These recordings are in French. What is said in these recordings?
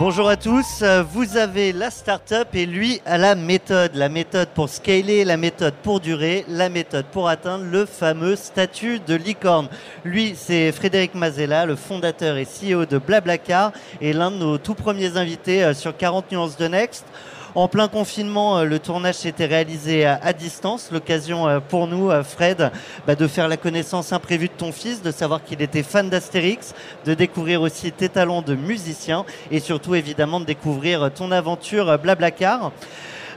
Bonjour à tous, vous avez la startup et lui a la méthode. La méthode pour scaler, la méthode pour durer, la méthode pour atteindre le fameux statut de licorne. Lui, c'est Frédéric Mazella, le fondateur et CEO de Blablacar et l'un de nos tout premiers invités euh, sur 40 nuances de Next. En plein confinement, euh, le tournage s'était réalisé à, distance. L'occasion euh, pour nous, euh, Fred, bah, de faire la connaissance imprévue de ton fils, de savoir qu'il était fan d'Astérix, de découvrir aussi tes talents de musicien et surtout évidemment de découvrir ton aventure Blablacar.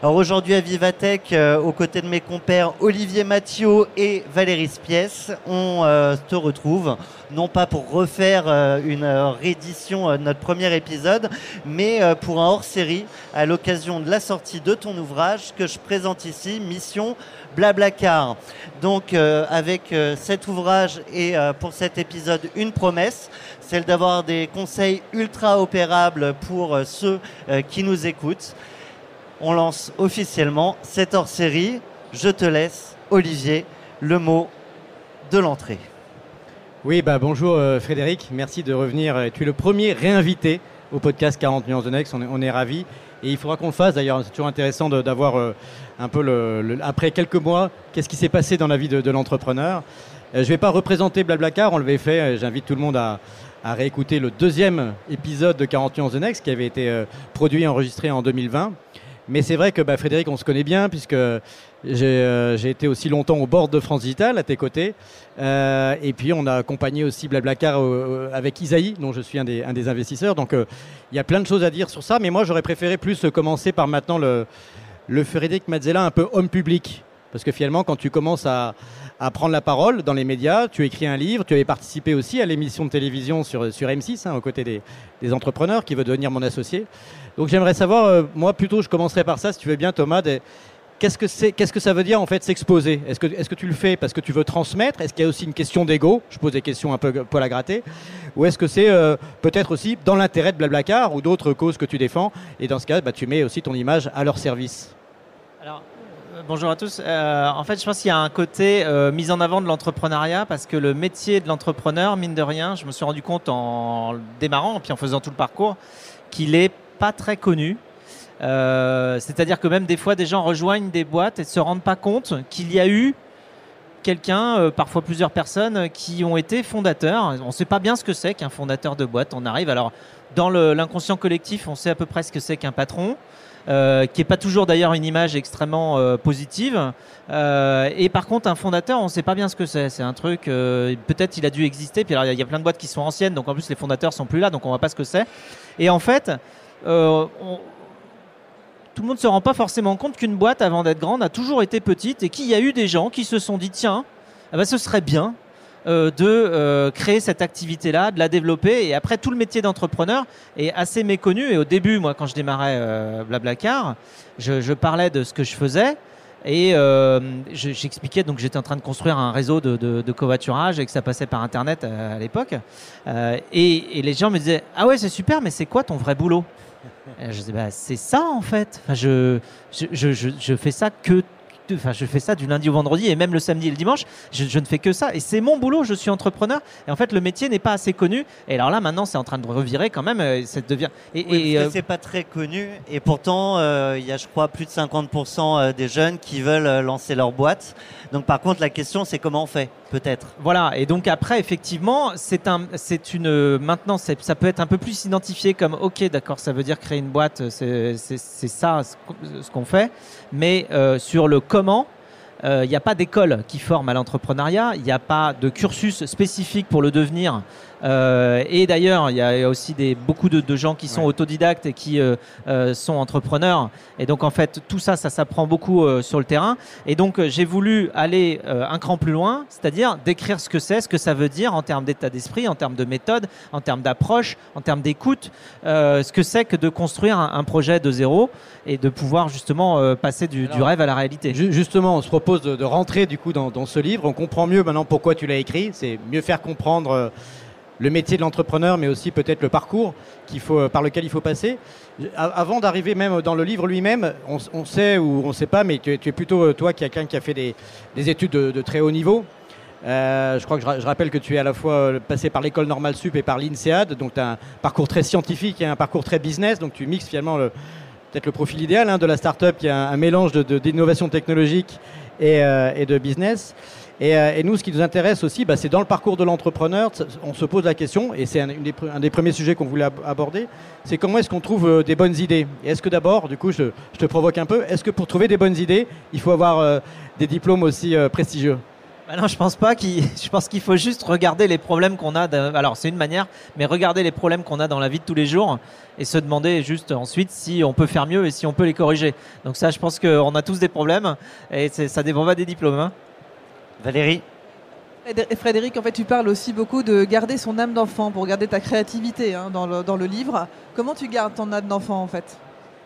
Alors aujourd'hui à Vivatech, aux côtés de mes compères Olivier Mathieu et Valérie Spies, on te retrouve non pas pour refaire euh, une euh, réédition euh, de notre premier épisode, mais pour un hors-série à l'occasion de la sortie de ton ouvrage que je présente ici, Mission Blablacar. Donc avec cet ouvrage et pour cet épisode une promesse, celle d'avoir des conseils ultra opérables pour ceux qui nous écoutent. On lance officiellement cette hors-série. Je te laisse, Olivier, le mot de l'entrée. Oui, bah bonjour euh, Frédéric, merci de revenir. Tu es le premier réinvité au podcast 40 nuances de Next, on est, ravis. Et il faudra qu'on le fasse d'ailleurs, c'est toujours intéressant d'avoir euh, un peu après quelques mois, qu'est-ce qui s'est passé dans la vie de, l'entrepreneur. Euh, je ne vais pas représenter Blablacar, on l'avait fait, j'invite tout le monde à, réécouter le deuxième épisode de 40 nuances de Next qui avait été produit et enregistré en 2020. Mais c'est vrai que bah, Frédéric, on se connaît bien puisque euh, j'ai été aussi longtemps au bord de France Digital à tes côtés. Euh, et puis on a accompagné aussi Blablacar euh, avec Isaïe, dont je suis un des, investisseurs. Donc il y a plein de choses à dire sur ça. Mais moi j'aurais préféré plus commencer par maintenant le, Frédéric Mazzella un peu homme public. Parce que finalement, quand tu commences à, prendre la parole dans les médias, tu écris un livre, tu avais participé aussi à l'émission de télévision sur, sur M6, hein, aux côtés des, des, entrepreneurs, qui veut devenir mon associé. Donc j'aimerais savoir, moi plutôt, je commencerai par ça, si tu veux bien, Thomas, Qu'est-ce que, c'est, qu'est-ce que ça veut dire en fait s'exposer? Est-ce que, est-ce que tu le fais parce que tu veux transmettre? Est-ce qu'il y a aussi une question d'ego? Je pose des questions un peu poil à gratter. Ou est-ce que c'est euh, peut-être aussi dans l'intérêt de Blablacar ou d'autres causes que tu défends? Et dans ce cas, bah, tu mets aussi ton image à leur service. Alors, euh, bonjour à tous. Euh, en fait, je pense qu'il y a un côté mise en avant de l'entrepreneuriat parce que le métier de l'entrepreneur, mine de rien, je me suis rendu compte en démarrant, puis en faisant tout le parcours, qu'il est pas très connu. Euh, c'est-à-dire que même des fois, des gens rejoignent des boîtes et ne se rendent pas compte qu'il y a eu quelqu'un, euh, parfois plusieurs personnes, qui ont été fondateurs. On ne sait pas bien ce que c'est qu'un fondateur de boîte. On arrive, alors dans l'inconscient collectif, on sait à peu près ce que c'est qu'un patron. Euh, qui n'est pas toujours d'ailleurs une image extrêmement positive. et par contre, un fondateur, on ne sait pas bien ce que c'est. C'est un truc, peut-être il a dû exister. Puis il y, a plein de boîtes qui sont anciennes, donc en plus les fondateurs sont plus là, donc on ne voit pas ce que c'est. Et en fait, on, tout le monde ne se rend pas forcément compte qu'une boîte, avant d'être grande, a toujours été petite et qu'il y a eu des gens qui se sont dit tiens, eh ce serait bien euh, de euh, créer cette activité-là, de la développer. Et après, tout le métier d'entrepreneur est assez méconnu. Et au début, moi, quand je démarrais euh, Blablacar, je, parlais de ce que je faisais. Et j'expliquais, donc j'étais en train de construire un réseau de, covoiturage et que ça passait par Internet à, l'époque. et, les gens me disaient Ah ouais, c'est super, mais c'est quoi ton vrai boulot? Je dis, bah, c'est ça en fait. Enfin, je, je, je, je, fais ça que enfin, je fais ça du lundi au vendredi et même le samedi et le dimanche. Je, je ne fais que ça et c'est mon boulot. Je suis entrepreneur et en fait, le métier n'est pas assez connu. Et alors là, maintenant, c'est en train de revirer quand même. euh, Ça devient. Et, Oui, et, euh, c'est pas très connu et pourtant euh, il y a je crois plus de 50% euh, des jeunes qui veulent lancer leur boîte. Donc par contre la question c'est comment on fait peut-être. Voilà, et donc après, effectivement, c'est un, c'est une, maintenant, ça peut être un peu plus identifié comme, ok, d'accord, ça veut dire créer une boîte, c'est ça ce qu'on fait, mais euh, sur le comment, euh, il n'y a pas d'école qui forme à l'entrepreneuriat, il n'y a pas de cursus spécifique pour le devenir. Euh, et d'ailleurs, il y a aussi des, beaucoup de, de gens qui sont Ouais. autodidactes et qui euh, euh, sont entrepreneurs. Et donc, en fait, tout ça, ça s'apprend beaucoup sur le terrain. Et donc, j'ai voulu aller un cran plus loin, c'est-à-dire décrire ce que c'est, ce que ça veut dire en termes d'état d'esprit, en termes de méthode, en termes d'approche, en termes d'écoute, ce que c'est que de construire un, un projet de zéro et de pouvoir justement passer du, rêve à la réalité. Ju- Justement, on se propose de, de rentrer du coup dans, dans ce livre. On comprend mieux maintenant pourquoi tu l'as écrit. C'est mieux faire comprendre le métier de l'entrepreneur, mais aussi peut-être le parcours faut, euh, par lequel il faut passer. Avant d'arriver même dans le livre lui-même, on, sait ou on ne sait pas, mais tu es, plutôt euh, toi qui quelqu'un qui a fait des, des études de, très haut niveau. Euh, je crois que je, ra- je rappelle que tu es à la fois passé par l'école normale sup et par l'INSEAD, donc tu as un parcours très scientifique et un parcours très business, donc tu mixes finalement le, peut-être le profil idéal hein, de la start-up qui a un, mélange de- de- d'innovation technologique et de business. Et, euh, et nous, ce qui nous intéresse aussi, bah, c'est dans le parcours de l'entrepreneur, on se pose la question, et c'est un, des premiers sujets qu'on voulait ab- aborder, c'est comment est-ce qu'on trouve euh, des bonnes idées? Est-ce que d'abord, du coup, je, te provoque un peu, est-ce que pour trouver des bonnes idées, il faut avoir euh, des diplômes aussi prestigieux? Bah non, je pense pas. Je pense qu'il faut juste regarder les problèmes qu'on a. Alors c'est une manière, mais regarder les problèmes qu'on a dans la vie de tous les jours et se demander juste ensuite si on peut faire mieux et si on peut les corriger. Donc ça, je pense qu'on a tous des problèmes et ça dépend pas des diplômes. hein. Valérie Frédé- Frédéric, en fait, tu parles aussi beaucoup de garder son âme d'enfant pour garder ta créativité hein, dans, le, dans le livre. Comment tu gardes ton âme d'enfant en fait?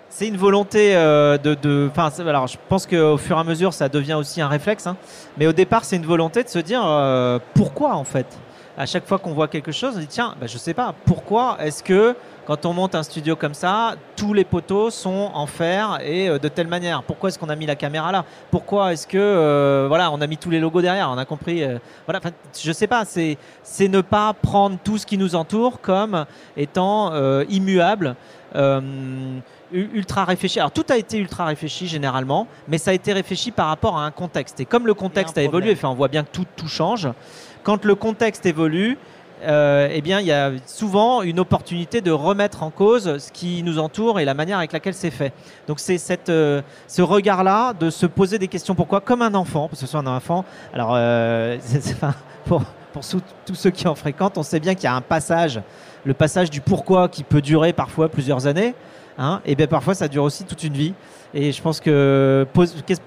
C'est une volonté euh, de. Enfin, alors je pense qu'au fur et à mesure, ça devient aussi un réflexe. hein. Mais au départ, c'est une volonté de se dire euh, pourquoi en fait? À chaque fois qu'on voit quelque chose, on dit tiens, bah, je sais pas pourquoi est-ce que quand on monte un studio comme ça, tous les poteaux sont en fer et euh, de telle manière. Pourquoi est-ce qu'on a mis la caméra là? Pourquoi est-ce que euh, voilà, on a mis tous les logos derrière? On a compris. euh, voilà, je sais pas. C'est c'est ne pas prendre tout ce qui nous entoure comme étant euh, immuable. ultra réfléchi. Alors tout a été ultra réfléchi généralement, mais ça a été réfléchi par rapport à un contexte. Et comme le contexte a, évolué, enfin, on voit bien que tout, tout change. Quand le contexte évolue, euh, eh bien, il y a souvent une opportunité de remettre en cause ce qui nous entoure et la manière avec laquelle c'est fait. Donc c'est euh, ce regard-là de se poser des questions pourquoi, comme un enfant, parce que ce soit un enfant. Alors, euh, c'est- c'est- pour, pour tous ceux qui en fréquentent, on sait bien qu'il y a un passage, le passage du pourquoi qui peut durer parfois plusieurs années. Hein, et bien parfois ça dure aussi toute une vie. Et je pense que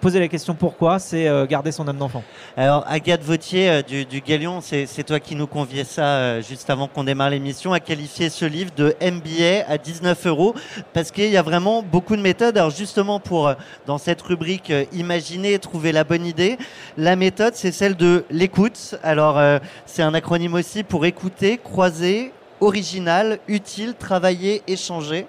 poser la question pourquoi, c'est euh, garder son âme d'enfant. Alors Agathe Vautier euh, du, du Galion, c'est toi qui nous conviais ça euh, juste avant qu'on démarre l'émission, à qualifier ce livre de MBA à 19 euros parce qu'il y a vraiment beaucoup de méthodes. Alors justement pour dans cette rubrique imaginer, trouver la bonne idée, la méthode c'est celle de l'écoute. Alors c'est un acronyme aussi pour écouter, croiser, original, utile, travailler, échanger.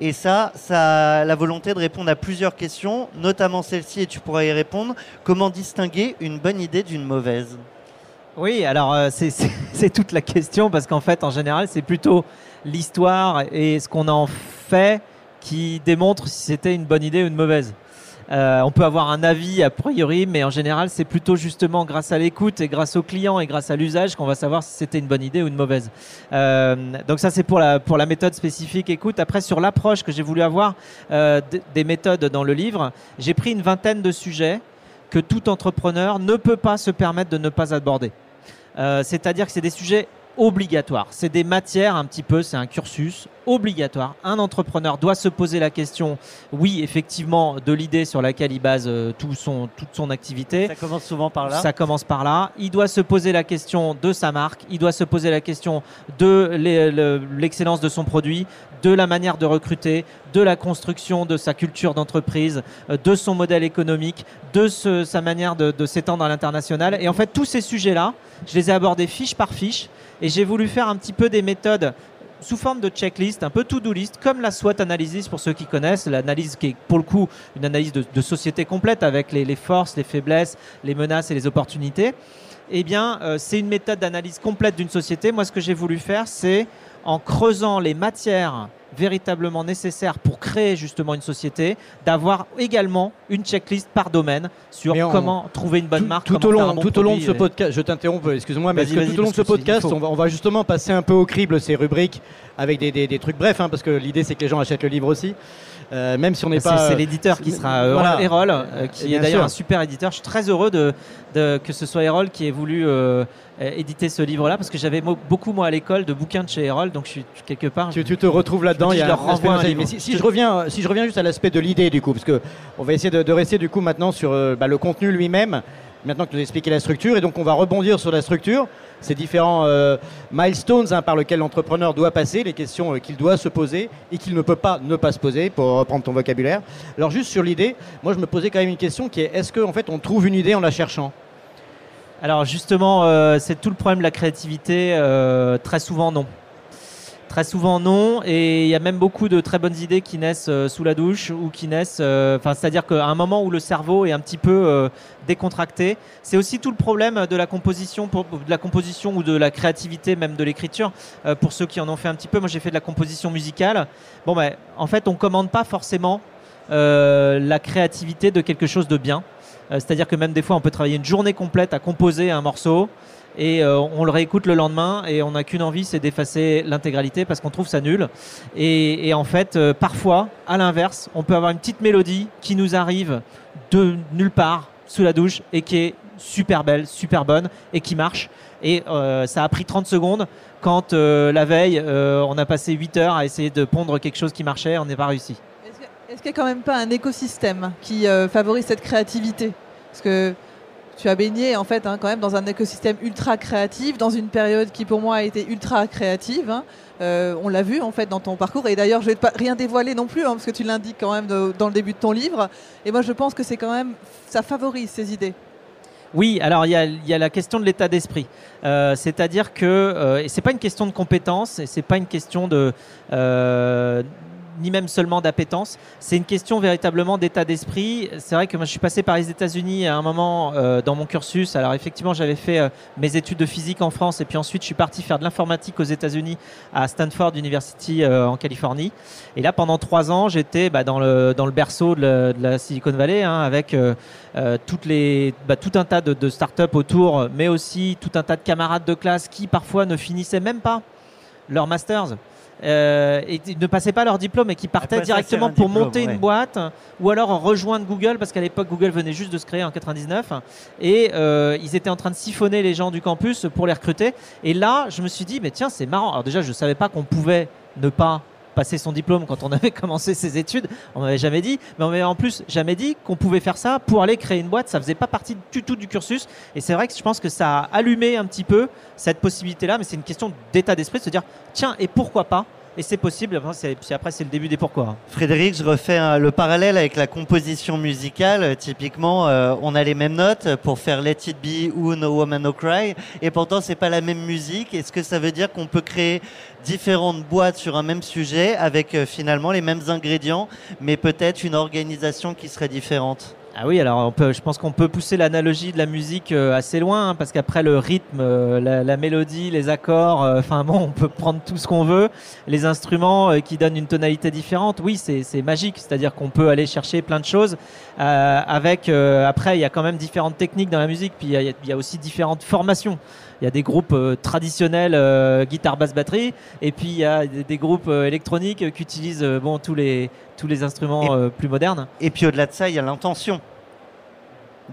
Et ça, ça la volonté de répondre à plusieurs questions, notamment celle-ci, et tu pourras y répondre. Comment distinguer une bonne idée d'une mauvaise? Oui, alors euh, c'est toute la question parce qu'en fait, en général, c'est plutôt l'histoire et ce qu'on en fait qui démontre si c'était une bonne idée ou une mauvaise. Euh, on peut avoir un avis a priori, mais en général, c'est plutôt justement grâce à l'écoute et grâce au client et grâce à l'usage qu'on va savoir si c'était une bonne idée ou une mauvaise. Euh, donc ça, c'est pour la, méthode spécifique écoute. Après, sur l'approche que j'ai voulu avoir euh, des méthodes dans le livre, j'ai pris une vingtaine de sujets que tout entrepreneur ne peut pas se permettre de ne pas aborder. C'est-à-dire que c'est des sujets obligatoires. C'est des matières un petit peu, c'est un cursus obligatoire. Un entrepreneur doit se poser la question, oui, effectivement, de l'idée sur laquelle il base euh, tout son, toute son activité. Ça commence souvent par là. Ça commence par là. Il doit se poser la question de sa marque, il doit se poser la question de l'e- le- l'excellence de son produit, de la manière de recruter, de la construction de sa culture d'entreprise, euh, de son modèle économique, de ce- sa manière de, de s'étendre à l'international. Et en fait, tous ces sujets-là, je les ai abordés fiche par fiche et j'ai voulu faire un petit peu des méthodes sous forme de checklist, un peu to-do list, comme la SWOT analysis pour ceux qui connaissent, l'analyse qui est pour le coup une analyse de, société complète avec les, les, forces, les faiblesses, les menaces et les opportunités. Eh bien, euh, c'est une méthode d'analyse complète d'une société. Moi, ce que j'ai voulu faire, c'est en creusant les matières véritablement nécessaire pour créer justement une société, d'avoir également une checklist par domaine sur on, comment trouver une bonne tout, marque. Tout au long, bon tout au long de ce podcast, je t'interromps, excuse-moi, mais que tout au long de ce podcast, on va, on va, justement passer un peu au crible ces rubriques avec des, des, des trucs brefs, hein, parce que l'idée c'est que les gens achètent le livre aussi. Euh, même si on n'est pas. C'est l'éditeur qui sera euh, voilà. Erol, euh, qui est d'ailleurs un super éditeur. Je suis très heureux de, de que ce soit Erol qui ait voulu euh, éditer ce livre-là, parce que j'avais beaucoup moi à l'école de bouquins de chez Erol, donc je suis quelque part. Tu, tu te retrouves là-dedans. Il y a leur renvoie un mais si, si je reviens, si je reviens juste à l'aspect de l'idée du coup, parce que on va essayer de, de rester du coup maintenant sur euh, bah, le contenu lui-même. Maintenant que tu as expliqué la structure, et donc on va rebondir sur la structure, ces différents euh, milestones hein, par lesquels l'entrepreneur doit passer, les questions euh, qu'il doit se poser et qu'il ne peut pas ne pas se poser, pour reprendre ton vocabulaire. Alors juste sur l'idée, moi je me posais quand même une question qui est est-ce qu'en en fait on trouve une idée en la cherchant? Alors justement, euh, c'est tout le problème de la créativité, très souvent non. Très souvent non, et il y a même beaucoup de très bonnes idées qui naissent euh, sous la douche ou qui naissent, euh, enfin c'est-à-dire qu'à un moment où le cerveau est un petit peu euh, décontracté, c'est aussi tout le problème de la composition, de la composition ou de la créativité même de l'écriture. Pour ceux qui en ont fait un petit peu, moi j'ai fait de la composition musicale. Bon ben, en fait on commande pas forcément la créativité de quelque chose de bien. C'est-à-dire que même des fois on peut travailler une journée complète à composer un morceau et euh, on le réécoute le lendemain et on n'a qu'une envie, c'est d'effacer l'intégralité parce qu'on trouve ça nul. Et, en fait, euh, parfois, à l'inverse, on peut avoir une petite mélodie qui nous arrive de nulle part sous la douche et qui est super belle, super bonne et qui marche. Et euh, ça a pris 30 secondes quand la veille, on a passé 8 heures à essayer de pondre quelque chose qui marchait, on n'est pas réussi. Est-ce qu'il n'y a quand même pas un écosystème qui favorise cette créativité? Parce que tu as baigné en fait hein, quand même dans un écosystème ultra créatif, dans une période qui pour moi a été ultra créative. Hein. Euh, on l'a vu en fait dans ton parcours. Et d'ailleurs, je vais pas rien dévoiler non plus, hein, parce que tu l'indiques quand même dans le début de ton livre. Et moi, je pense que c'est quand même ça favorise ces idées. Oui, alors il y a, la question de l'état d'esprit. Euh, C'est-à-dire que euh, c'est pas une question de compétence, et c'est pas une question de euh, ni même seulement d'appétence. C'est une question véritablement d'état d'esprit. C'est vrai que moi je suis passé par les États-Unis à un moment euh, dans mon cursus. Alors effectivement, j'avais fait euh, mes études de physique en France et puis ensuite je suis parti faire de l'informatique aux États-Unis à Stanford University euh, en Californie. Et là, pendant trois ans, j'étais bah, dans, le, berceau de la, Silicon Valley hein, avec bah, tout un tas de, de startups autour, mais aussi tout un tas de camarades de classe qui parfois ne finissaient même pas leur masters euh, et ne passaient pas leur diplôme et qui partaient Après, directement pour diplôme, monter ouais. une boîte ou alors rejoindre Google parce qu'à l'époque Google venait juste de se créer en 99 et euh, ils étaient en train de siphonner les gens du campus pour les recruter. Et là je me suis dit mais tiens c'est marrant. Alors déjà je savais pas qu'on pouvait ne pas passer son diplôme quand on avait commencé ses études, on m'avait jamais dit, mais on m'avait en plus jamais dit qu'on pouvait faire ça pour aller créer une boîte, ça faisait pas partie du tout du cursus, et c'est vrai que je pense que ça a allumé un petit peu cette possibilité-là, mais c'est une question d'état d'esprit, de se dire, tiens, et pourquoi pas et c'est possible, après c'est le début des pourquoi. Frédéric, je refais le parallèle avec la composition musicale. Typiquement, euh, on a les mêmes notes pour faire Let It Be ou No Woman No Cry, et pourtant c'est pas la même musique. Est-ce que ça veut dire qu'on peut créer différentes boîtes sur un même sujet avec euh, finalement les mêmes ingrédients, mais peut-être une organisation qui serait différente? Ah oui, alors on peut, je pense qu'on peut pousser l'analogie de la musique euh, assez loin, hein, parce qu'après le rythme, euh, la, la, mélodie, les accords, euh, enfin bon, on peut prendre tout ce qu'on veut, les instruments euh, qui donnent une tonalité différente. Oui, c'est magique, c'est-à-dire qu'on peut aller chercher plein de choses. euh, avec après, il y a quand même différentes techniques dans la musique, puis il y y a aussi différentes formations. Il y a des groupes euh, traditionnels, euh, guitare, basse, batterie, et puis il y a des, groupes euh, électroniques qui utilisent bon tous les tous les instruments plus modernes. Et puis au-delà de ça, il y a l'intention.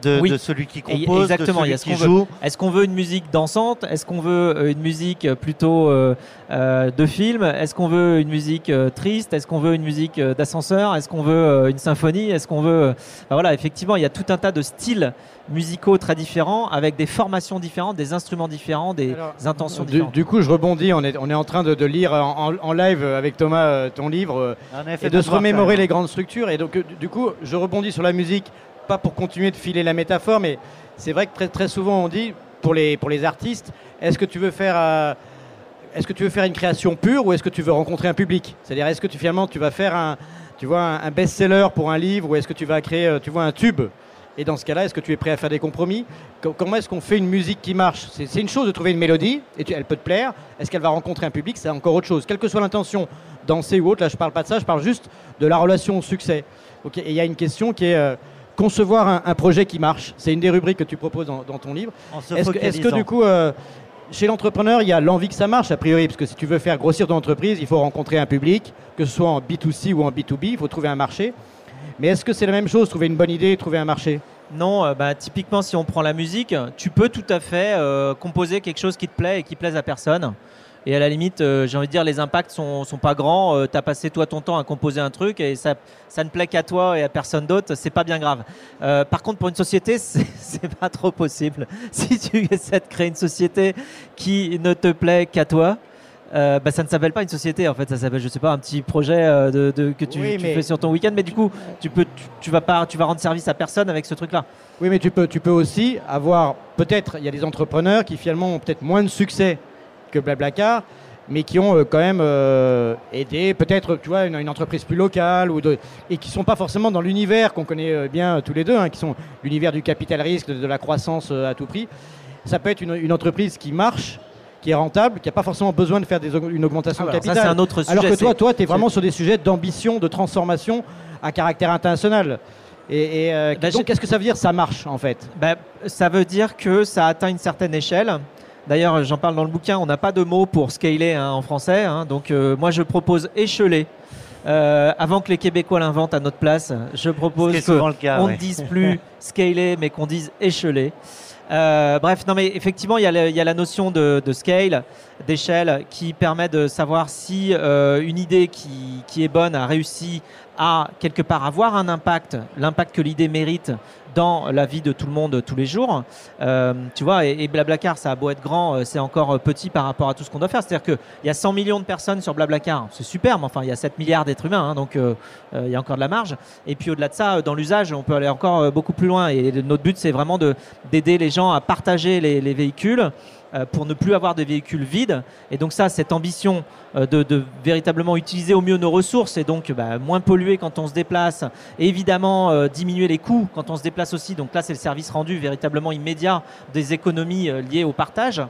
De, oui. de, celui qui Et compose, exactement, de celui il y a ce qui qu'on joue. Est-ce qu'on veut une musique dansante? Est-ce qu'on veut euh, une musique plutôt euh, euh, de film? Est-ce qu'on veut une musique euh, triste? Est-ce qu'on veut une musique euh, d'ascenseur? Est-ce qu'on veut euh, une symphonie? Est-ce qu'on veut euh, ben voilà, effectivement, il y a tout un tas de styles musicaux très différents, avec des formations différentes, des instruments différents, des Alors, intentions du, différentes. du coup, je rebondis. On est, on est en train de, de lire en, live avec Thomas euh, ton livre euh, et de se remémorer les grandes structures. Et donc, euh, du coup, je rebondis sur la musique, pas pour continuer de filer la métaphore, mais c'est vrai que très, souvent on dit pour les, pour les artistes, est-ce que tu veux faire euh, est-ce que tu veux faire une création pure ou est-ce que tu veux rencontrer un public? C'est-à-dire, est-ce que tu finalement tu vas faire un, tu vois, un, best-seller pour un livre ou est-ce que tu vas créer, euh, tu vois, un tube? Et dans ce cas-là, est-ce que tu es prêt à faire des compromis? Co- Comment est-ce qu'on fait une musique qui marche? C'est une chose de trouver une mélodie et elle peut te plaire. Est-ce qu'elle va rencontrer un public? C'est encore autre chose. Quelle que soit l'intention, danser ou autre, là je parle pas de ça, je parle juste de la relation au succès. Et il y a une question qui est euh, concevoir un, un projet qui marche. C'est une des rubriques que tu proposes dans, dans ton livre. Est-ce que, du coup, euh, chez l'entrepreneur, il y a l'envie que ça marche, a priori, parce que si tu veux faire grossir ton entreprise, il faut rencontrer un public, que ce soit en B2C ou en B2B, il faut trouver un marché. Mais est-ce que c'est la même chose, trouver une bonne idée, trouver un marché? Non, euh, bah, typiquement, si on prend la musique, tu peux tout à fait euh, composer quelque chose qui te plaît et qui plaise à personne. Et à la limite, euh, j'ai envie de dire, les impacts sont, sont pas grands. tu as passé toi ton temps à composer un truc et ça, ça ne plaît qu'à toi et à personne d'autre. C'est pas bien grave. Euh, par contre, pour une société, c'est pas trop possible. Si tu essaies de créer une société qui ne te plaît qu'à toi, euh, bah, ça ne s'appelle pas une société en fait, ça s'appelle je sais pas un petit projet euh, de, de- que tu, Oui, tu mais- fais sur ton week-end, mais du coup tu peux tu, tu vas pas tu vas rendre service à personne avec ce truc là. Oui, mais tu peux, tu peux aussi avoir, peut-être, il y a des entrepreneurs qui finalement ont peut-être moins de succès que Blablacar, mais qui ont euh, quand même euh, aidé peut-être, tu vois, une, une entreprise plus locale, ou de, et qui sont pas forcément dans l'univers qu'on connaît euh, bien tous les deux, hein, qui sont l'univers du capital risque, de, de la croissance à tout prix. Ça peut être une, une entreprise qui marche, qui est rentable, qui n'a pas forcément besoin de faire des une augmentation de ça capital. c'est un autre sujet. Alors que toi, toi, tu es vraiment sur des sujets d'ambition, de transformation à caractère international. Et, et, euh, Bah, donc, qu'est-ce que ça veut dire ça marche en fait? Bah, ça veut dire que ça atteint une certaine échelle. D'ailleurs, j'en parle dans le bouquin, on n'a pas de mot pour scaler hein, en français. hein. donc, euh, moi, je propose écheler. Euh, avant que les Québécois l'inventent à notre place, je propose qui est que souvent le cas. on ouais. ne dise plus scaler, mais qu'on dise écheler. Euh, bref, non mais effectivement, il y, a il y a la notion de, scale, d'échelle, qui permet de savoir si euh, une idée qui, qui est bonne a réussi à quelque part avoir un impact, l'impact que l'idée mérite dans la vie de tout le monde tous les jours. Euh, tu vois, et, Blablacar, ça a beau être grand, euh, c'est encore petit par rapport à tout ce qu'on doit faire. C'est-à-dire qu'il y a 100 millions de personnes sur Blablacar, c'est super, mais enfin, il y a 7 milliards d'êtres humains, hein, donc il y a encore de la marge. Et puis au-delà de ça, dans l'usage, on peut aller encore beaucoup plus loin. Et notre but, c'est vraiment de- d'aider les gens à partager les, les véhicules euh, pour ne plus avoir de véhicules vides. Et donc ça, cette ambition euh, de, véritablement utiliser au mieux nos ressources et donc bah, moins polluer quand on se déplace, et évidemment euh, diminuer les coûts quand on se déplace aussi. Donc là, c'est le service rendu véritablement immédiat des économies liées au partage.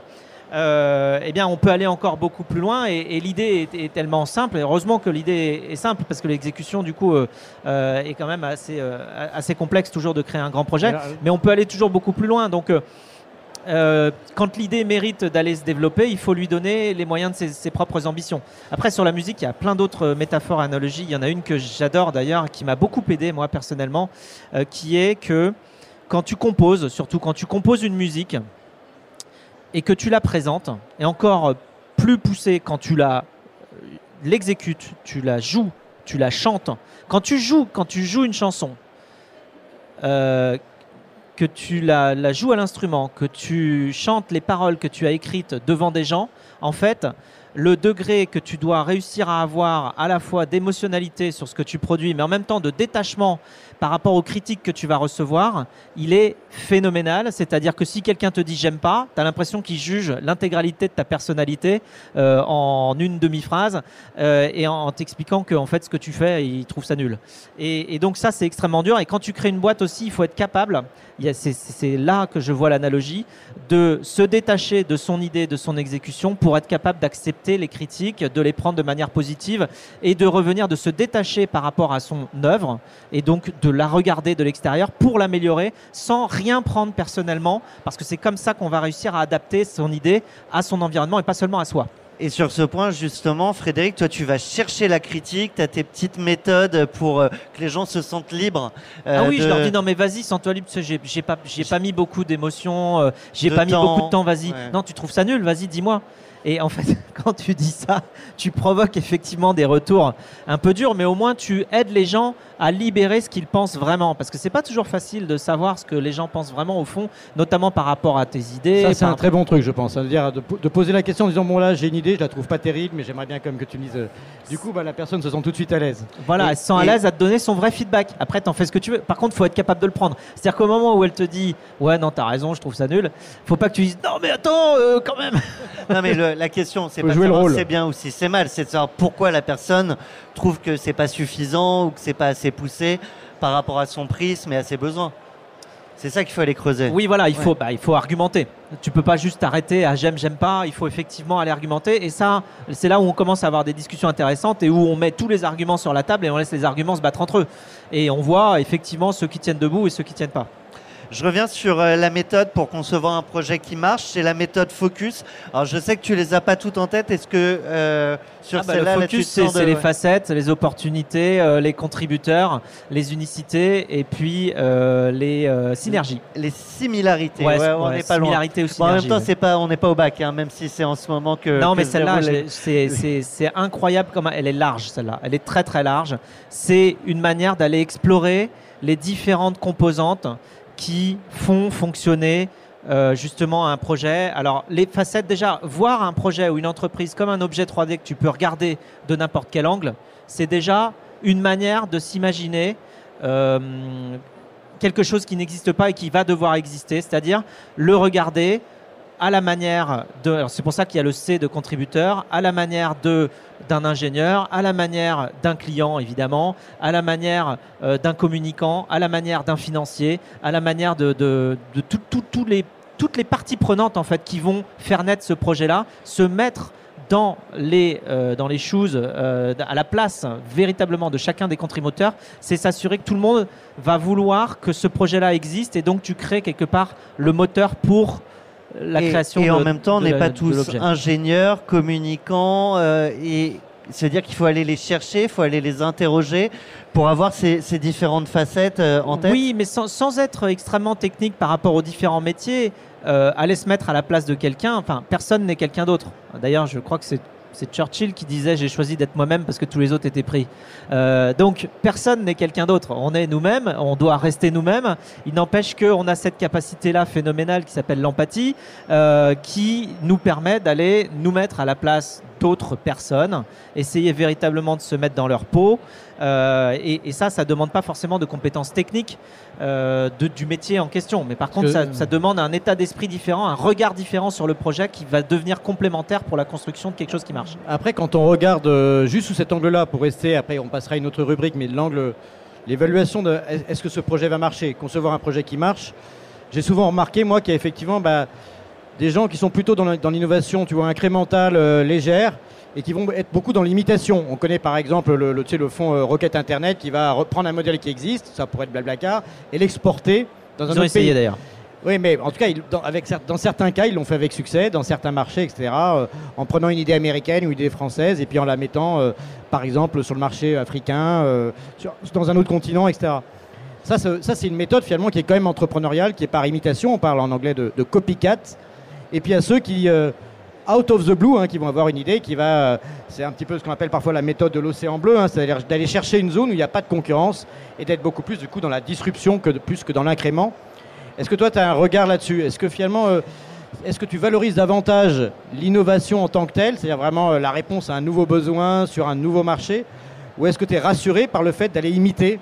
Euh, eh bien, on peut aller encore beaucoup plus loin et, et l'idée est, est tellement simple. Et heureusement que l'idée est, simple parce que l'exécution, du coup, euh, euh, est quand même assez, assez complexe toujours de créer un grand projet. Mais on peut aller toujours beaucoup plus loin. Donc, quand l'idée mérite d'aller se développer, il faut lui donner les moyens de ses, ses propres ambitions. Après, sur la musique, il y a plein d'autres métaphores, analogies. Il y en a une que j'adore d'ailleurs, qui m'a beaucoup aidé, moi, personnellement, qui est que quand tu composes, surtout quand tu composes une musique et que tu la présentes, et encore plus poussé quand tu la euh, l'exécutes, tu la joues, tu la chantes. Quand tu joues, quand tu joues une chanson, euh, que tu la joues à l'instrument, que tu chantes les paroles que tu as écrites devant des gens, en fait, le degré que tu dois réussir à avoir à la fois d'émotionnalité sur ce que tu produis, mais en même temps de détachement par rapport aux critiques que tu vas recevoir, il est phénoménal. C'est-à-dire que si quelqu'un te dit j'aime pas, tu as l'impression qu'il juge l'intégralité de ta personnalité euh, en une demi-phrase euh, et en, t'expliquant que en fait ce que tu fais, il trouve ça nul. Et, et donc ça, c'est extrêmement dur. Et quand tu crées une boîte aussi, il faut être capable, c'est là que je vois l'analogie, de se détacher de son idée, de son exécution pour être capable d'accepter les critiques, de les prendre de manière positive et de revenir, de se détacher par rapport à son œuvre et donc de la regarder de l'extérieur pour l'améliorer sans rien prendre personnellement parce que c'est comme ça qu'on va réussir à adapter son idée à son environnement et pas seulement à soi. Et sur ce point, justement, Frédéric, toi, tu vas chercher la critique, tu as tes petites méthodes pour euh, que les gens se sentent libres. euh, ah oui, je leur dis non mais vas-y, sens-toi libre, parce que j'ai j'ai pas, j'ai pas mis beaucoup d'émotions, euh, j'ai De pas mis beaucoup de temps, vas-y. Ouais. Non, tu trouves ça nul, vas-y, dis-moi. Et en fait, quand tu dis ça, tu provoques effectivement des retours un peu durs, mais au moins tu aides les gens à libérer ce qu'ils pensent vraiment, parce que c'est pas toujours facile de savoir ce que les gens pensent vraiment au fond, notamment par rapport à tes idées. Ça, c'est un très bon truc, je pense. C'est-à-dire de, po- de poser la question en disant Bon, là, j'ai une idée, je la trouve pas terrible, mais j'aimerais bien quand même que tu me dises. euh, Du coup, bah, la personne se sent tout de suite à l'aise. Voilà, Et- elle se sent à et- l'aise à te donner son vrai feedback. Après, t'en fais ce que tu veux. Par contre, faut être capable de le prendre. C'est-à-dire qu'au moment où elle te dit, ouais, non, t'as raison, je trouve ça nul, faut pas que tu dises, non, mais attends, euh, quand même. Non, mais le- le- la question, c'est pas jouer savoir si c'est bien ou si c'est mal, c'est de savoir pourquoi la personne trouve que c'est pas suffisant ou que c'est pas assez poussé par rapport à son prisme et à ses besoins. C'est ça qu'il faut aller creuser. Oui, voilà, il faut, bah, il faut argumenter. Tu peux pas juste t'arrêter à j'aime, j'aime pas. Il faut effectivement aller argumenter. Et ça, c'est là où on commence à avoir des discussions intéressantes et où on met tous les arguments sur la table et on laisse les arguments se battre entre eux. Et on voit effectivement ceux qui tiennent debout et ceux qui tiennent pas. Je reviens sur euh, la méthode pour concevoir un projet qui marche. C'est la méthode focus. Alors je sais que tu les as pas toutes en tête. Est-ce que euh, sur Ah bah, le celle-là, focus, c'est de- les facettes, les opportunités, euh, les contributeurs, les unicités et puis euh, les euh, synergies. les similarités. Ouais, Ouais, on n'est pas loin. Bon, en même temps, c'est pas, on n'est pas au bac, hein, même si c'est en ce moment que. Non, que mais celle-là, c'est incroyable comme elle est large, celle-là. Elle est très très large. C'est une manière d'aller explorer les différentes composantes qui font fonctionner euh, justement un projet. Alors, les facettes, déjà, voir un projet ou une entreprise comme un objet 3D que tu peux regarder de n'importe quel angle, c'est déjà une manière de s'imaginer euh, quelque chose qui n'existe pas et qui va devoir exister, c'est-à-dire le regarder à la manière de. C'est pour ça qu'il y a le C de contributeur, à la manière de d'un ingénieur, à la manière d'un client évidemment, à la manière euh, d'un communicant, à la manière d'un financier, à la manière de, toutes les parties prenantes en fait qui vont faire naître ce projet-là, se mettre dans les, euh, shoes, euh, à la place véritablement de chacun des contributeurs, c'est s'assurer que tout le monde va vouloir que ce projet-là existe et donc tu crées quelque part le moteur pour la et, création et de- en même temps, on n'est pas tous ingénieurs, communicants, euh, et se dire qu'il faut aller les chercher, il faut aller les interroger pour avoir ces, ces différentes facettes euh, en tête. Oui, mais sans, sans être extrêmement technique par rapport aux différents métiers, euh, aller se mettre à la place de quelqu'un, enfin, personne n'est quelqu'un d'autre. D'ailleurs, je crois que c'est. C'est Churchill qui disait j'ai choisi d'être moi-même parce que tous les autres étaient pris. Euh, donc personne n'est quelqu'un d'autre. On est nous-mêmes, on doit rester nous-mêmes. Il n'empêche qu'on a cette capacité-là phénoménale qui s'appelle l'empathie, euh, qui nous permet d'aller nous mettre à la place d'autres personnes, essayer véritablement de se mettre dans leur peau. Euh, et, et ça, ça demande pas forcément de compétences techniques euh, de- du métier en question. Mais par contre, que- ça, ça demande un état d'esprit différent, un regard différent sur le projet qui va devenir complémentaire pour la construction de quelque chose qui marche. Après, quand on regarde euh, juste sous cet angle-là, pour rester, après on passera à une autre rubrique, mais l'angle, l'évaluation de est- est-ce que ce projet va marcher, concevoir un projet qui marche, j'ai souvent remarqué, moi, qu'il y a effectivement bah, des gens qui sont plutôt dans l'innovation, tu vois, incrémentale, légère, et qui vont être beaucoup dans l'imitation. On connaît par exemple le, le, tu sais, le fonds euh, Rocket Internet qui va reprendre un modèle qui existe, ça pourrait être Blablacar, et l'exporter dans un Ils ont essayé pays. d'ailleurs. Oui, mais en tout cas, ils- dans, avec, dans certains cas, ils l'ont fait avec succès, dans certains marchés, etc., euh, en prenant une idée américaine ou une idée française, et puis en la mettant, euh, par exemple, sur le marché africain, euh, sur- dans un autre continent, etc. Ça, c'est- ça, c'est une méthode finalement qui est quand même entrepreneuriale, qui est par imitation, on parle en anglais de, de copycat. Et puis a ceux qui, out of the blue, hein, qui vont avoir une idée, qui va, euh, c'est un petit peu ce qu'on appelle parfois la méthode de l'océan bleu, hein, c'est-à-dire d'aller chercher une zone où il n'y a pas de concurrence et d'être beaucoup plus du coup dans la disruption que plus que dans l'incrément. Est-ce que toi, tu as un regard là-dessus? Est-ce que finalement, euh, est-ce que tu valorises davantage l'innovation en tant que telle, c'est-à-dire vraiment euh, la réponse à un nouveau besoin sur un nouveau marché, ou est-ce que tu es rassuré par le fait d'aller imiter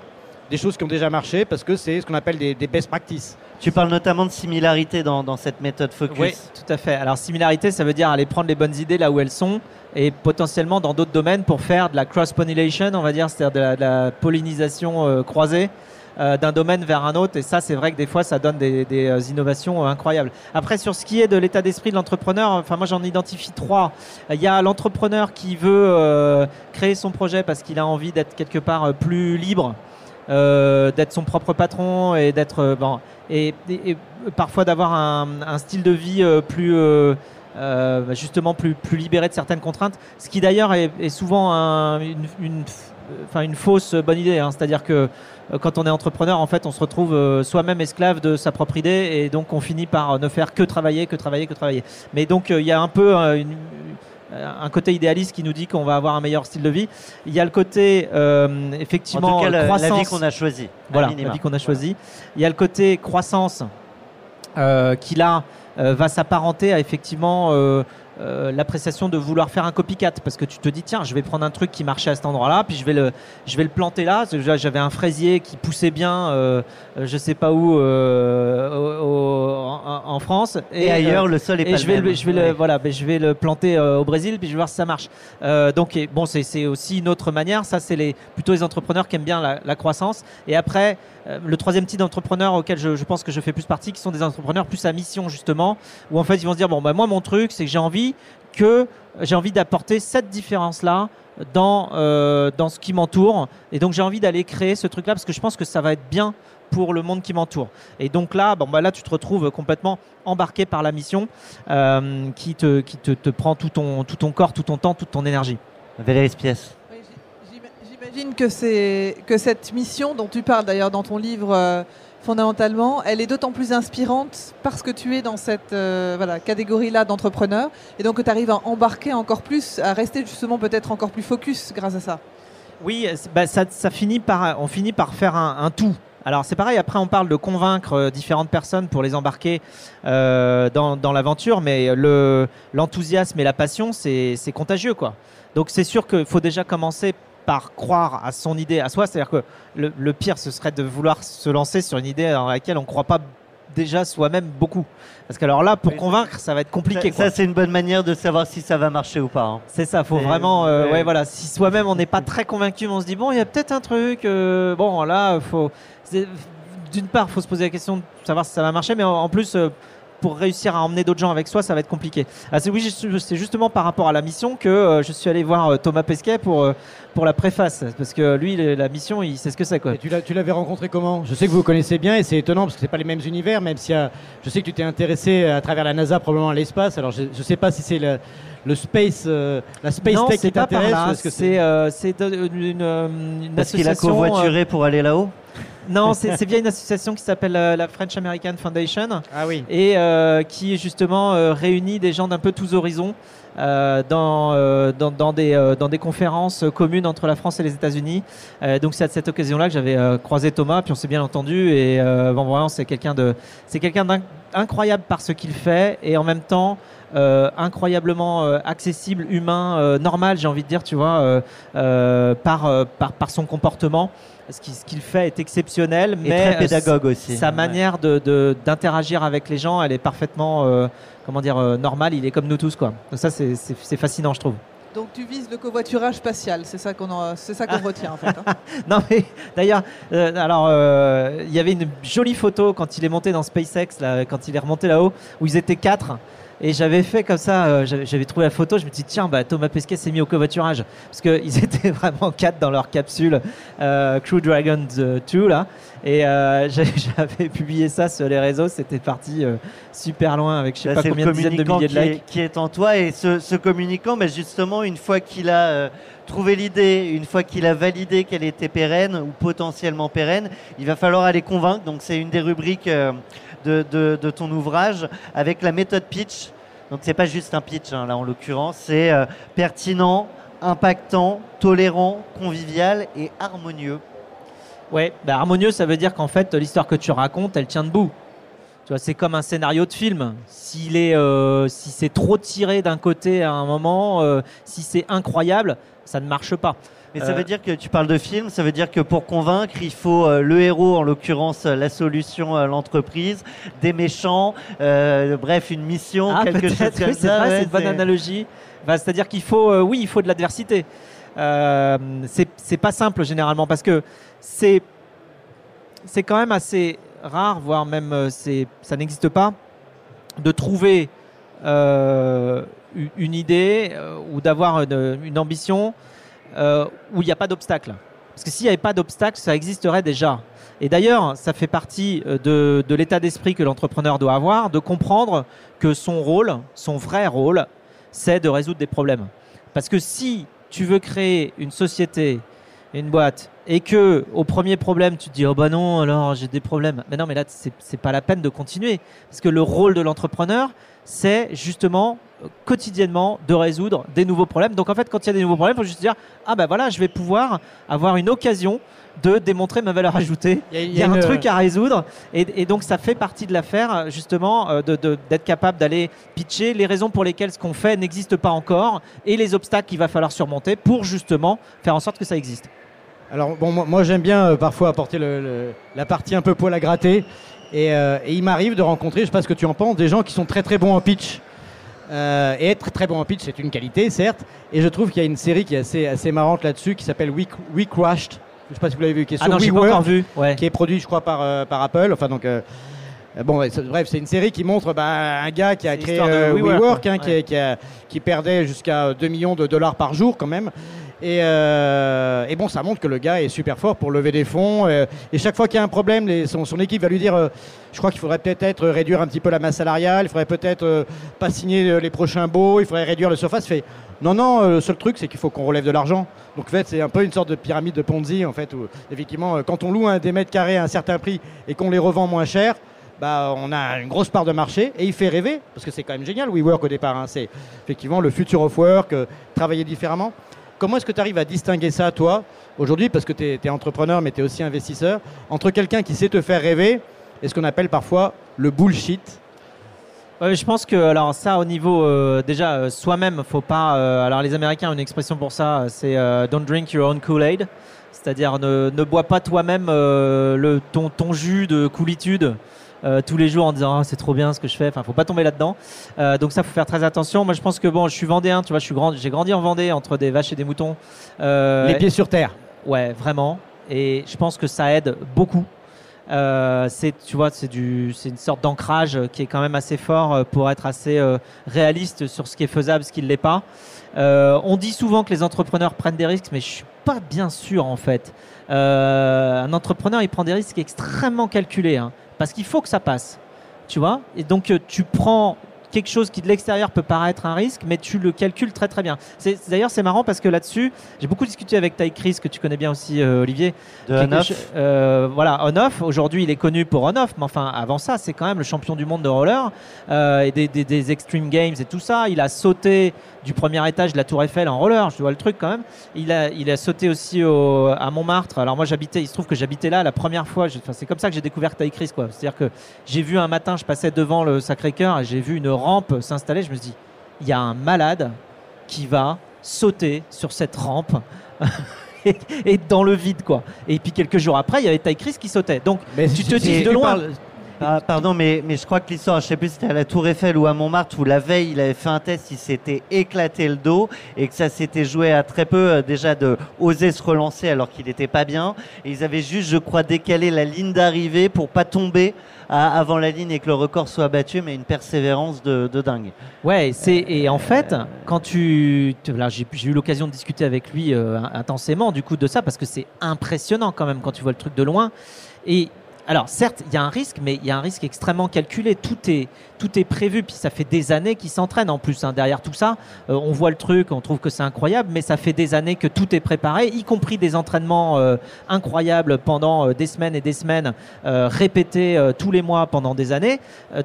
des choses qui ont déjà marché parce que c'est ce qu'on appelle des best practices? Tu parles notamment de similarité dans, dans cette méthode focus. Oui, tout à fait. Alors similarité, ça veut dire aller prendre les bonnes idées là où elles sont et potentiellement dans d'autres domaines pour faire de la cross-pollination, on va dire, c'est-à-dire de la, de la pollinisation euh, croisée euh, d'un domaine vers un autre. Et ça, c'est vrai que des fois, ça donne des, des, euh, innovations euh, incroyables. Après, sur ce qui est de l'état d'esprit de l'entrepreneur, enfin moi j'en identifie trois. Il y a l'entrepreneur qui veut créer son projet parce qu'il a envie d'être quelque part plus libre. Euh, d'être son propre patron et d'être euh, bon, et, parfois d'avoir un, style de vie euh, plus euh, justement plus, plus libéré de certaines contraintes, ce qui d'ailleurs est, souvent un- une, enfin, une fausse bonne idée. hein. C'est-à-dire que quand on est entrepreneur, en fait, on se retrouve soi-même esclave de sa propre idée et donc on finit par ne faire que travailler, que travailler, que travailler. Mais donc il y a un peu une- un côté idéaliste qui nous dit qu'on va avoir un meilleur style de vie. Il y a le côté euh, En effectivement tout cas, la, la croissance. vie qu'on a choisie. Voilà, minima. la vie qu'on a choisie. Il y a le côté croissance euh, qui là euh, va s'apparenter à effectivement euh, euh, l'appréciation de vouloir faire un copycat parce que tu te dis tiens je vais prendre un truc qui marchait à cet endroit-là puis je vais le je vais le planter là j'avais un fraisier qui poussait bien euh, euh, je sais pas où euh, au- au- en, en France Et, ailleurs, le sol est et pas je vais, le, même. je vais le, voilà, ben, je vais le planter euh, au Brésil, puis je vais voir si ça marche. Euh, donc, et, bon, c'est aussi une autre manière. Ça, c'est les, plutôt les entrepreneurs qui aiment bien la, la croissance. Et après, euh, le troisième type d'entrepreneur auquel je, je pense que je fais plus partie, qui sont des entrepreneurs plus à mission, justement, où en fait, ils vont se dire, bon, bah, moi, mon truc, c'est que j'ai envie que j'ai envie d'apporter cette différence-là dans, euh, dans ce qui m'entoure. Et donc, j'ai envie d'aller créer ce truc-là parce que je pense que ça va être bien pour le monde qui m'entoure. Et donc là, bon, bah là, tu te retrouves complètement embarqué par la mission euh, qui, te, qui te, te prend tout ton, tout ton corps, tout ton temps, toute ton énergie. Valérie Spies. J'imagine que, que cette mission dont tu parles d'ailleurs dans ton livre, euh, fondamentalement, elle est d'autant plus inspirante parce que tu es dans cette euh, catégorie-là d'entrepreneurs et donc que tu arrives à embarquer encore plus, à rester justement peut-être encore plus focus grâce à ça. Oui, euh, bah, ça, finit par, on finit par faire un, tout. Alors c'est pareil, après on parle de convaincre différentes personnes pour les embarquer dans, l'aventure, mais le- l'enthousiasme et la passion, c'est c'est contagieux. quoi. Donc c'est sûr qu'il faut déjà commencer par croire à son idée, à soi. C'est-à-dire que le, le pire, ce serait de vouloir se lancer sur une idée dans laquelle on ne croit pas déjà soi-même beaucoup. Parce que alors là, pour convaincre, ça va être compliqué. Ça, ça, c'est une bonne manière de savoir si ça va marcher ou pas. hein. C'est ça, faut vraiment, euh, ouais. ouais. voilà. Si soi-même on n'est pas très convaincu, mais on se dit bon, il y a peut-être un truc. euh, bon, là, faut. D'une part, faut se poser la question de savoir si ça va marcher, mais en, en plus, euh, pour réussir à emmener d'autres gens avec soi, ça va être compliqué. Ah, c'est oui, c'est justement par rapport à la mission que euh, je suis allé voir euh, Thomas Pesquet pour euh, pour la préface, parce que lui, la mission, il sait ce que c'est quoi. Et tu l'avais rencontré comment? Je sais que vous vous connaissez bien et c'est étonnant parce que c'est pas les mêmes univers, même si euh, je sais que tu t'es intéressé à travers la NASA probablement à l'espace. Alors je, je sais pas si c'est le, le space, euh, la space non, tech qui t'intéresse C'est euh, une, euh, une Parce qu'il a association. euh, covoituré pour aller là-haut? non, c'est via une association qui s'appelle la French American Foundation. Ah oui. et euh, qui justement euh, réunit des gens d'un peu tous horizons euh, dans, euh, dans, dans des, euh, dans des conférences communes entre la France et les États-Unis. Euh, donc c'est à cette occasion-là que j'avais euh, croisé Thomas, puis on s'est bien entendu. Et euh, bon, vraiment, c'est quelqu'un de, c'est quelqu'un d'incroyable par ce qu'il fait et en même temps. incroyablement accessible, humain, normal, j'ai envie de dire, tu vois, par, par, par son comportement. Ce qu'il fait est exceptionnel, Et mais très euh, pédagogue aussi. sa Ouais. manière de- de- d'interagir avec les gens, elle est parfaitement, euh, comment dire, euh, normale. Il est comme nous tous, quoi. Donc ça, c'est- fascinant, je trouve. Donc tu vises le covoiturage spatial, c'est ça qu'on en- c'est ça qu'on retient en fait. hein. Non mais d'ailleurs, euh, alors euh, il y avait une jolie photo quand il est monté dans SpaceX, là, quand il est remonté là-haut, où ils étaient quatre. Et j'avais fait comme ça, euh, j'avais trouvé la photo, je me suis dit tiens, bah, Thomas Pesquet s'est mis au covoiturage. Parce qu'ils étaient vraiment quatre dans leur capsule euh, Crew Dragon 2 là. Et euh, j'avais publié ça sur les réseaux, c'était parti super loin avec je sais Là, pas combien de dizaines de milliers de qui likes. est, qui est en toi et ce, ce communicant, bah, justement, une fois qu'il a trouvé l'idée, une fois qu'il a validé qu'elle était pérenne ou potentiellement pérenne, il va falloir aller convaincre. Donc c'est une des rubriques de, ton ouvrage avec la méthode pitch. Donc c'est pas juste un pitch hein, là en l'occurrence, c'est euh, pertinent, impactant, tolérant, convivial et harmonieux. Ouais, bah, harmonieux, ça veut dire qu'en fait, l'histoire que tu racontes, elle tient debout. Tu vois, c'est comme un scénario de film. S'il est, euh, si c'est trop tiré d'un côté à un moment, euh, si c'est incroyable, ça ne marche pas. Mais ça Euh, veut dire que tu parles de film, ça veut dire que pour convaincre, il faut euh, le héros, en l'occurrence euh, la solution, l'entreprise, des méchants, euh, bref, une mission, Ah, quelque chose comme oui, c'est ça. ouais, c'est une bonne analogie. Bah, C'est-à-dire qu'il faut, oui, il faut de l'adversité. Euh, c'est pas simple généralement parce que c'est c'est quand même assez rare, voire même c'est ça n'existe pas, de trouver euh, une idée ou d'avoir une, une ambition euh, où il n'y a pas d'obstacle. Parce que s'il n'y avait pas d'obstacle, ça existerait déjà. Et d'ailleurs, ça fait partie euh, de, l'état d'esprit que l'entrepreneur doit avoir, de comprendre que son rôle, son vrai rôle, c'est de résoudre des problèmes. Parce que si tu veux créer une société, une boîte, et que au premier problème tu te dis oh bah non alors j'ai des problèmes, mais non mais là c'est pas la peine de continuer parce que le rôle de l'entrepreneur c'est justement quotidiennement de résoudre des nouveaux problèmes. Donc en fait, quand il y a des nouveaux problèmes, il faut juste dire ah ben voilà, je vais pouvoir avoir une occasion de démontrer ma valeur ajoutée. Il y a- Il y a, une- un truc à résoudre et, et donc ça fait partie de l'affaire justement euh, de- de- d'être capable d'aller pitcher les raisons pour lesquelles ce qu'on fait n'existe pas encore et les obstacles qu'il va falloir surmonter pour justement faire en sorte que ça existe. Alors bon, moi, moi, j'aime bien euh, parfois apporter le- le- la partie un peu poil à gratter. Et, euh, et il m'arrive de rencontrer, je sais pas ce que tu en penses, des gens qui sont très très bons en pitch. Euh, et être très bon en pitch, c'est une qualité, certes. Et je trouve qu'il y a une série qui est assez, assez marrante là-dessus, qui s'appelle We, We Crushed. Je sais pas si vous l'avez vu, qui est Ah sur non, encore vu. Ouais. qui est produit, je crois, par, euh, par Apple. Enfin, donc, euh, bon, ouais, bref, c'est une série qui montre bah, un gars qui a créé WeWork, quoi. hein, qui, Ouais. qui a- qui perdait jusqu'à 2 millions de dollars par jour, quand même. Et, euh, et bon, ça montre que le gars est super fort pour lever des fonds. euh, et chaque fois qu'il y a un problème, son, équipe va lui dire euh, je crois qu'il faudrait peut-être réduire un petit peu la masse salariale, il faudrait peut-être pas signer les prochains baux, il faudrait réduire le surface. Non, non, le seul truc, c'est qu'il faut qu'on relève de l'argent. Donc en fait, c'est un peu une sorte de pyramide de Ponzi, en fait, où effectivement, quand on loue un, des mètres carrés à un certain prix et qu'on les revend moins cher, bah, on a une grosse part de marché et il fait rêver, parce que c'est quand même génial, WeWork au départ. hein. c'est effectivement le future of work, travailler différemment. Comment est-ce que tu arrives à distinguer ça, toi, aujourd'hui, parce que tu es, entrepreneur, mais tu es aussi investisseur, entre quelqu'un qui sait te faire rêver et ce qu'on appelle parfois le bullshit? Je pense que alors ça au niveau euh, déjà euh, soi-même faut pas euh, alors les Américains ont une expression pour ça c'est don't drink your own Kool-Aid. C'est-à-dire ne, bois pas toi-même le ton, ton jus de coolitude euh, tous les jours en disant Ah, c'est trop bien ce que je fais enfin faut pas tomber là-dedans Euh, donc ça faut faire très attention moi je pense que bon je suis vendéen tu vois je suis grand j'ai grandi en Vendée entre des vaches et des moutons Euh, Les pieds sur terre. Ouais, vraiment. Et je pense que ça aide beaucoup. C'est, tu vois, c'est du, c'est une sorte d'ancrage qui est quand même assez fort pour être assez réaliste sur ce qui est faisable, ce qui ne l'est pas. On dit souvent que les entrepreneurs prennent des risques, mais je suis pas bien sûr en fait. Un entrepreneur, il prend des risques extrêmement calculés, hein, parce qu'il faut que ça passe, tu vois? Et donc euh, tu prends quelque chose qui de l'extérieur peut paraître un risque, mais tu le calcules très très bien. C'est, d'ailleurs, c'est marrant parce que là-dessus, j'ai beaucoup discuté avec Ty Chris, que tu connais bien aussi, euh, Olivier, De on-off. euh, voilà, on-off. Aujourd'hui, il est connu pour on-off, mais enfin, avant ça, c'est quand même le champion du monde de roller euh, et des, des- des Extreme Games et tout ça. Il a sauté du premier étage de la Tour Eiffel en roller, je vois le truc quand même. Il a, il a sauté aussi au- à Montmartre. Alors moi, j'habitais, il se trouve que j'habitais là la première fois. Je- c'est comme ça que j'ai découvert Ty Chris, quoi. C'est-à-dire que j'ai vu un matin, je passais devant le Sacré-Cœur et j'ai vu une rampe s'installer. Je me suis dit, il y a un malade qui va sauter sur cette rampe. et, et dans le vide quoi. Et puis quelques jours après, il y avait Ty Chris qui sautait. Donc Mais tu te dis de loin. Ah, pardon, mais, mais je crois que l'histoire, je sais plus si c'était à la Tour Eiffel ou à Montmartre, où la veille, il avait fait un test, il s'était éclaté le dos et que ça s'était joué à très peu euh, déjà de oser se relancer alors qu'il n'était pas bien. Et ils avaient juste, je crois, décalé la ligne d'arrivée pour pas tomber avant la ligne et que le record soit battu, mais une persévérance de, dingue. Ouais, c'est et en fait, quand tu, tu- là, j'ai j'ai eu l'occasion de discuter avec lui euh, intensément du coup de ça parce que c'est impressionnant quand même quand tu vois le truc de loin. Et alors certes, il y a un risque, mais il y a un risque extrêmement calculé. Tout est prévu, puis ça fait des années qu'il s'entraîne en plus hein, derrière tout ça. Euh, on voit le truc, on trouve que c'est incroyable, mais ça fait des années que tout est préparé, y compris des entraînements euh, incroyables pendant euh, des semaines et des semaines, répétés tous les mois pendant des années.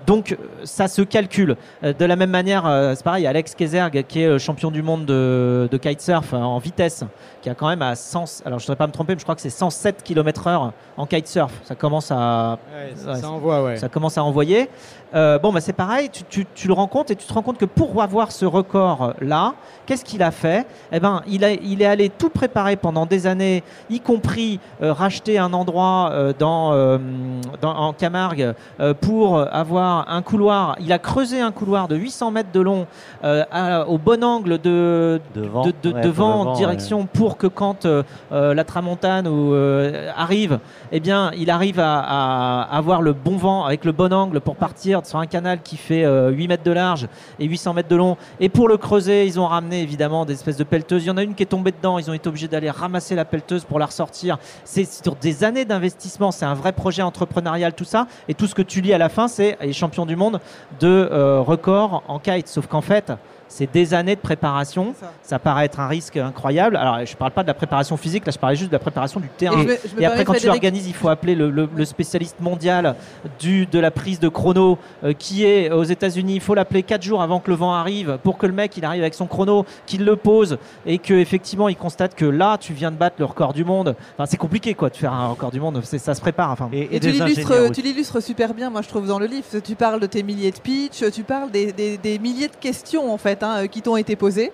Donc ça se calcule. De la même manière, c'est pareil, Alex Kezerg, qui est champion du monde de, kitesurf en vitesse, qui a quand même à 100, alors je ne voudrais pas me tromper, mais je crois que c'est 107 km/h en kitesurf. Ça commence à, Ouais, ça, Ouais, ça envoie, ouais. ça commence à envoyer. Euh, bon, bah, c'est pareil, tu, tu- tu le rends compte et tu te rends compte que pour avoir ce record-là, qu'est-ce qu'il a fait? Eh ben, il, a, il est allé tout préparer pendant des années, y compris euh, racheter un endroit euh, dans, euh, dans- en Camargue euh, pour avoir un couloir. Il a creusé un couloir de 800 mètres de long euh, à- au bon angle de, Devant, de, vent, direction pour que quand euh, euh, la tramontane euh, arrive, eh bien, il arrive à, avoir le bon vent avec le bon angle pour partir sur un canal qui fait euh, 8 mètres de large et 800 mètres de long. Et pour le creuser, ils ont ramené évidemment des espèces de pelleteuses. Il y en a une qui est tombée dedans. Ils ont été obligés d'aller ramasser la pelleteuse pour la ressortir. C'est sur des années d'investissement. C'est un vrai projet entrepreneurial, tout ça. Et tout ce que tu lis à la fin, c'est les champions du monde de record en kite. Sauf qu'en fait, c'est des années de préparation. Ça. Ça paraît être un risque incroyable. Alors, je parle pas de la préparation physique, là, je parlais juste de la préparation du terrain. Et Et, je me- je me après, quand tu l'organises, il faut appeler le, le- le spécialiste mondial du, de la prise de chrono euh, qui est aux États-Unis. Il faut l'appeler 4 jours avant que le vent arrive pour que le mec il arrive avec son chrono, qu'il le pose et que effectivement il constate que là tu viens de battre le record du monde. Enfin, c'est compliqué quoi de faire un record du monde. Ça se prépare. Enfin. Et, tu l'illustres super bien, moi je trouve dans le livre. Tu parles de tes milliers de pitch, tu parles des, des, milliers de questions en fait hein, qui t'ont été posées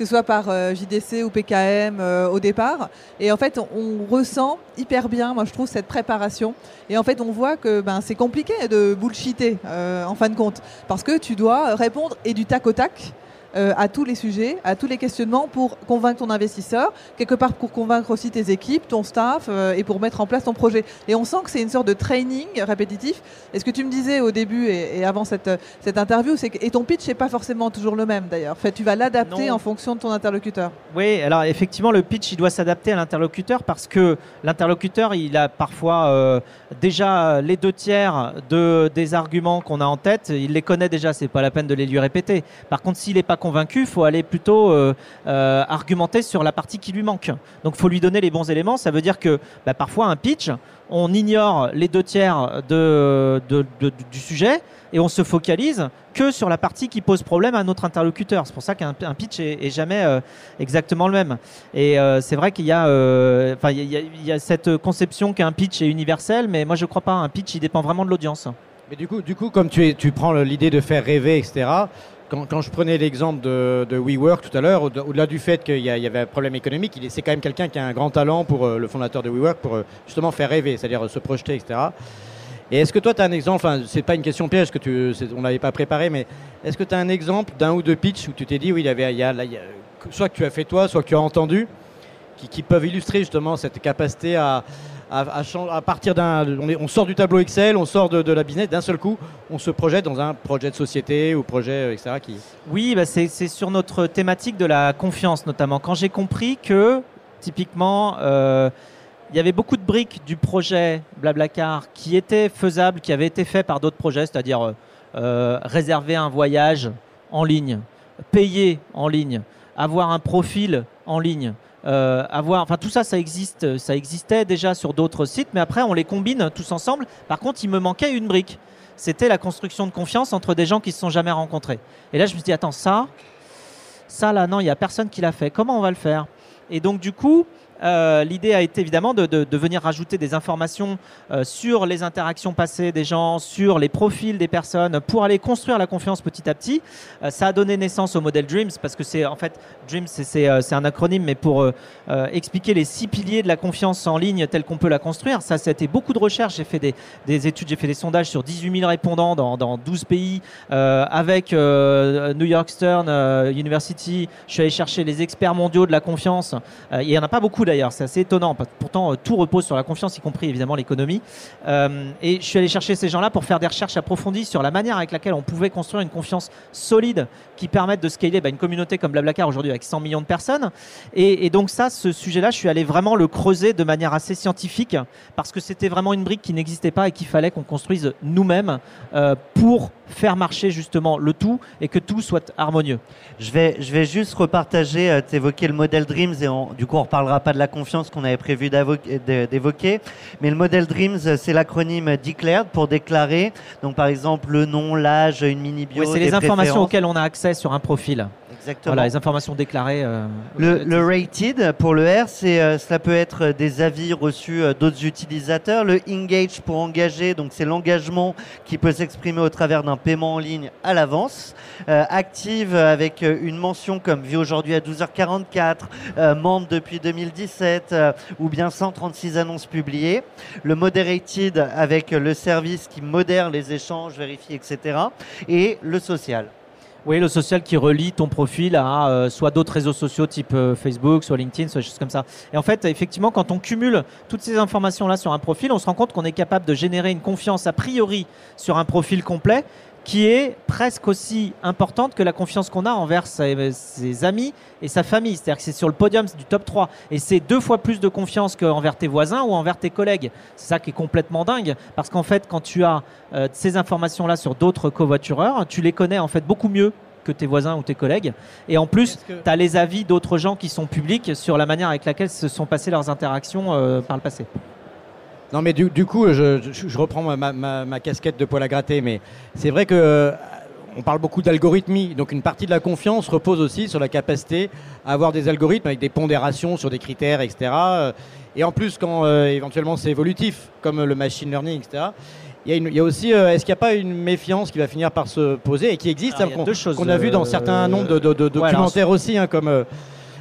que ce soit par euh, JDC ou PKM euh, au départ. Et en fait, on, ressent hyper bien, moi je trouve, cette préparation. Et en fait, on voit que ben, c'est compliqué de bullshiter euh, en fin de compte, parce que tu dois répondre et du tac au tac. Euh, à tous les sujets, à tous les questionnements pour convaincre ton investisseur, quelque part pour convaincre aussi tes équipes, ton staff euh, et pour mettre en place ton projet. Et on sent que c'est une sorte de training répétitif. Et ce que tu me disais au début et, avant cette, cette interview, c'est que et ton pitch n'est pas forcément toujours le même d'ailleurs. Fait, tu vas l'adapter en fonction de ton interlocuteur. Oui, alors effectivement, le pitch, il doit s'adapter à l'interlocuteur parce que l'interlocuteur, il a parfois euh, déjà les deux tiers de, des arguments qu'on a en tête, il les connaît déjà, c'est pas la peine de les lui répéter. Par contre, s'il n'est pas convaincu, faut aller plutôt euh, euh, argumenter sur la partie qui lui manque. Donc faut lui donner les bons éléments. Ça veut dire que bah, parfois un pitch, on ignore les deux tiers de, du sujet et on se focalise que sur la partie qui pose problème à notre interlocuteur. C'est pour ça qu'un pitch est, jamais euh, exactement le même. Et c'est vrai qu'il y, il y, a cette conception qu'un pitch est universel, mais moi je ne crois pas. Un pitch, il dépend vraiment de l'audience. Mais du coup, du coup, comme tu, es, tu prends l'idée de faire rêver, etc., quand, je prenais l'exemple de, WeWork tout à l'heure, au-delà du fait qu'il y, avait un problème économique, c'est quand même quelqu'un qui a un grand talent pour euh, le fondateur de WeWork pour euh, justement faire rêver, c'est-à-dire euh, se projeter, etc. Et est-ce que toi, tu as un exemple, enfin, c'est pas une question piège, que tu, on n'avait pas préparé, mais est-ce que tu as un exemple d'un ou deux pitchs où tu t'es dit, oui, il y avait, a, soit que tu as fait toi, soit que tu as entendu, qui peuvent illustrer justement cette capacité à, On, sort du tableau Excel, on sort de, la business, d'un seul coup, on se projette dans un projet de société ou projet, euh, etc. Oui, bah c'est sur notre thématique de la confiance notamment. Quand j'ai compris que, typiquement, euh, il y avait beaucoup de briques du projet Blablacar qui étaient faisables, qui avaient été faits par d'autres projets, c'est-à-dire euh, réserver un voyage en ligne, payer en ligne, avoir un profil en ligne. Euh, avoir, enfin tout ça, ça existe, ça existait déjà sur d'autres sites, mais après on les combine tous ensemble. Par contre, il me manquait une brique. C'était la construction de confiance entre des gens qui se sont jamais rencontrés. Et là, je me suis dit attends ça, ça là non, il y a personne qui l'a fait. Comment on va le faire? Et donc du coup, euh, l'idée a été évidemment de, venir rajouter des informations euh, sur les interactions passées des gens, sur les profils des personnes, pour aller construire la confiance petit à petit. Euh, ça a donné naissance au modèle Dreams, parce que c'est en fait, Dreams, c'est un acronyme, mais pour expliquer les six piliers de la confiance en ligne telle qu'on peut la construire. Ça, c'était beaucoup de recherches. J'ai fait des, études, j'ai fait des sondages sur 18 000 répondants dans, dans 12 pays, avec New York Stern University. Je suis allé chercher les experts mondiaux de la confiance. il n'y en a pas beaucoup d'ailleurs, c'est assez étonnant. Pourtant, euh, tout repose sur la confiance, y compris évidemment l'économie. Euh, et je suis allé chercher ces gens-là pour faire des recherches approfondies sur la manière avec laquelle on pouvait construire une confiance solide qui permette de scaler bah, une communauté comme Blablacar aujourd'hui avec 100 millions de personnes. Et, donc ça, ce sujet-là, je suis allé vraiment le creuser de manière assez scientifique parce que c'était vraiment une brique qui n'existait pas et qu'il fallait qu'on construise nous-mêmes euh, pour faire marcher justement le tout et que tout soit harmonieux. Je vais, je vais juste repartager, euh, t'évoquer le modèle Dreams et du coup on ne reparlera pas de la confiance qu'on avait prévu d'évoquer. Mais le modèle Dreams, c'est l'acronyme Declared pour déclarer. Donc par exemple le nom, l'âge, une mini bio. c'est les informations auxquelles on a accès sur un profil. Exactement. Voilà, les informations déclarées. Euh, le, rated, pour le R, c'est, euh, cela peut être des avis reçus euh, d'autres utilisateurs. Le engage pour engager, donc c'est l'engagement qui peut s'exprimer au travers d'un paiement en ligne à l'avance. active avec une mention comme vu aujourd'hui à 12h44, membre depuis 2017 ou bien 136 annonces publiées. Le moderated avec le service qui modère les échanges, vérifie, etc. Et le social. Oui, le social qui relie ton profil à euh, soit d'autres réseaux sociaux type euh, Facebook, soit LinkedIn, soit des choses comme ça. Et en fait, effectivement, quand on cumule toutes ces informations-là sur un profil, on se rend compte qu'on est capable de générer une confiance a priori sur un profil complet qui est presque aussi importante que la confiance qu'on a envers ses, amis et sa famille. C'est-à-dire que c'est sur le podium du top 3. Et c'est deux fois plus de confiance qu'envers tes voisins ou envers tes collègues. C'est ça qui est complètement dingue. Parce qu'en fait, quand tu as euh, ces informations-là sur d'autres covoitureurs, tu les connais en fait beaucoup mieux que tes voisins ou tes collègues. Et en plus, tu as les avis d'autres gens qui sont publics sur la manière avec laquelle se sont passées leurs interactions euh, par le passé. Non, mais du, du coup, je, je- je reprends ma, ma- ma- ma casquette de poil à gratter, mais c'est vrai que euh, on parle beaucoup d'algorithmie. Donc, une partie de la confiance repose aussi sur la capacité à avoir des algorithmes avec des pondérations sur des critères, etc. Euh, Et en plus, quand euh, éventuellement c'est évolutif, comme le machine learning, etc. Il y, a une- il y a aussi, euh, est-ce qu'il n'y a pas une méfiance qui va finir par se poser et qui existe, hein, qu'on deux choses, qu'on a vu dans euh, certains nombres de, de- de ouais, alors, documentaires aussi, hein, comme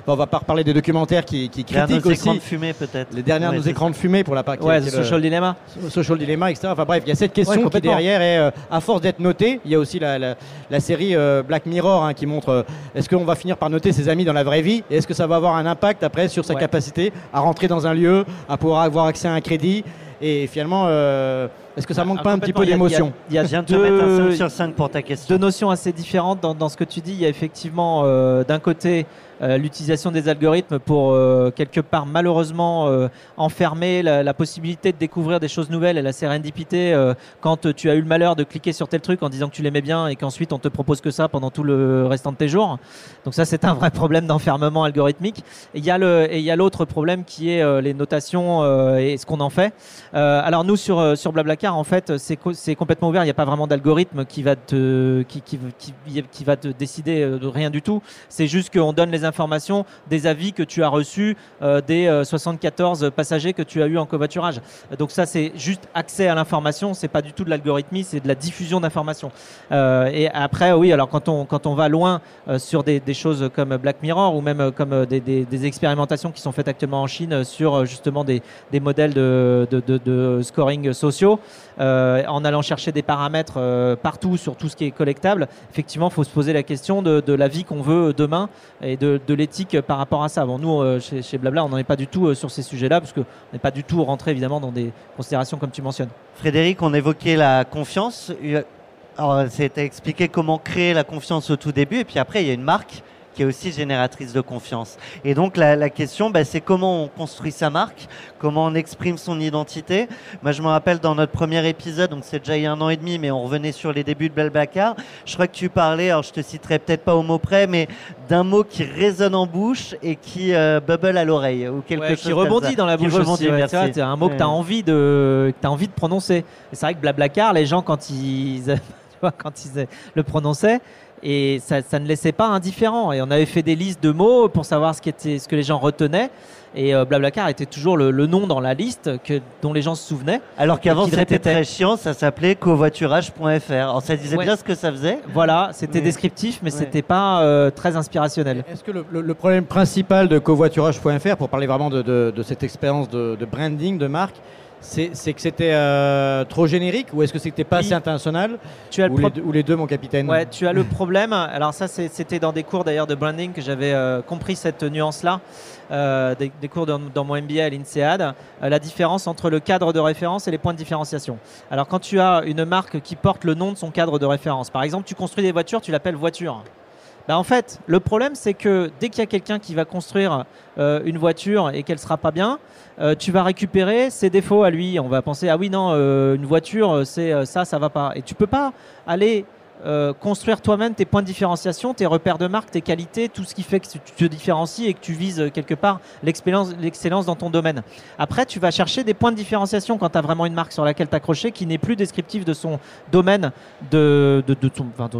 bon, on va pas reparler des documentaires qui, critiquent nos écrans aussi de fumée peut-être. les dernières Ouais, nos écrans de fumée pour la qui- Ouais, The Social Dilemma. social dilemma, etc. Enfin bref, il y a cette question Ouais, qui complètement. derrière est, euh, à force d'être notée, il y a aussi la, la- la série euh, Black Mirror hein, qui montre euh, est-ce qu'on va finir par noter ses amis dans la vraie vie et est-ce que ça va avoir un impact après sur sa Ouais. capacité à rentrer dans un lieu, à pouvoir avoir accès à un crédit et finalement, euh, est-ce que ça manque Ah, pas un petit peu complètement, il y a- d'émotion? Il y a, de deux- mettre un 5 sur 5 pour ta question. deux notions assez différentes dans, dans ce que tu dis. Il y a effectivement euh, d'un côté euh, l'utilisation des algorithmes pour euh, quelque part malheureusement euh, enfermer la, possibilité de découvrir des choses nouvelles et la sérendipité quand tu as eu le malheur de cliquer sur tel truc en disant que tu l'aimais bien et qu'ensuite on te propose que ça pendant tout le restant de tes jours. Donc ça c'est un vrai problème d'enfermement algorithmique. Il y a et il y a l'autre problème qui est les notations et ce qu'on en fait. Alors nous sur sur Blablacar en fait c'est co- c'est complètement ouvert. Il n'y a pas vraiment d'algorithme qui va te qui, qui, qui, va te décider de rien du tout. C'est juste qu'on donne les des avis que tu as reçus euh, des euh, 74 passagers que tu as eu en covoiturage. Donc ça c'est juste accès à l'information. C'est pas du tout de l'algorithmie, c'est de la diffusion d'informations. Euh, et après oui alors quand on quand on va loin euh, sur des, choses comme Black Mirror ou même euh, comme euh, des, expérimentations qui sont faites actuellement en Chine euh, sur euh, justement des, modèles de, de, scoring sociaux, euh, en allant chercher des paramètres euh, partout sur tout ce qui est collectable, effectivement, il faut se poser la question de, de la vie qu'on veut demain et de, de l'éthique par rapport à ça. Bon, nous, euh, chez, Blabla, on n'en est pas du tout euh, sur ces sujets-là, parce qu'on n'est pas du tout rentré évidemment dans des considérations comme tu mentionnes. Frédéric, on évoquait la confiance. Euh, Alors, c'était expliqué comment créer la confiance au tout début, et puis après, il y a une marque qui est aussi génératrice de confiance. Et donc, la, la question, bah, c'est comment on construit sa marque, comment on exprime son identité. Moi, je me rappelle dans notre premier épisode, donc c'est déjà il y a un an et demi, mais on revenait sur les débuts de Blablacar. Je crois que tu parlais, alors je te citerai peut-être pas au mot près, mais d'un mot qui résonne en bouche et qui euh, bubble à l'oreille, ou quelque Ouais, chose qui rebondit dans la Qui bouche rebondit, aussi. ouais, c'est un mot que tu as envie de que as envie de prononcer. Et c'est vrai que Blablacar, les gens quand ils quand ils le prononçaient et ça, ça ne laissait pas indifférent. Et on avait fait des listes de mots pour savoir ce qui était ce que les gens retenaient. Et euh, Blablacar était toujours le, le nom dans la liste que, dont les gens se souvenaient. Alors qu'avant c'était très chiant, ça s'appelait covoiturage.fr. Alors ça disait Ouais. bien ce que ça faisait. Voilà, c'était Mais- descriptif, mais Ouais. c'était pas euh, très inspirationnel. Est-ce que le, le- le problème principal de covoiturage.fr, pour parler vraiment de, de- de cette expérience de, de branding de marque, c'est que c'était euh, trop générique ou est-ce que c'était pas Oui. assez international Tu as le ou, les deux, ou les deux, mon capitaine Ouais, tu as le problème. Alors ça, c'était dans des cours d'ailleurs de branding que j'avais euh, compris cette nuance-là, euh, des, des cours dans, dans mon MBA à l'INSEAD, la différence entre le cadre de référence et les points de différenciation. Alors quand tu as une marque qui porte le nom de son cadre de référence, par exemple, tu construis des voitures, tu l'appelles voiture. Bah, en fait, le problème, c'est que dès qu'il y a quelqu'un qui va construire euh, une voiture et qu'elle sera pas bien, euh, tu vas récupérer ses défauts à lui. On va penser ah oui non, euh, une voiture, c'est ça, ça va pas. Et tu peux pas aller euh, construire toi-même tes points de différenciation, tes repères de marque, tes qualités, tout ce qui fait que tu te différencies et que tu vises euh, quelque part l'excellence dans ton domaine. Après, tu vas chercher des points de différenciation quand tu as vraiment une marque sur laquelle t'accrocher qui n'est plus descriptive de son domaine de,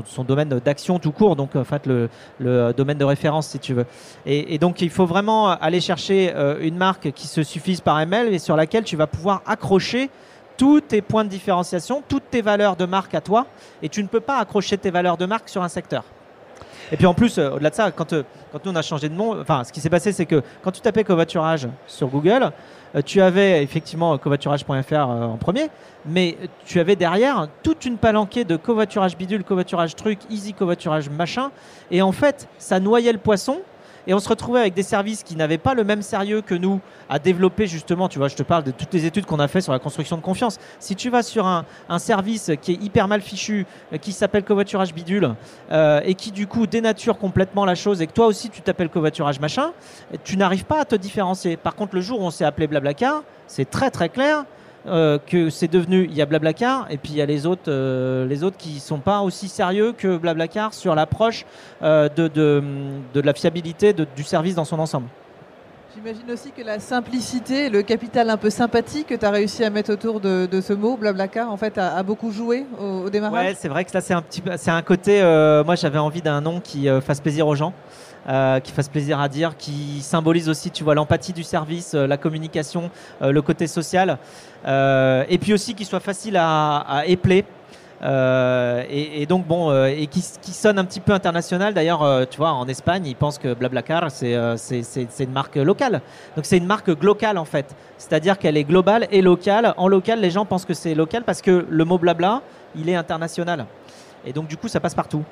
son, domaine d'action tout court, donc en fait le, le domaine de référence si tu veux. Et, donc il faut vraiment aller chercher euh, une marque qui se suffise par ML et sur laquelle tu vas pouvoir accrocher tous tes points de différenciation, toutes tes valeurs de marque à toi, et tu ne peux pas accrocher tes valeurs de marque sur un secteur. Et puis en plus, euh, au-delà de ça, quand, euh, quand nous on a changé de nom, enfin ce qui s'est passé, c'est que quand tu tapais covoiturage sur Google, euh, tu avais effectivement covoiturage.fr en premier, mais tu avais derrière toute une palanquée de covoiturage bidule, covoiturage truc, easy covoiturage machin, et en fait, ça noyait le poisson. Et on se retrouvait avec des services qui n'avaient pas le même sérieux que nous à développer justement, tu vois, je te parle de toutes les études qu'on a fait sur la construction de confiance. Si tu vas sur un, service qui est hyper mal fichu, euh, qui s'appelle covoiturage bidule, euh, et qui du coup dénature complètement la chose, et que toi aussi tu t'appelles covoiturage machin, tu n'arrives pas à te différencier. Par contre, le jour où on s'est appelé Blablacar, c'est très très clair euh, que c'est devenu, il y a Blablacar, et puis il y a les autres, euh, les autres qui sont pas aussi sérieux que Blablacar sur l'approche euh, de, de, de la fiabilité de- du service dans son ensemble. J'imagine aussi que la simplicité, le capital un peu sympathique que tu as réussi à mettre autour de, de ce mot, Blablacar, en fait, a, a beaucoup joué au, au démarrage. Ouais, c'est vrai que là, c'est un petit c'est un côté. euh, moi, j'avais envie d'un nom qui fasse plaisir aux gens, euh, qui fasse plaisir à dire, qui symbolise aussi, tu vois, l'empathie du service, euh, la communication, euh, le côté social, et puis aussi qui soit facile à, à épeler. Et, donc bon, et qui, sonne un petit peu international. D'ailleurs, tu vois, en Espagne, ils pensent que Blablacar, c'est une marque locale. Donc c'est une marque globale en fait. C'est-à-dire qu'elle est globale et locale. En local, les gens pensent que c'est local parce que le mot blabla, il est international. Et donc du coup, ça passe partout.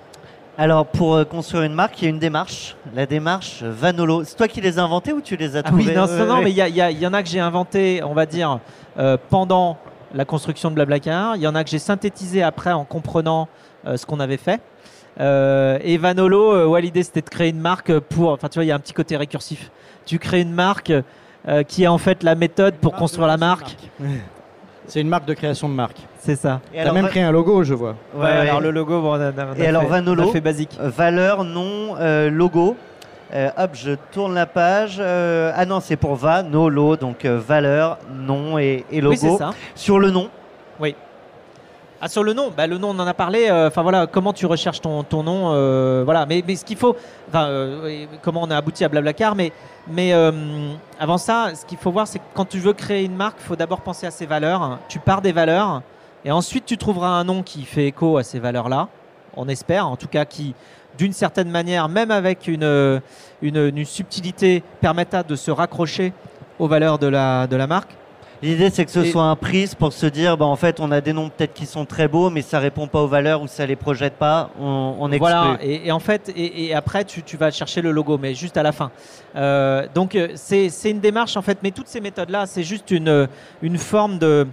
Alors, pour euh, construire une marque, il y a une démarche. La démarche Vanolo. C'est toi qui les as inventés ou tu les as Ah oui, non, non, non, ouais. mais il y, a- il y a- il y en a que j'ai inventé, on va dire, euh, pendant la construction de Blablacar. Il y en a que j'ai synthétisé après en comprenant euh, ce qu'on avait fait. Euh, et Vanolo, euh, ouais, l'idée c'était de créer une marque pour. Enfin, tu vois, il y a un petit côté récursif. Tu crées une marque euh, qui est en fait la méthode pour construire la marque. C'est une marque de création de marque. C'est ça. T'as alors, même Va- créé un logo, je vois. ouais, Ouais, alors le logo, bon, on a, on a Et alors, fait, Vanolo on a fait basique. Valeur, nom, euh, logo. Euh, hop, je tourne la page. Euh, ah non, c'est pour Vanolo, donc euh, valeur, nom et, et logo. Oui, c'est ça. Sur le nom, Ah, sur le nom, bah, le nom, on en a parlé. euh, Enfin voilà, comment tu recherches ton, ton nom, euh, voilà. Mais, mais ce qu'il faut, euh, comment on a abouti à Blablacar, mais, mais euh, avant ça, ce qu'il faut voir, c'est que quand tu veux créer une marque, il faut d'abord penser à ses valeurs. Tu pars des valeurs, et ensuite tu trouveras un nom qui fait écho à ces valeurs-là. On espère, en tout cas, qui, d'une certaine manière, même avec une, subtilité, permettra de se raccrocher aux valeurs de la marque. L'idée c'est que ce Et- soit un prise pour se dire, bah, en fait, on a des noms peut-être qui sont très beaux, mais ça répond pas aux valeurs ou ça les projette pas. On, on exclut. Voilà, et, et en fait, et, et après, tu, tu vas chercher le logo, mais juste à la fin. Euh, donc, euh, c'est c'est une démarche, en fait, mais toutes ces méthodes-là, c'est juste une, une forme de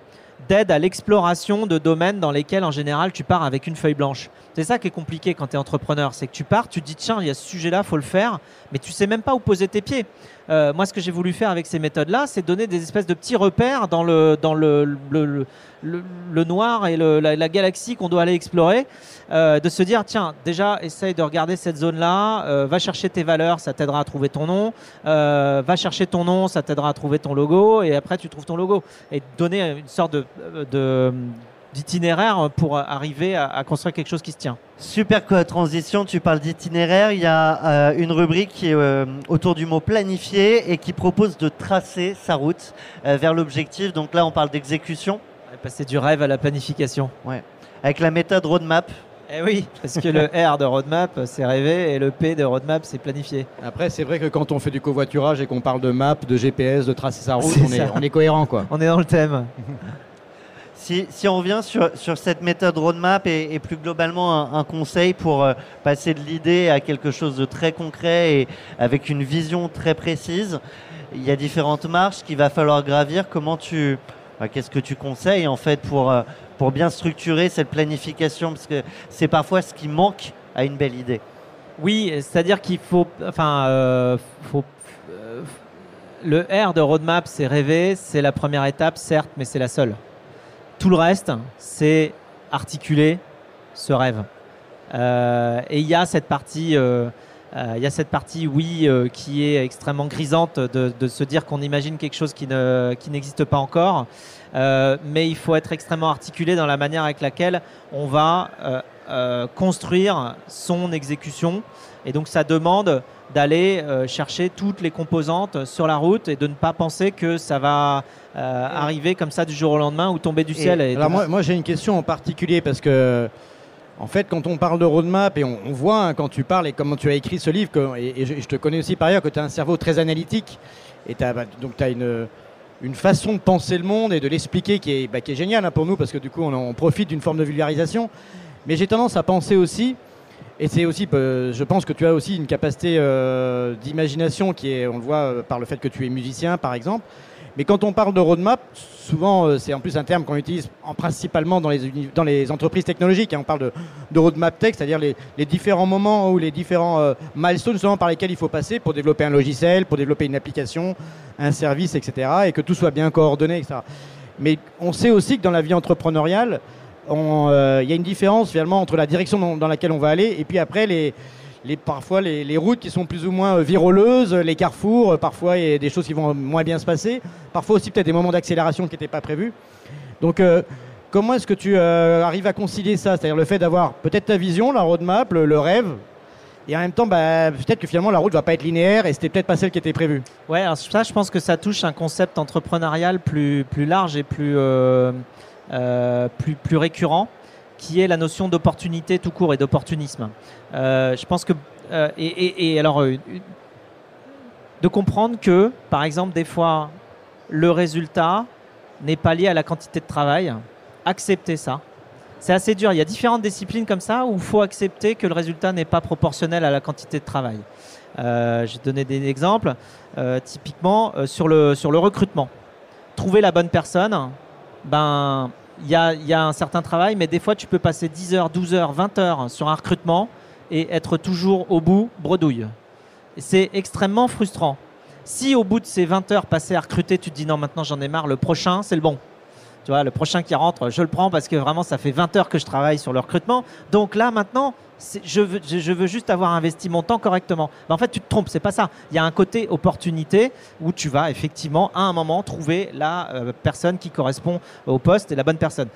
d'aide à l'exploration de domaines dans lesquels, en général, tu pars avec une feuille blanche. C'est ça qui est compliqué quand tu es entrepreneur, c'est que tu pars, tu te dis, tiens, il y a ce sujet-là, faut le faire, mais tu sais même pas où poser tes pieds. Euh, moi, ce que j'ai voulu faire avec ces méthodes-là, c'est donner des espèces de petits repères dans le, dans le, le, noir et la, la galaxie qu'on doit aller explorer. Euh, de se dire, tiens, déjà, essaye de regarder cette zone-là, euh, va chercher tes valeurs, ça t'aidera à trouver ton nom, va chercher ton nom, ça t'aidera à trouver ton logo, et après, tu trouves ton logo. Et donner une sorte de- d'itinéraire pour arriver à, à construire quelque chose qui se tient. Super transition, tu parles d'itinéraire, il y a euh, une rubrique qui est euh, autour du mot planifier et qui propose de tracer sa route euh, vers l'objectif. Donc là, on parle d'exécution Passer du rêve à la planification. avec la méthode roadmap. Eh oui, parce que le R de roadmap, c'est rêver, et le P de roadmap, c'est planifier. Après, c'est vrai que quand on fait du covoiturage et qu'on parle de map, de GPS, de tracer sa route, on est, on est cohérent, quoi. On est dans le thème. Si, on revient sur, cette méthode roadmap et, plus globalement un, conseil pour euh, passer de l'idée à quelque chose de très concret et avec une vision très précise, il y a différentes marches qu'il va falloir gravir. Comment tu, qu'est-ce que tu conseilles en fait pour, euh, pour bien structurer cette planification? Parce que c'est parfois ce qui manque à une belle idée. Oui, c'est-à-dire qu'il faut, enfin, euh, faut, le R de roadmap, c'est rêver, c'est la première étape, certes, mais c'est la seule. Tout le reste, c'est articuler ce rêve. Euh, et il y a cette partie, euh, euh, il y a cette partie, oui, qui est extrêmement grisante de, de se dire qu'on imagine quelque chose qui ne, qui n'existe pas encore. Mais il faut être extrêmement articulé dans la manière avec laquelle on va construire son exécution. Et donc ça demande d'aller euh, chercher toutes les composantes sur la route et de ne pas penser que ça va euh, arriver comme ça du jour au lendemain ou tomber du Et ciel. Et Alors moi, moi j'ai une question en particulier parce que en fait quand on parle de roadmap et on, on voit hein, quand tu parles et comment tu as écrit ce livre que- et, et je, je te connais aussi par ailleurs que tu as un cerveau très analytique et t'as, bah, donc tu as une, une façon de penser le monde et de l'expliquer qui est, bah, qui est géniale hein, pour nous parce que du coup on, en- on profite d'une forme de vulgarisation mais j'ai tendance à penser aussi et c'est aussi, euh, je pense que tu as aussi une capacité euh, d'imagination qui est, on le voit euh, par le fait que tu es musicien par exemple. Mais quand on parle de roadmap, souvent c'est en plus un terme qu'on utilise en, principalement dans les, entreprises technologiques. hein. on parle de, roadmap tech, c'est-à-dire les, différents moments ou les différents milestones justement par lesquels il faut passer pour développer un logiciel, pour développer une application, un service, etc. Et que tout soit bien coordonné, etc. Mais on sait aussi que dans la vie entrepreneuriale, il y a une différence finalement entre la direction dans, laquelle on va aller et puis après les, parfois les, routes qui sont plus ou moins euh, viroleuses, les carrefours, euh, parfois il y a des choses qui vont moins bien se passer, parfois aussi peut-être des moments d'accélération qui n'étaient pas prévus. Donc euh, comment est-ce que tu euh, arrives à concilier ça? C'est-à-dire le fait d'avoir peut-être ta vision, la roadmap, le, rêve, et en même temps bah, peut-être que finalement la route va pas être linéaire et c'était peut-être pas celle qui était prévue. Ouais, alors ça, je pense que ça touche un concept entrepreneurial plus, large et plus, euh, euh, plus, plus récurrent, qui est la notion d'opportunité tout court et d'opportunisme. Euh, je pense que. euh, et, et- alors, euh, de comprendre que, par exemple, des fois, le résultat n'est pas lié à la quantité de travail. Accepter ça. C'est assez dur. Il y a différentes disciplines comme ça où il faut accepter que le résultat n'est pas proportionnel à la quantité de travail. Euh, te donner des exemples. Euh, typiquement, euh, sur, le, sur le recrutement. Trouver la bonne personne, ben, il y a, y a un certain travail, mais des fois, tu peux passer 10 heures, 12 heures, 20 heures sur un recrutement et être toujours au bout, bredouille. C'est extrêmement frustrant. Si au bout de ces 20 heures passées à recruter, tu te dis non, maintenant j'en ai marre, le prochain, c'est le bon. Tu vois, le prochain qui rentre, je le prends parce que vraiment, ça fait 20 heures que je travaille sur le recrutement. Donc là, maintenant, je veux, juste avoir investi mon temps correctement. En fait, tu te trompes, c'est pas ça. Il y a un côté opportunité où tu vas effectivement, à un moment, trouver la euh, personne qui correspond au poste et la bonne personne.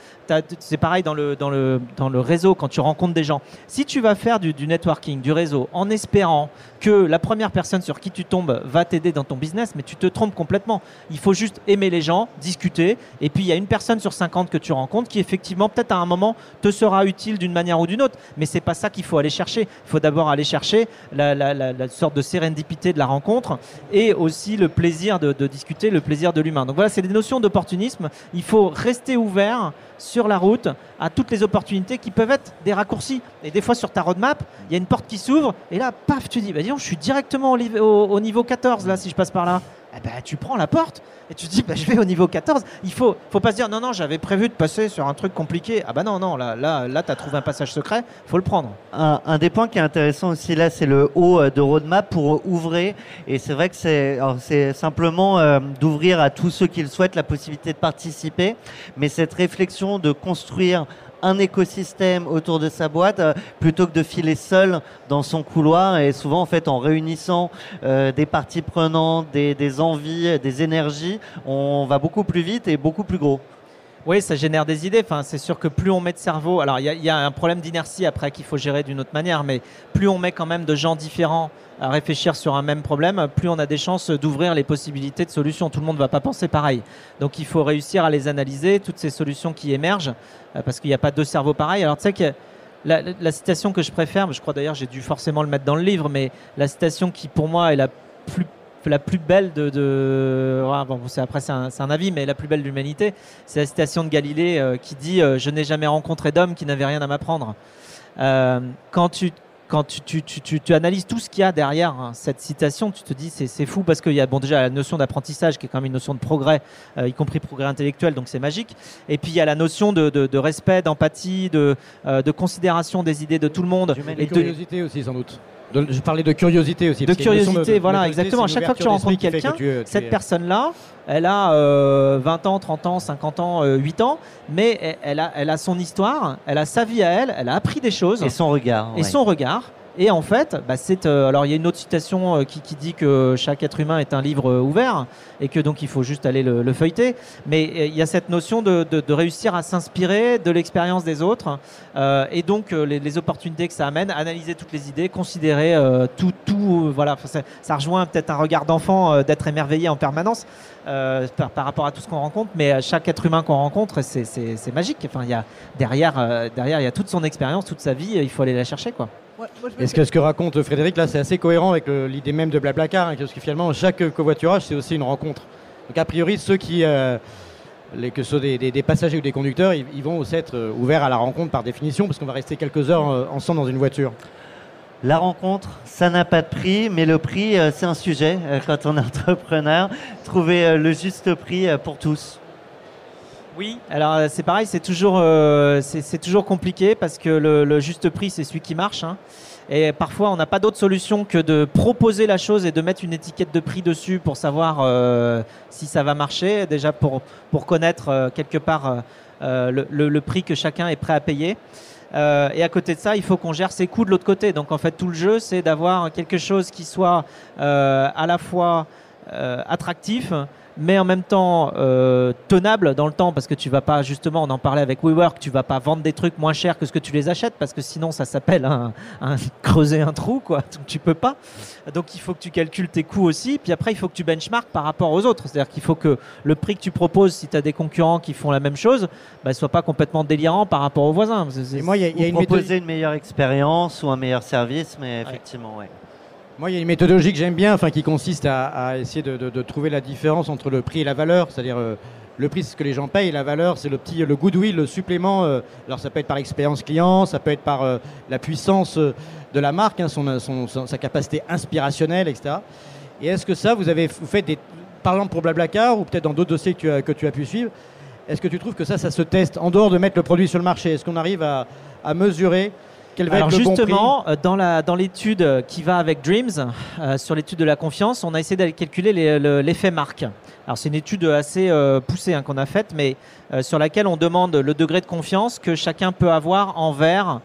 C'est pareil dans le réseau, quand tu rencontres des gens. Si tu vas faire du, du networking, du réseau, en espérant que la première personne sur qui tu tombes va t'aider dans ton business, mais tu te trompes complètement. Il faut juste aimer les gens, discuter, et puis il y a une personne sur 50 que tu rencontres qui effectivement peut-être à un moment te sera utile d'une manière ou d'une autre, mais c'est pas ça qu'il faut aller chercher. Il faut d'abord aller chercher la, sorte de sérendipité de la rencontre et aussi le plaisir de, discuter, le plaisir de l'humain. Donc voilà, c'est des notions d'opportunisme. Il faut rester ouvert sur la route à toutes les opportunités qui peuvent être des raccourcis. Et des fois sur ta roadmap, il y a une porte qui s'ouvre et là, paf, tu dis, bah dis donc, je suis directement au- au niveau 14 là si je passe par là. Eh ben, tu prends la porte et tu dis, bah, je vais au niveau 14. Il faut, faut pas se dire, non, non, j'avais prévu de passer sur un truc compliqué. Ah bah non, non, là, là, là tu as trouvé un passage secret, faut le prendre. Un, des points qui est intéressant aussi là, c'est le haut euh, de roadmap pour ouvrir. Et c'est vrai que c'est c'est simplement euh, d'ouvrir à tous ceux qui le souhaitent la possibilité de participer. Mais cette réflexion de construire un écosystème autour de sa boîte euh, plutôt que de filer seul dans son couloir et souvent en fait en réunissant euh, des parties prenantes, des, des envies, des énergies, on va beaucoup plus vite et beaucoup plus gros. Oui, ça génère des idées. C'est sûr que plus on met de cerveau, alors il y, a- un problème d'inertie après qu'il faut gérer d'une autre manière, mais plus on met quand même de gens différents à réfléchir sur un même problème, plus on a des chances d'ouvrir les possibilités de solutions. Tout le monde ne va pas penser pareil. Donc il faut réussir à les analyser, toutes ces solutions qui émergent, euh, parce qu'il n'y a pas deux cerveaux pareils. Alors tu sais que la- la citation que je préfère, je crois d'ailleurs j'ai dû forcément le mettre dans le livre, mais la citation qui pour moi est la plus la plus belle de, de ouais, bon, après c'est un, c'est un avis mais la plus belle de l'humanité c'est la citation de Galilée euh, qui dit euh, je n'ai jamais rencontré d'homme qui n'avait rien à m'apprendre Euh, quand tu quand tu, tu, tu, tu, tu analyses tout ce qu'il y a derrière hein, cette citation, tu te dis c'est, c'est fou parce qu'il y a bon déjà la notion d'apprentissage qui est quand même une notion de progrès, euh, y compris progrès intellectuel, donc c'est magique. Et puis il y a la notion de, de, de respect, d'empathie, de, euh, de considération des idées de tout le monde. Et de, curiosité aussi sans doute. De- je parlais de curiosité aussi. De curiosité, voilà, exactement. chaque fois que tu rencontres quelqu'un, que tu cette personne-là, elle a euh, 20 ans, 30 ans, 50 ans, euh, 8 ans, mais elle- elle a, elle a son histoire, elle a sa vie à elle, elle a appris des choses Et son regard. et ouais. son regard. Et en fait, bah, euh, alors il y a une autre citation euh, qui, dit que chaque être humain est un livre euh, ouvert et que donc il faut juste aller le, le feuilleter. Mais il y a cette notion de, réussir à s'inspirer de l'expérience des autres et donc les, opportunités que ça amène, analyser toutes les idées, considérer tout, tout. voilà, ça, rejoint peut-être un regard d'enfant d'être émerveillé en permanence par, par rapport à tout ce qu'on rencontre. Mais chaque être humain qu'on rencontre, c'est- magique. Enfin, il y a derrière, derrière, il y a toute son expérience, toute sa vie. Il faut aller la chercher, quoi. Est-ce que ce que raconte Frédéric là, c'est assez cohérent avec l'idée même de Blablacar, hein, parce que finalement chaque covoiturage c'est aussi une rencontre. Donc a priori ceux qui, euh, les, que ce soit des, des- des passagers ou des conducteurs, ils, ils vont aussi être euh, ouverts à la rencontre par définition, parce qu'on va rester quelques heures euh, ensemble dans une voiture. La rencontre, ça n'a pas de prix, mais le prix, euh, c'est un sujet euh, quand on est entrepreneur. Trouver euh, le juste prix euh, pour tous. Oui, alors euh, c'est pareil, c'est toujours, euh, toujours compliqué parce que le, juste prix, c'est celui qui marche. hein. Et parfois, on n'a pas d'autre solution que de proposer la chose et de mettre une étiquette de prix dessus pour savoir euh, si ça va marcher. Déjà pour, pour connaître quelque part le, le- prix que chacun est prêt à payer. Et à côté de ça, il faut qu'on gère ses coûts de l'autre côté. Donc en fait, tout le jeu, c'est d'avoir quelque chose qui soit à la fois attractif, mais en même temps euh, tenable dans le temps parce que tu vas pas justement on en parlait avec WeWork tu vas pas vendre des trucs moins chers que ce que tu les achètes parce que sinon ça s'appelle un, un creuser un trou quoi. Donc tu peux pas. Donc il faut que tu calcules tes coûts aussi puis après il faut que tu benchmark par rapport aux autres. C'est-à-dire qu'il faut que le prix que tu proposes si tu as des concurrents qui font la même chose bah, soit pas complètement délirant par rapport aux voisins. Et moi, il y a, y a une méthode- une meilleure expérience ou un meilleur service, mais effectivement, ouais. Moi, il y a une méthodologie que j'aime bien, enfin, qui consiste à, essayer de, trouver la différence entre le prix et la valeur. C'est-à-dire, euh, le prix, c'est ce que les gens payent, la valeur, c'est le petit, le goodwill, le supplément. euh, alors, ça peut être par l'expérience client, ça peut être par euh, la puissance de la marque, hein, son, sa capacité inspirationnelle, etc. Et est-ce que ça, vous avez vous faites des, par exemple pour Blablacar ou peut-être dans d'autres dossiers que tu as, que tu as pu suivre, est-ce que tu trouves que ça, ça se teste en dehors de mettre le produit sur le marché? Est-ce qu'on arrive à mesurer quel va Alors être le bon prix justement, euh, dans la dans l'étude qui va avec Dreams, euh, sur l'étude de la confiance, on a essayé d'aller calculer le- l'effet marque. Alors c'est une étude assez euh, poussée hein, qu'on a faite, mais euh, sur laquelle on demande le degré de confiance que chacun peut avoir envers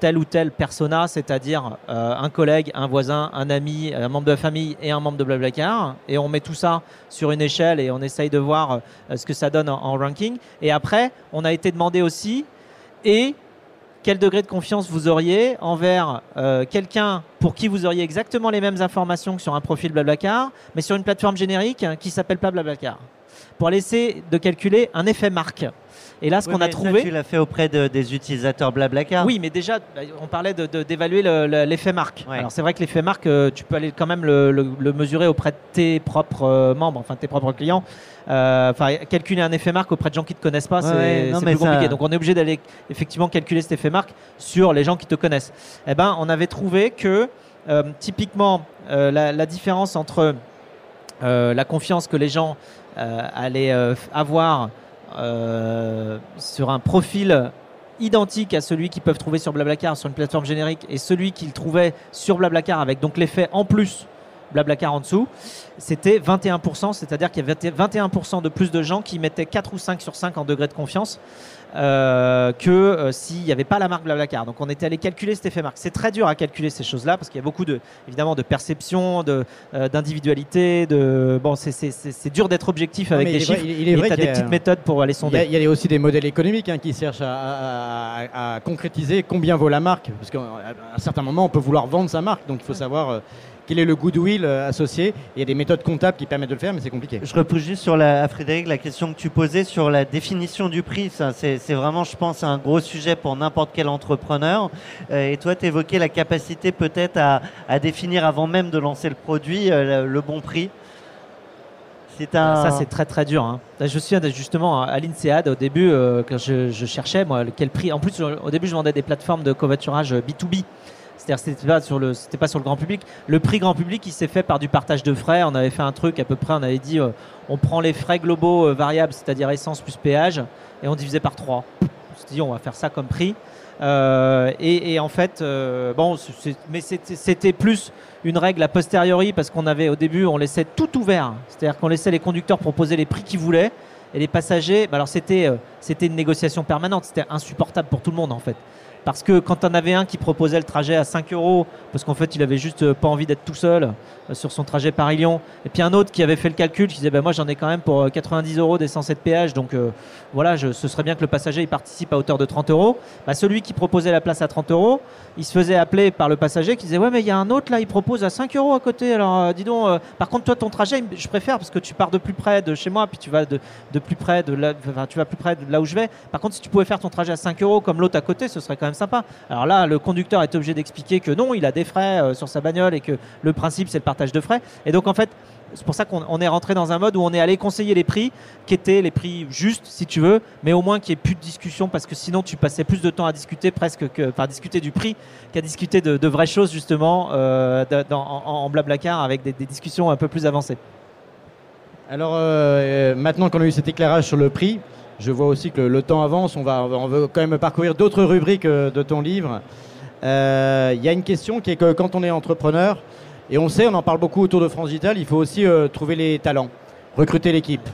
tel ou tel persona, c'est-à-dire un collègue, un voisin, un ami, un membre de la famille et un membre de Blablacar. Et on met tout ça sur une échelle et on essaye de voir ce que ça donne en, en ranking. Et après, on a été demandé aussi et quel degré de confiance vous auriez envers euh, quelqu'un pour qui vous auriez exactement les mêmes informations que sur un profil Blablacar, mais sur une plateforme générique qui s'appelle pas Blablacar, pour essayer de calculer un effet marque. Et là, ce Oui, qu'on a ça, trouvé, tu l'as fait auprès de- des utilisateurs Blablacar. oui, mais déjà, bah, on parlait de- de- d'évaluer le- le- l'effet marque. Ouais. Alors c'est vrai que l'effet marque, euh, tu peux aller quand même le, le- le mesurer auprès de tes propres euh, membres, enfin tes propres clients. Euh, Enfin, calculer un effet marque auprès de gens qui te connaissent pas, Ouais, c'est plus compliqué. ça- Donc on est obligé d'aller effectivement calculer cet effet marque sur les gens qui te connaissent. Eh ben, on avait trouvé que euh, typiquement euh, la, la différence entre la confiance que les gens allaient avoir sur un profil identique à celui qu'ils peuvent trouver sur Blablacar sur une plateforme générique et celui qu'ils trouvaient sur Blablacar avec donc l'effet en plus Blablacar en dessous, c'était 21%, c'est-à-dire qu'il y avait 21% de plus de gens qui mettaient 4 ou 5 sur 5 en degré de confiance euh, que euh, s'il n'y avait pas la marque Blablacar. Donc on était allé calculer cet effet marque. C'est très dur à calculer ces choses-là parce qu'il y a beaucoup de, évidemment de perception, de, euh, de bon, c'est, dur d'être objectif avec des il est vrai- chiffres. il est vrai as qu'il y des a- petites méthodes pour aller Il y, a, sonder. il y a aussi des modèles économiques hein, qui cherchent à, à- à- à concrétiser combien vaut la marque. Parce qu'à un certain moment, on peut vouloir vendre sa marque. Donc il faut savoir euh, quel est le goodwill euh, associé? Il y a des méthodes comptables qui permettent de le faire, mais c'est compliqué. Je repousse juste sur la, à Frédéric la question que tu posais sur la définition du prix. Ça, c'est, c'est vraiment, je pense, un gros sujet pour n'importe quel entrepreneur. Euh, et toi, tu évoquais la capacité peut-être à, à définir avant même de lancer le produit euh, le, le bon prix. C'est un... Ça, c'est très très dur. hein. Là, Je me souviens justement à l'INSEAD au début, euh, quand je, je cherchais moi, quel prix. En plus, au début, je vendais des plateformes de covoiturage euh, B2B. C'est-à-dire, c'était pas sur le, pas sur le grand public. Le prix grand public, il s'est fait par du partage de frais. On avait fait un truc à peu près. On avait dit, euh, on prend les frais globaux euh, variables, c'est-à-dire essence plus péage, et on divisait par 3 On s'est dit, on va faire ça comme prix. Euh, et, en fait, bon, mais c'était plus une règle a posteriori parce qu'on avait au début, on laissait tout ouvert. C'est-à-dire qu'on laissait les conducteurs proposer les prix qu'ils voulaient et les passagers. bah alors c'était c'était une négociation permanente. C'était insupportable pour tout le monde en fait. Parce que quand on avait un qui proposait le trajet à 5 euros, parce qu'en fait il avait juste euh, pas envie d'être tout seul euh, sur son trajet Paris-Lyon, et puis un autre qui avait fait le calcul, qui disait bah, moi j'en ai quand même pour euh, 90 euros d'essence et de donc euh, voilà, ce serait bien que le passager il participe à hauteur de 30 euros. Bah, celui qui proposait la place à 30 euros, il se faisait appeler par le passager qui disait ouais mais il y a un autre là, il propose à 5 euros à côté. Alors euh, dis donc, euh, par contre toi ton trajet, je préfère parce que tu pars de plus près de chez moi, puis tu vas de, de plus près de là, enfin, tu vas plus près de là où je vais. Par contre si tu pouvais faire ton trajet à 5 euros comme l'autre à côté, ce serait quand même Alors là, le conducteur est obligé d'expliquer que non, il a des frais euh, sur sa bagnole et que le principe c'est le partage de frais. Et donc en fait c'est pour ça qu'on on est rentré dans un mode où on est allé conseiller les prix qui étaient les prix justes, si tu veux, mais au moins qu'il n'y ait plus de discussion parce que sinon tu passais plus de temps à discuter presque que, discuter du prix qu'à discuter de, vraies choses justement euh, en, en blablacar avec des, discussions un peu plus avancées. Alors euh, maintenant qu'on a eu cet éclairage sur le prix, je vois aussi que le, temps avance. On va, on va quand même parcourir d'autres rubriques euh, de ton livre. Euh, Il y a une question qui est que quand on est entrepreneur, et on sait, on en parle beaucoup autour de France Digital, il faut aussi euh, trouver les talents, recruter l'équipe.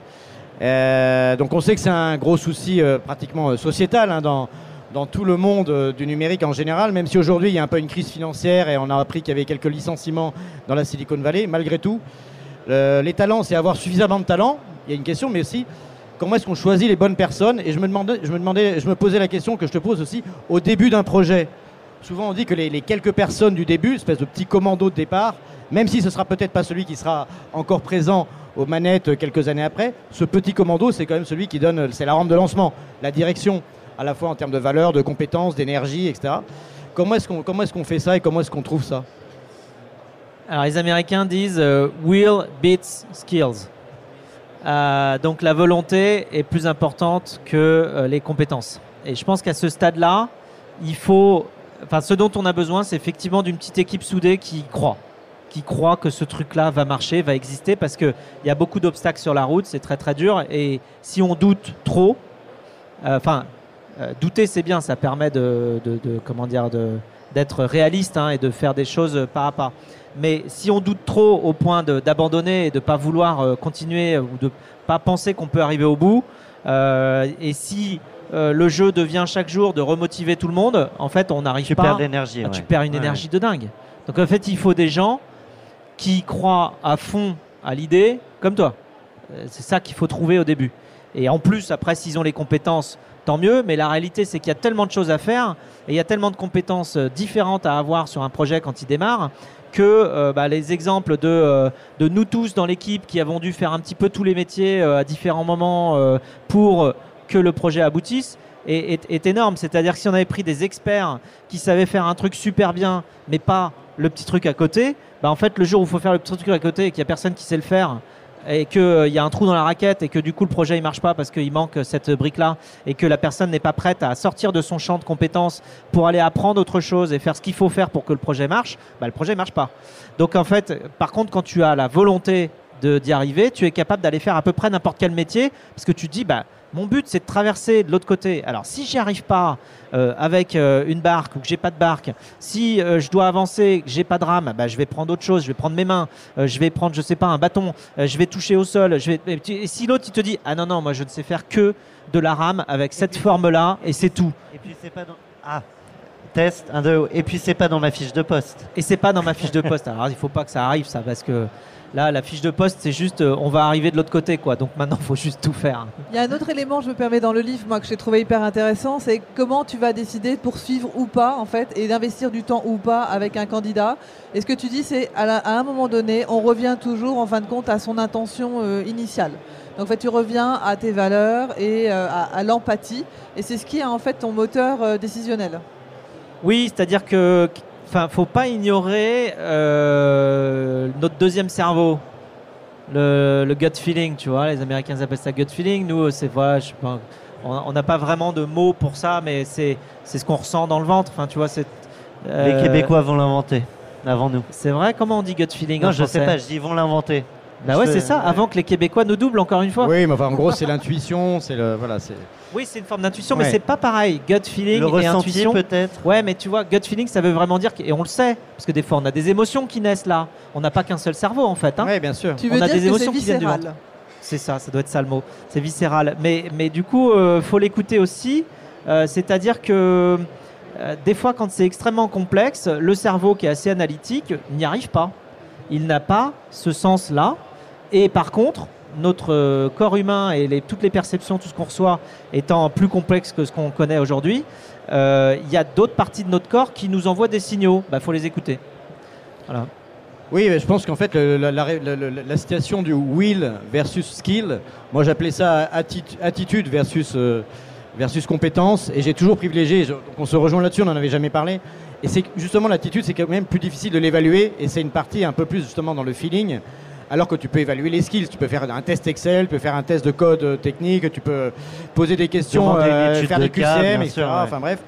Euh, donc on sait que c'est un gros souci euh, pratiquement euh, sociétal hein, dans, dans tout le monde euh, du numérique en général, même si aujourd'hui il y a un peu une crise financière et on a appris qu'il y avait quelques licenciements dans la Silicon Valley, malgré tout, euh, les talents, c'est avoir suffisamment de talent. Il y a une question, mais aussi comment est-ce qu'on choisit les bonnes personnes Et je me, demandais, je, me posais la question que je te pose aussi au début d'un projet. Souvent on dit que les, quelques personnes du début, espèce de petit commando de départ, même si ce sera peut-être pas celui qui sera encore présent aux manettes quelques années après, ce petit commando, c'est quand même celui qui donne, c'est la rampe de lancement, la direction à la fois en termes de valeur, de compétences, d'énergie, etc. Comment est-ce qu'on fait ça et comment est-ce qu'on trouve ça? Alors les Américains disent euh, will beats skills. Euh, donc la volonté est plus importante que euh, les compétences. Et je pense qu'à ce stade-là, il faut, enfin ce dont on a besoin, c'est effectivement d'une petite équipe soudée qui croit, qui croit que ce truc-là va marcher, va exister, parce qu'il y a beaucoup d'obstacles sur la route, c'est très très dur. Et si on doute trop, enfin euh, douter, c'est bien, ça permet de, comment dire, d'être réaliste hein, et de faire des choses pas à pas. Mais si on doute trop au point d'abandonner et de ne pas vouloir euh, continuer ou de pas penser qu'on peut arriver au bout, euh, et si le jeu devient chaque jour de remotiver tout le monde, en fait, on n'arrive pas. Tu perds l'énergie. Tu perds une énergie de dingue. Donc en fait, il faut des gens qui croient à fond à l'idée, comme toi. C'est ça qu'il faut trouver au début. Et en plus, après, s'ils ont les compétences tant mieux. Mais la réalité, c'est qu'il y a tellement de choses à faire et il y a tellement de compétences euh, différentes à avoir sur un projet quand il démarre que euh, bah, les exemples de, euh, de, nous tous dans l'équipe qui avons dû faire un petit peu tous les métiers à différents moments pour que le projet aboutisse est, est, énorme. C'est-à-dire que si on avait pris des experts qui savaient faire un truc super bien, mais pas le petit truc à côté, bah, en fait, le jour où il faut faire le petit truc à côté et qu'il n'y a personne qui sait le faire, et qu'il euh, y a un trou dans la raquette et que du coup le projet il marche pas parce qu'il manque cette brique là et que la personne n'est pas prête à sortir de son champ de compétences pour aller apprendre autre chose et faire ce qu'il faut faire pour que le projet marche, bah, le projet marche pas. Donc en fait, par contre, quand tu as la volonté d'y arriver, tu es capable d'aller faire à peu près n'importe quel métier parce que tu te dis bah mon but, c'est de traverser de l'autre côté. Alors, si j'y arrive pas euh, avec euh, une barque ou que j'ai pas de barque, si euh, je dois avancer, que j'ai pas de rame, bah, je vais prendre autre chose. Je vais prendre mes mains. je vais prendre, je sais pas, un bâton. je vais toucher au sol. Je vais... Et si l'autre il te dit, ah non non, moi je ne sais faire que de la rame avec cette forme-là et c'est tout. Et puis c'est pas dans... ah. Test, un, deux. Et puis c'est pas dans ma fiche de poste. Et c'est pas dans ma fiche de poste. Alors il faut pas que ça arrive ça parce que Là, la fiche de poste, c'est juste euh, on va arriver de l'autre côté, quoi. Donc maintenant, il faut juste tout faire. Il y a un autre élément, je me permets, dans le livre, moi, que j'ai trouvé hyper intéressant, c'est comment tu vas décider de poursuivre ou pas, en fait, et d'investir du temps ou pas avec un candidat. Et ce que tu dis, c'est à, un moment donné, on revient toujours, en fin de compte, à son intention euh, initiale. Donc, en fait, tu reviens à tes valeurs et euh, à, l'empathie. Et c'est ce qui est, en fait, ton moteur décisionnel. Oui, c'est-à-dire que Enfin, faut pas ignorer euh, notre deuxième cerveau, le, gut feeling, tu vois. Les Américains appellent ça gut feeling. Nous, c'est voilà, on n'a pas vraiment de mots pour ça, mais c'est ce qu'on ressent dans le ventre. Enfin, tu vois, c'est. Les euh, Québécois vont l'inventer avant nous. C'est vrai? Comment on dit gut feeling Non, je sais pas. Je dis vont l'inventer. Bah ouais, c'est ça. Avant que les Québécois nous doublent encore une fois. Oui, mais enfin, en gros, c'est l'intuition, c'est le voilà, c'est. Oui, c'est une forme d'intuition, mais c'est pas pareil. Gut feeling le et intuition. peut-être. Ouais, mais tu vois, gut feeling, ça veut vraiment dire et on le sait, parce que des fois, on a des émotions qui naissent là. On n'a pas qu'un seul cerveau, en fait. Hein. Oui, bien sûr. Tu veux on a des émotions qui viennent du ventre. C'est ça, ça doit être ça le mot. C'est viscéral. Mais, mais du coup, euh, faut l'écouter aussi. Euh, c'est-à-dire que euh, des fois, quand c'est extrêmement complexe, le cerveau qui est assez analytique n'y arrive pas. Il n'a pas ce sens-là. Et par contre, notre euh, corps humain et toutes les perceptions, tout ce qu'on reçoit étant plus complexe que ce qu'on connaît aujourd'hui, euh, il y a d'autres parties de notre corps qui nous envoient des signaux. Il bah, faut les écouter. Voilà. Oui, je pense qu'en fait, la, situation du will versus skill, moi j'appelais ça attitude versus, euh, versus compétence, et j'ai toujours privilégié, on se rejoint là-dessus, on n'en avait jamais parlé, et c'est justement l'attitude, c'est quand même plus difficile de l'évaluer, et c'est une partie un peu plus justement dans le feeling alors que tu peux évaluer les skills. Tu peux faire un test Excel, tu peux faire un test de code euh, technique, tu peux poser des questions, euh, faire des QCM, etc. Enfin bref.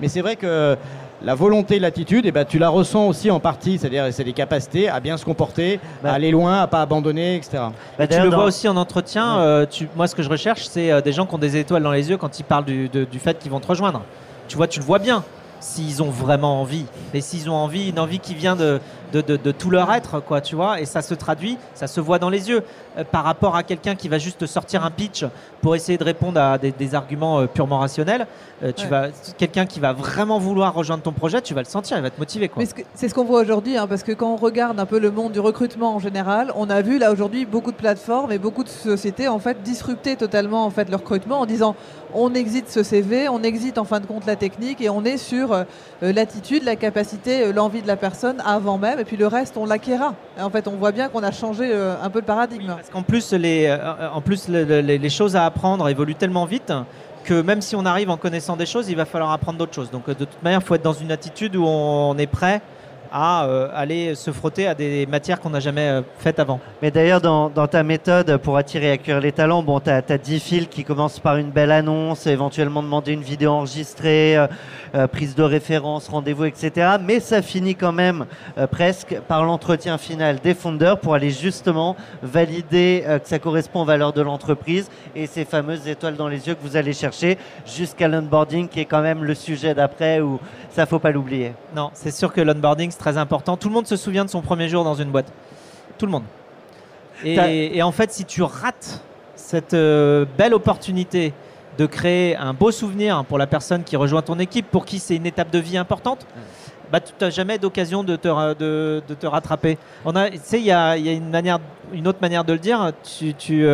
Mais c'est vrai que la volonté, l'attitude, eh ben, tu la ressens aussi en partie, c'est-à-dire c'est des capacités à bien se comporter, bah. à aller loin, à pas abandonner, etc. Bah, tu le vois aussi en entretien. Euh, moi, ce que je recherche, c'est des gens qui ont des étoiles dans les yeux quand ils parlent du, du fait qu'ils vont te rejoindre. Tu vois, tu le vois bien s'ils ont vraiment envie. Et s'ils ont envie, une envie qui vient de, de, de- tout leur être, quoi, tu vois, et ça se traduit, ça se voit dans les yeux. Euh, par rapport à quelqu'un qui va juste sortir un pitch pour essayer de répondre à des, des arguments euh, purement rationnels, euh, tu Ouais. vas, quelqu'un qui va vraiment vouloir rejoindre ton projet, tu vas le sentir, il va te motiver, quoi. Mais c'est ce qu'on voit aujourd'hui, hein, parce que quand on regarde un peu le monde du recrutement en général, on a vu là aujourd'hui beaucoup de plateformes et beaucoup de sociétés en fait disrupter totalement en fait le recrutement en disant on exite ce CV, on exite en fin de compte la technique et on est sur euh, l'attitude, la capacité, euh, l'envie de la personne avant même, et puis le reste on l'acquérera. En fait, on voit bien qu'on a changé euh, un peu le paradigme. Parce qu'en plus, les, euh, en plus le- le- les, les choses à apprendre évoluent tellement vite que même si on arrive en connaissant des choses, il va falloir apprendre d'autres choses. Donc euh, de toute manière, il faut être dans une attitude où on est prêt à euh, aller se frotter à des matières qu'on n'a jamais euh, faites avant. Mais d'ailleurs, dans, dans ta méthode pour attirer et accueillir les talents, bon, tu as, 10 fils qui commencent par une belle annonce, éventuellement demander une vidéo enregistrée, euh, prise de référence, rendez-vous, etc. Mais ça finit quand même presque par l'entretien final des fondeurs pour aller justement valider que ça correspond aux valeurs de l'entreprise et ces fameuses étoiles dans les yeux que vous allez chercher jusqu'à l'onboarding qui est quand même le sujet d'après où ça faut pas l'oublier. Non, c'est sûr que l'onboarding, c'est très important. Tout le monde se souvient de son premier jour dans une boîte. Tout le monde. Et, et en fait, si tu rates cette euh, belle opportunité de créer un beau souvenir pour la personne qui rejoint ton équipe, pour qui c'est une étape de vie importante, bah, tu n'as jamais d'occasion de te, de, de te rattraper. Tu sais, il y a, il y a une, manière, une autre manière de le dire. Tu, tu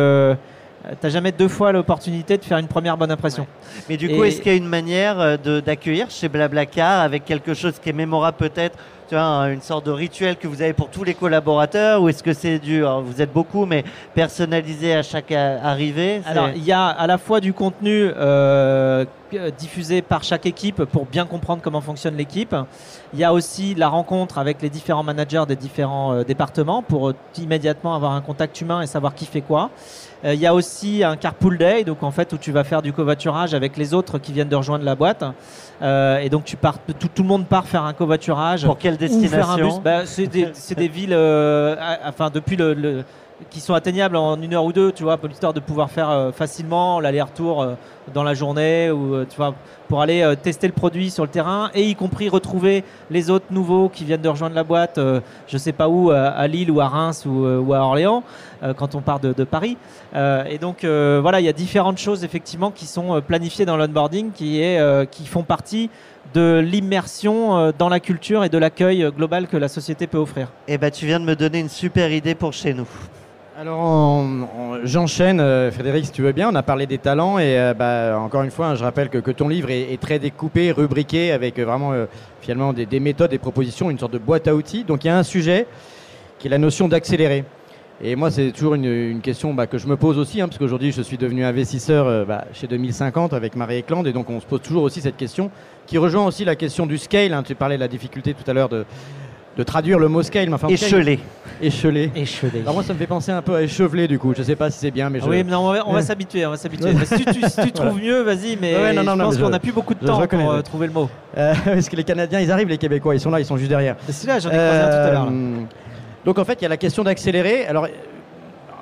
n'as jamais deux fois l'opportunité de faire une première bonne impression. Mais du coup, est-ce qu'il y a une manière euh, d'accueillir chez Blablacar avec quelque chose qui est mémorable peut-être tu vois, un- une sorte de rituel que vous avez pour tous les collaborateurs ou est-ce que c'est du, alors, vous êtes beaucoup, mais personnalisé à chaque a- arrivée Alors, il y a à la fois du contenu euh, euh, diffusé par chaque équipe pour bien comprendre comment fonctionne l'équipe. Il y a aussi la rencontre avec les différents managers des différents euh, départements pour euh, immédiatement avoir un contact humain et savoir qui fait quoi. Euh, il y a aussi un carpool day, donc en fait où tu vas faire du covoiturage avec les autres qui viennent de rejoindre la boîte. Euh, et donc tu pars, tout, tout le monde part faire un covoiturage pour quelle destination Bah, c'est des, villes, euh, enfin depuis le, le- qui sont atteignables en une heure ou deux, tu vois, pour l'histoire de pouvoir faire euh, facilement l'aller-retour euh, dans la journée ou euh, tu vois pour aller tester le produit sur le terrain et y compris retrouver les autres nouveaux qui viennent de rejoindre la boîte, je sais pas où, à, Lille ou à Reims ou, à Orléans quand on part de, de Paris. Et donc voilà, il y a différentes choses effectivement qui sont planifiées dans l'onboarding qui est qui font partie de l'immersion euh, dans la culture et de l'accueil global que la société peut offrir. Eh ben, tu viens de me donner une super idée pour chez nous. Alors j'enchaîne, euh, Frédéric, si tu veux bien. On a parlé des talents et euh, bah, encore une fois, hein, je rappelle que, que ton livre est, est très découpé, rubriqué avec euh, vraiment euh, finalement des, des méthodes, des propositions, une sorte de boîte à outils. Donc il y a un sujet qui est la notion d'accélérer. Et moi, c'est toujours une, une question bah, que je me pose aussi, hein, parce qu'aujourd'hui, je suis devenu investisseur euh, bah, chez 2050 avec Marie Eklund, et donc on se pose toujours aussi cette question, qui rejoint aussi la question du scale. hein. Tu parlais de la difficulté tout à l'heure de, de traduire le mot scale, mais enfin, Échelé. échelé. Échevelé. Alors moi, ça me fait penser un peu à échevelé du coup. Je sais pas si c'est bien, mais je. Oui, mais non, on va, s'habituer, on va s'habituer. Mais Si tu, tu- si tu trouves mieux, vas-y, mais Ouais, non, non, je pense qu'on n'a plus beaucoup de je temps pour euh, trouver le mot. Euh, parce que les Canadiens, ils arrivent, les Québécois, ils sont là, ils sont juste derrière. C'est celui-là, j'en ai croisé un tout à l'heure. Donc en fait, il y a la question d'accélérer. Alors,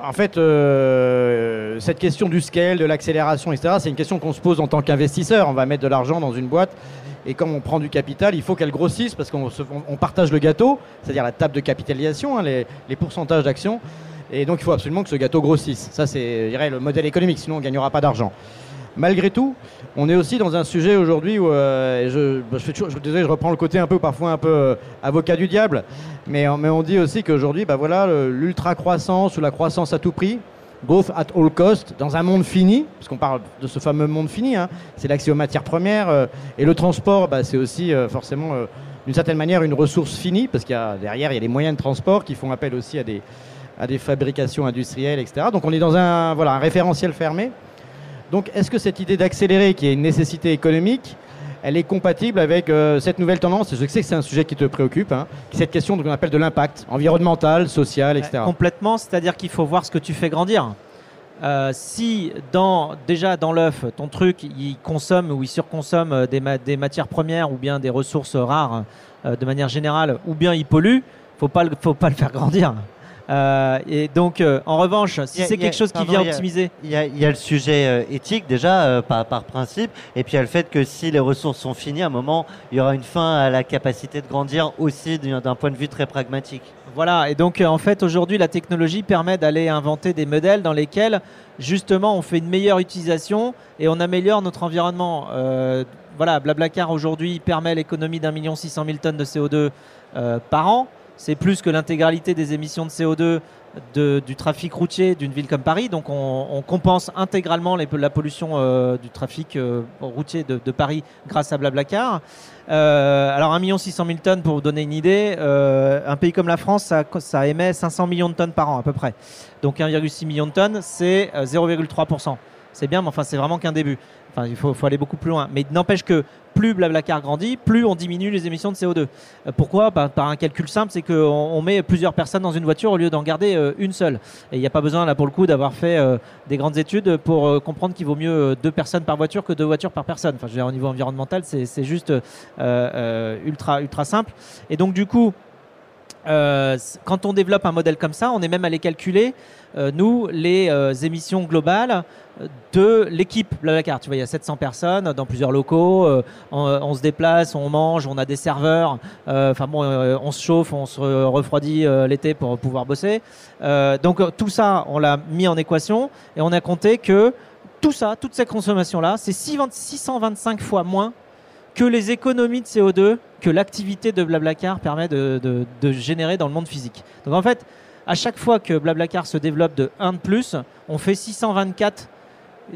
en fait, euh, cette question du scale, de l'accélération, etc., c'est une question qu'on se pose en tant qu'investisseur. On va mettre de l'argent dans une boîte. Et comme on prend du capital, il faut qu'elle grossisse parce qu'on partage le gâteau, c'est-à-dire la table de capitalisation, hein, les, les pourcentages d'actions. Et donc il faut absolument que ce gâteau grossisse. Ça, c'est le modèle économique, sinon on ne gagnera pas d'argent. Malgré tout, on est aussi dans un sujet aujourd'hui où euh, je, bah, je, je, reprends le côté un peu parfois un peu euh, avocat du diable, mais, on dit aussi qu'aujourd'hui, bah voilà, le- l'ultra croissance ou la croissance à tout prix, growth at all cost, dans un monde fini, parce qu'on parle de ce fameux monde fini, hein, c'est l'accès aux matières premières euh, et le transport, bah, c'est aussi forcément d'une certaine manière une ressource finie, parce qu'il y a derrière il y a les moyens de transport qui font appel aussi à des à des fabrications industrielles, etc. Donc on est dans un voilà un référentiel fermé. Donc, est-ce que cette idée d'accélérer, qui est une nécessité économique, elle est compatible avec euh, cette nouvelle tendance? Je sais que c'est un sujet qui te préoccupe, hein, cette question qu'on appelle de l'impact environnemental, social, etc. Euh, Complètement, c'est-à-dire qu'il faut voir ce que tu fais grandir. Euh, si déjà dans l'œuf, ton truc, il consomme ou il surconsomme des, ma- des matières premières ou bien des ressources rares de manière générale, ou bien il pollue, faut pas le, faut pas le faire grandir. Euh, et donc, euh, en revanche, si c'est a- quelque chose qui vient a- optimiser, Il y, a, il y a le sujet euh, éthique déjà par, par principe, et puis il y a le fait que si les ressources sont finies, à un moment, il y aura une fin à la capacité de grandir aussi d'un point de vue très pragmatique. Voilà, et donc en fait aujourd'hui la technologie permet d'aller inventer des modèles dans lesquels justement on fait une meilleure utilisation et on améliore notre environnement. Voilà, Blablacar aujourd'hui permet l'économie d'un million six cent mille tonnes de CO2 euh, par an. C'est plus que l'intégralité des émissions de CO2 de- du trafic routier d'une ville comme Paris. Donc on, compense intégralement la pollution euh, du trafic euh, routier de, Paris grâce à Blablacar. Euh, alors 1 600 000 tonnes pour vous donner une idée, un pays comme la France, ça, ça émet 500 millions de tonnes par an à peu près. Donc 1,6 million de tonnes, c'est euh, 0,3%. C'est bien, mais enfin c'est vraiment qu'un début. Enfin, il faut, aller beaucoup plus loin. Mais n'empêche que plus Blablacar grandit, plus on diminue les émissions de CO2. Euh, pourquoi? Bah, Par un calcul simple, c'est qu'on on met plusieurs personnes dans une voiture au lieu d'en garder euh, une seule. Et il n'y a pas besoin, là, pour le coup, d'avoir fait euh, des grandes études pour comprendre qu'il vaut mieux deux personnes par voiture que deux voitures par personne. Enfin, je veux dire, au niveau environnemental, c'est juste ultra, ultra simple. Et donc, du coup, quand on développe un modèle comme ça, on est même allé calculer, nous, les euh, émissions globales euh, de l'équipe Blablacar. Tu vois, il y a 700 personnes dans plusieurs locaux, euh, on, se déplace, on mange, on a des serveurs, euh, enfin bon, euh, on se chauffe, on se re- refroidit euh, l'été pour pouvoir bosser. Euh, donc euh, tout ça, on l'a mis en équation et on a compté que tout ça, toute cette consommation-là, c'est 620 625 fois moins que les économies de CO2 que l'activité de Blablacar permet de, de- de générer dans le monde physique. Donc en fait, à chaque fois que Blablacar se développe de 1 de plus, on fait 624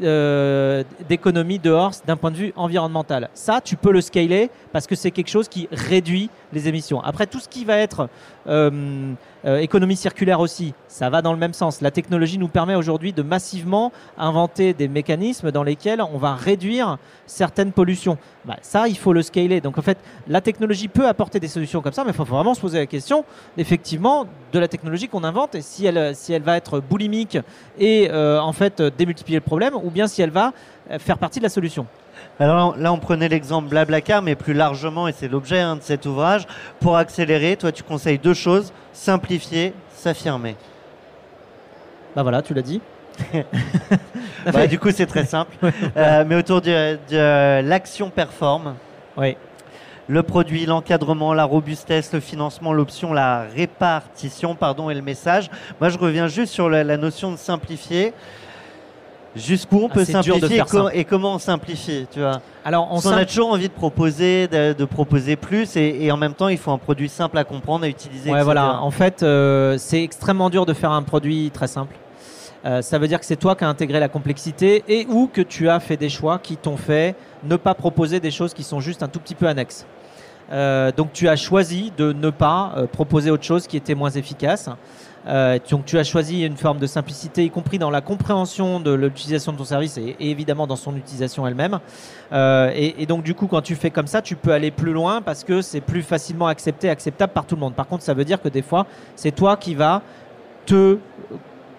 euh, d'économies dehors d'un point de vue environnemental. Ça, tu peux le scaler parce que c'est quelque chose qui réduit les émissions. Après, tout ce qui va être euh, euh, économie circulaire aussi, ça va dans le même sens. La technologie nous permet aujourd'hui de massivement inventer des mécanismes dans lesquels on va réduire certaines pollutions. Bah, ça, il faut le scaler. Donc en fait, la technologie peut apporter des solutions comme ça, mais il faut vraiment se poser la question, effectivement, de la technologie qu'on invente et si elle, si elle va être boulimique et euh, en fait démultiplier le problème, ou bien si elle va euh, faire partie de la solution. Alors là, on prenait l'exemple Blablacar, mais plus largement, et c'est l'objet hein, de cet ouvrage, pour accélérer, toi tu conseilles deux choses, simplifier, s'affirmer. Bah voilà, tu l'as dit. Bah, du coup, c'est très simple. Euh, mais autour de, de l'action performe, Oui. le produit, l'encadrement, la robustesse, le financement, l'option, la répartition, pardon, et le message. Moi, je reviens juste sur la, la notion de simplifier. Jusqu'où on Ah, peut simplifier et, comment on simplifie, tu vois Alors, on, a toujours envie de proposer, de, de proposer plus, et, et en même temps, il faut un produit simple à comprendre, à utiliser. Ouais, etc. voilà. En fait, euh, c'est extrêmement dur de faire un produit très simple. Euh, ça veut dire que c'est toi qui as intégré la complexité et ou que tu as fait des choix qui t'ont fait ne pas proposer des choses qui sont juste un tout petit peu annexes. Euh, donc tu as choisi de ne pas proposer autre chose qui était moins efficace. Euh, donc tu as choisi une forme de simplicité, y compris dans la compréhension de l'utilisation de ton service et, évidemment dans son utilisation elle-même. Euh, et, donc du coup, quand tu fais comme ça, tu peux aller plus loin parce que c'est plus facilement accepté, acceptable par tout le monde. Par contre, ça veut dire que des fois, c'est toi qui vas te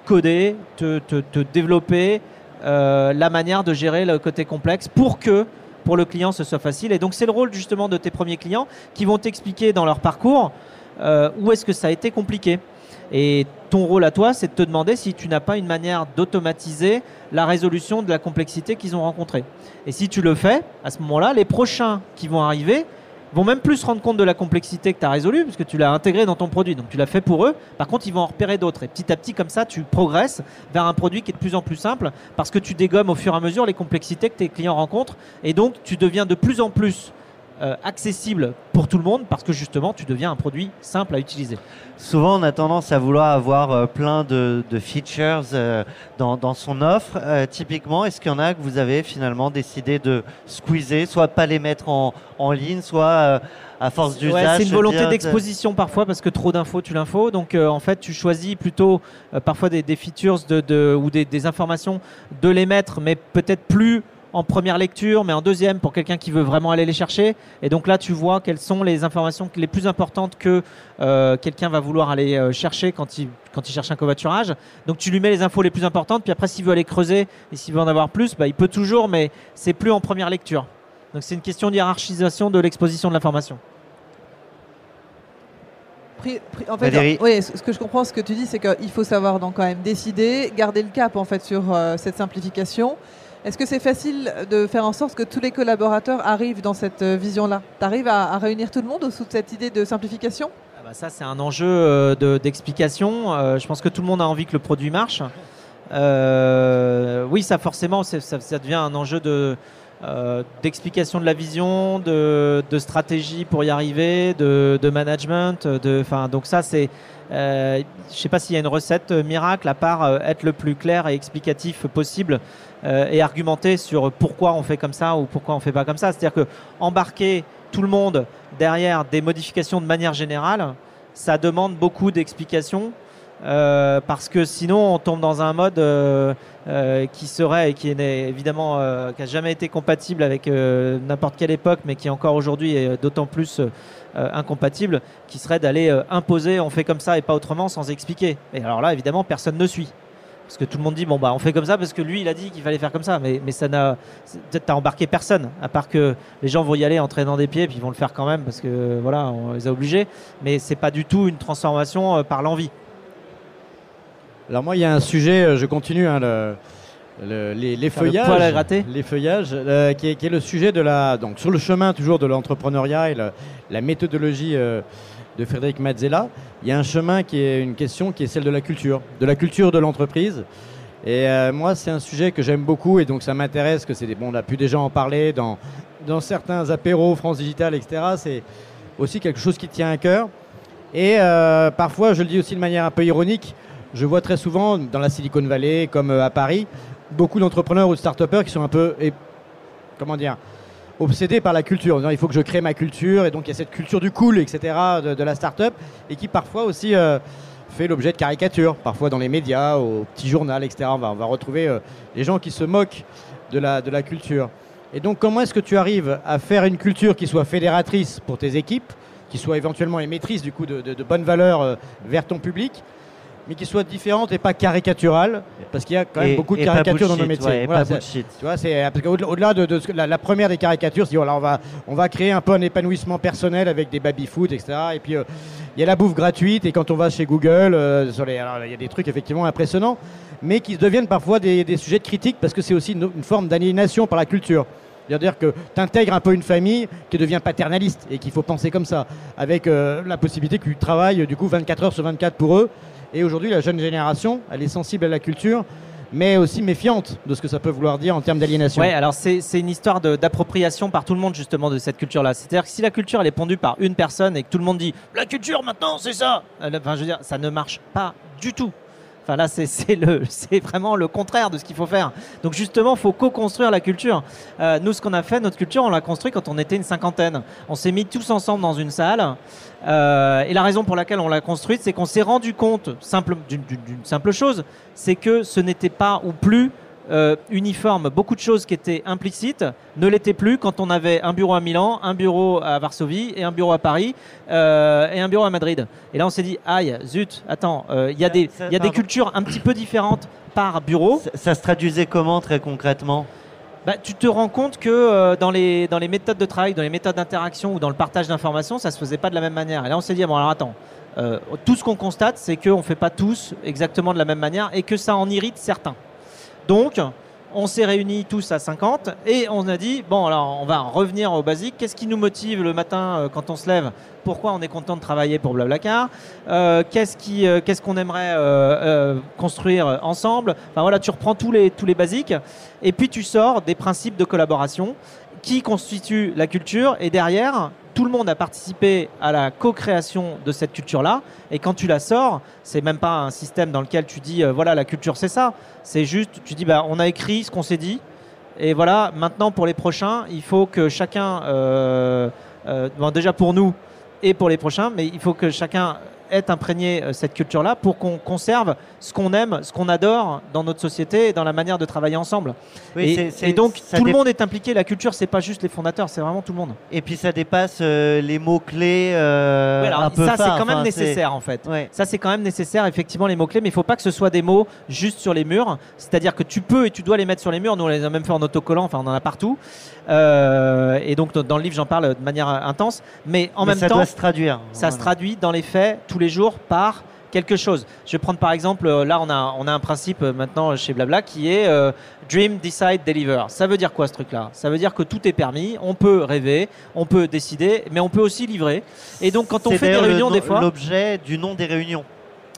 coder, te, te- développer euh, la manière de gérer le côté complexe pour que pour le client ce soit facile. Et donc c'est le rôle justement de tes premiers clients qui vont t'expliquer dans leur parcours où est-ce que ça a été compliqué. Et ton rôle à toi, c'est de te demander si tu n'as pas une manière d'automatiser la résolution de la complexité qu'ils ont rencontrée. Et si tu le fais, à ce moment-là, les prochains qui vont arriver vont même plus se rendre compte de la complexité que tu as résolue, puisque tu l'as intégré dans ton produit. Donc tu l'as fait pour eux. Par contre, ils vont en repérer d'autres. Et petit à petit, comme ça, tu progresses vers un produit qui est de plus en plus simple, parce que tu dégommes au fur et à mesure les complexités que tes clients rencontrent. Et donc, tu deviens de plus en plus euh, accessible pour tout le monde, parce que justement, tu deviens un produit simple à utiliser. Souvent, on a tendance à vouloir avoir euh, plein de, de features euh, dans, dans son offre. Typiquement, est-ce qu'il y en a que vous avez finalement décidé de squeezer, soit pas les mettre en, en ligne, soit à force d'usage Ouais, c'est une volonté d'exposition parfois parce que trop d'infos tu l'info. Donc en fait tu choisis plutôt parfois des, des features de, de- ou des, des informations de les mettre, mais peut-être plus en première lecture, mais en deuxième pour quelqu'un qui veut vraiment aller les chercher. Et donc là tu vois quelles sont les informations les plus importantes que euh, quelqu'un va vouloir aller euh, chercher quand il, quand il cherche un covoiturage. Donc tu lui mets les infos les plus importantes, puis après s'il veut aller creuser et s'il veut en avoir plus, bah, il peut toujours, mais c'est plus en première lecture. Donc c'est une question d'hiérarchisation de l'exposition de l'information. En fait, oui, ce ce que je comprends, ce que tu dis, c'est qu'il faut savoir donc quand même décider, garder le cap en fait sur euh, cette simplification. Est-ce que c'est facile de faire en sorte que tous les collaborateurs arrivent dans cette euh, vision-là? Tu arrives à, réunir tout le monde sous cette idée de simplification? Ah bah ça, c'est un enjeu euh, de- d'explication. Euh, je pense que tout le monde a envie que le produit marche. Oui, ça forcément, ça, devient un enjeu de d'explication de la vision, de, stratégie pour y arriver, de, management. Donc ça, c'est, je sais pas s'il y a une recette miracle à part être le plus clair et explicatif possible et argumenter sur pourquoi on fait comme ça ou pourquoi on fait pas comme ça. C'est-à-dire que embarquer tout le monde derrière des modifications de manière générale, ça demande beaucoup d'explications. euh, parce que sinon on tombe dans un mode euh, euh, qui serait et qui n'est évidemment euh, qui a jamais été compatible avec euh, n'importe quelle époque mais qui encore aujourd'hui est d'autant plus euh, incompatible qui serait d'aller euh, imposer on fait comme ça et pas autrement sans expliquer et alors là évidemment personne ne suit parce que tout le monde dit bon bah on fait comme ça parce que lui il a dit qu'il fallait faire comme ça. Mais, mais ça n'a peut-être t'as embarqué personne à part que les gens vont y aller en traînant des pieds puis ils vont le faire quand même parce que voilà on les a obligés. Mais c'est pas du tout une transformation euh, par l'envie. Alors moi, il y a un sujet, euh, je continue, hein, le- le- les, les Faire le feuillages, les feuillages, euh, qui, est, qui est le sujet de la, donc sur le chemin toujours de l'entrepreneuriat et la, la méthodologie euh, de Frédéric Mazzella. Il y a un chemin qui est une question qui est celle de la culture, de la culture de l'entreprise. Et euh, moi, c'est un sujet que j'aime beaucoup et donc ça m'intéresse que c'est des, bon, on a pu déjà en parler dans, dans certains apéros France Digital, etc. C'est aussi quelque chose qui tient à cœur. Et euh, parfois, je le dis aussi de manière un peu ironique, je vois très souvent dans la Silicon Valley, comme euh, à Paris, beaucoup d'entrepreneurs ou de start-upers qui sont un peu, et, comment dire, obsédés par la culture. En disant, il faut que je crée ma culture, et donc il y a cette culture du cool, etc., de, de la start-up, et qui parfois aussi euh, fait l'objet de caricatures, parfois dans les médias, au petit journal, etc. On va, retrouver euh, les gens qui se moquent de la, culture. Et donc, comment est-ce que tu arrives à faire une culture qui soit fédératrice pour tes équipes, qui soit éventuellement émettrice du coup de bonnes valeurs euh, vers ton public, mais qui soit différente et pas caricaturale, parce qu'il y a quand même Et- beaucoup de caricatures dans nos métiers. ouais, Voilà, pas c'est- bullshit. tu vois, c'est au-delà de, la, la première des caricatures, c'est voilà, on va on va créer un peu un épanouissement personnel avec des baby food, etc. Et puis euh, il y a la bouffe gratuite et quand on va chez Google, euh, il y a des trucs effectivement impressionnants, mais qui deviennent parfois des, des sujets de critique parce que c'est aussi une, une forme d'aliénation par la culture. C'est-à-dire que tu intègres un peu une famille qui devient paternaliste et qu'il faut penser comme ça, avec euh, la possibilité que tu travailles du coup 24 heures sur 24 pour eux. Et aujourd'hui, la jeune génération, elle est sensible à la culture, mais aussi méfiante de ce que ça peut vouloir dire en termes d'aliénation. Ouais, alors c'est une histoire d'appropriation par tout le monde justement de cette culture-là. C'est-à-dire que si la culture elle est pondue par une personne et que tout le monde dit la culture maintenant c'est ça, euh, enfin je veux dire ça ne marche pas du tout. Enfin là c'est vraiment le contraire de ce qu'il faut faire. Donc justement faut co-construire la culture. Euh, nous ce qu'on a fait notre culture on l'a construit quand on était une cinquantaine. On s'est mis tous ensemble dans une salle. Euh, et la raison pour laquelle on l'a construite, c'est qu'on s'est rendu compte d'une simple chose, c'est que ce n'était pas ou plus euh, uniforme. Beaucoup de choses qui étaient implicites ne l'étaient plus quand on avait un bureau à Milan, un bureau à Varsovie et un bureau à Paris euh, et un bureau à Madrid. Et là, on s'est dit, aïe, zut, attends, euh, il y a, des, y a cultures un petit peu différentes par bureau. Ça, ça se traduisait comment très concrètement? Bah, tu te rends compte que euh, dans, les, dans les méthodes de travail, dans les méthodes d'interaction ou dans le partage d'informations, ça se faisait pas de la même manière. Et là, on s'est dit, bon, alors attends, euh, tout ce qu'on constate, c'est qu'on ne fait pas tous exactement de la même manière et que ça en irrite certains. Donc, on s'est réunis tous à 50 et on a dit, bon, alors on va revenir au basique. Qu'est-ce qui nous motive le matin euh, quand on se lève? Pourquoi on est content de travailler pour Blablacar? Euh, Qu'est-ce euh, qu'est-ce qu'on aimerait construire ensemble? Enfin voilà, tu reprends tous les, tous les basiques et puis tu sors des principes de collaboration qui constituent la culture et derrière, tout le monde a participé à la co-création de cette culture-là. Et quand tu la sors, c'est même pas un système dans lequel tu dis euh, voilà la culture c'est ça, c'est juste tu dis bah on a écrit ce qu'on s'est dit. Et voilà maintenant pour les prochains il faut que chacun euh, euh, déjà pour nous et pour les prochains mais il faut que chacun être imprégné euh, cette culture-là pour qu'on conserve ce qu'on aime, ce qu'on adore dans notre société et dans la manière de travailler ensemble. Oui, et, c'est- c'est- et donc tout le monde est impliqué. La culture, c'est pas juste les fondateurs, c'est vraiment tout le monde. Et puis ça dépasse euh, les euh, alors, un peu ça, c'est quand même Enfin, nécessaire en fait. Ouais. Ça, c'est quand même nécessaire, effectivement, les mots-clés, mais il faut pas que ce soit des mots juste sur les murs. C'est-à-dire que tu peux et tu dois les mettre sur les murs. Nous, on les a même fait en autocollant, enfin, on en a partout. Euh, et donc, dans le livre, j'en parle de manière intense. Mais en Mais même ça temps, doit se traduire. ça se traduit dans les faits tous les jours par quelque chose. Je vais prendre par exemple, euh, là on a, on a un principe euh, maintenant chez Blabla qui est euh, Dream, Decide, Deliver. Ça veut dire quoi ce truc-là? Ça veut dire que tout est permis, on peut rêver, on peut décider, mais on peut aussi livrer. Et donc quand on fait des le réunions des fois... L'objet du nom des réunions.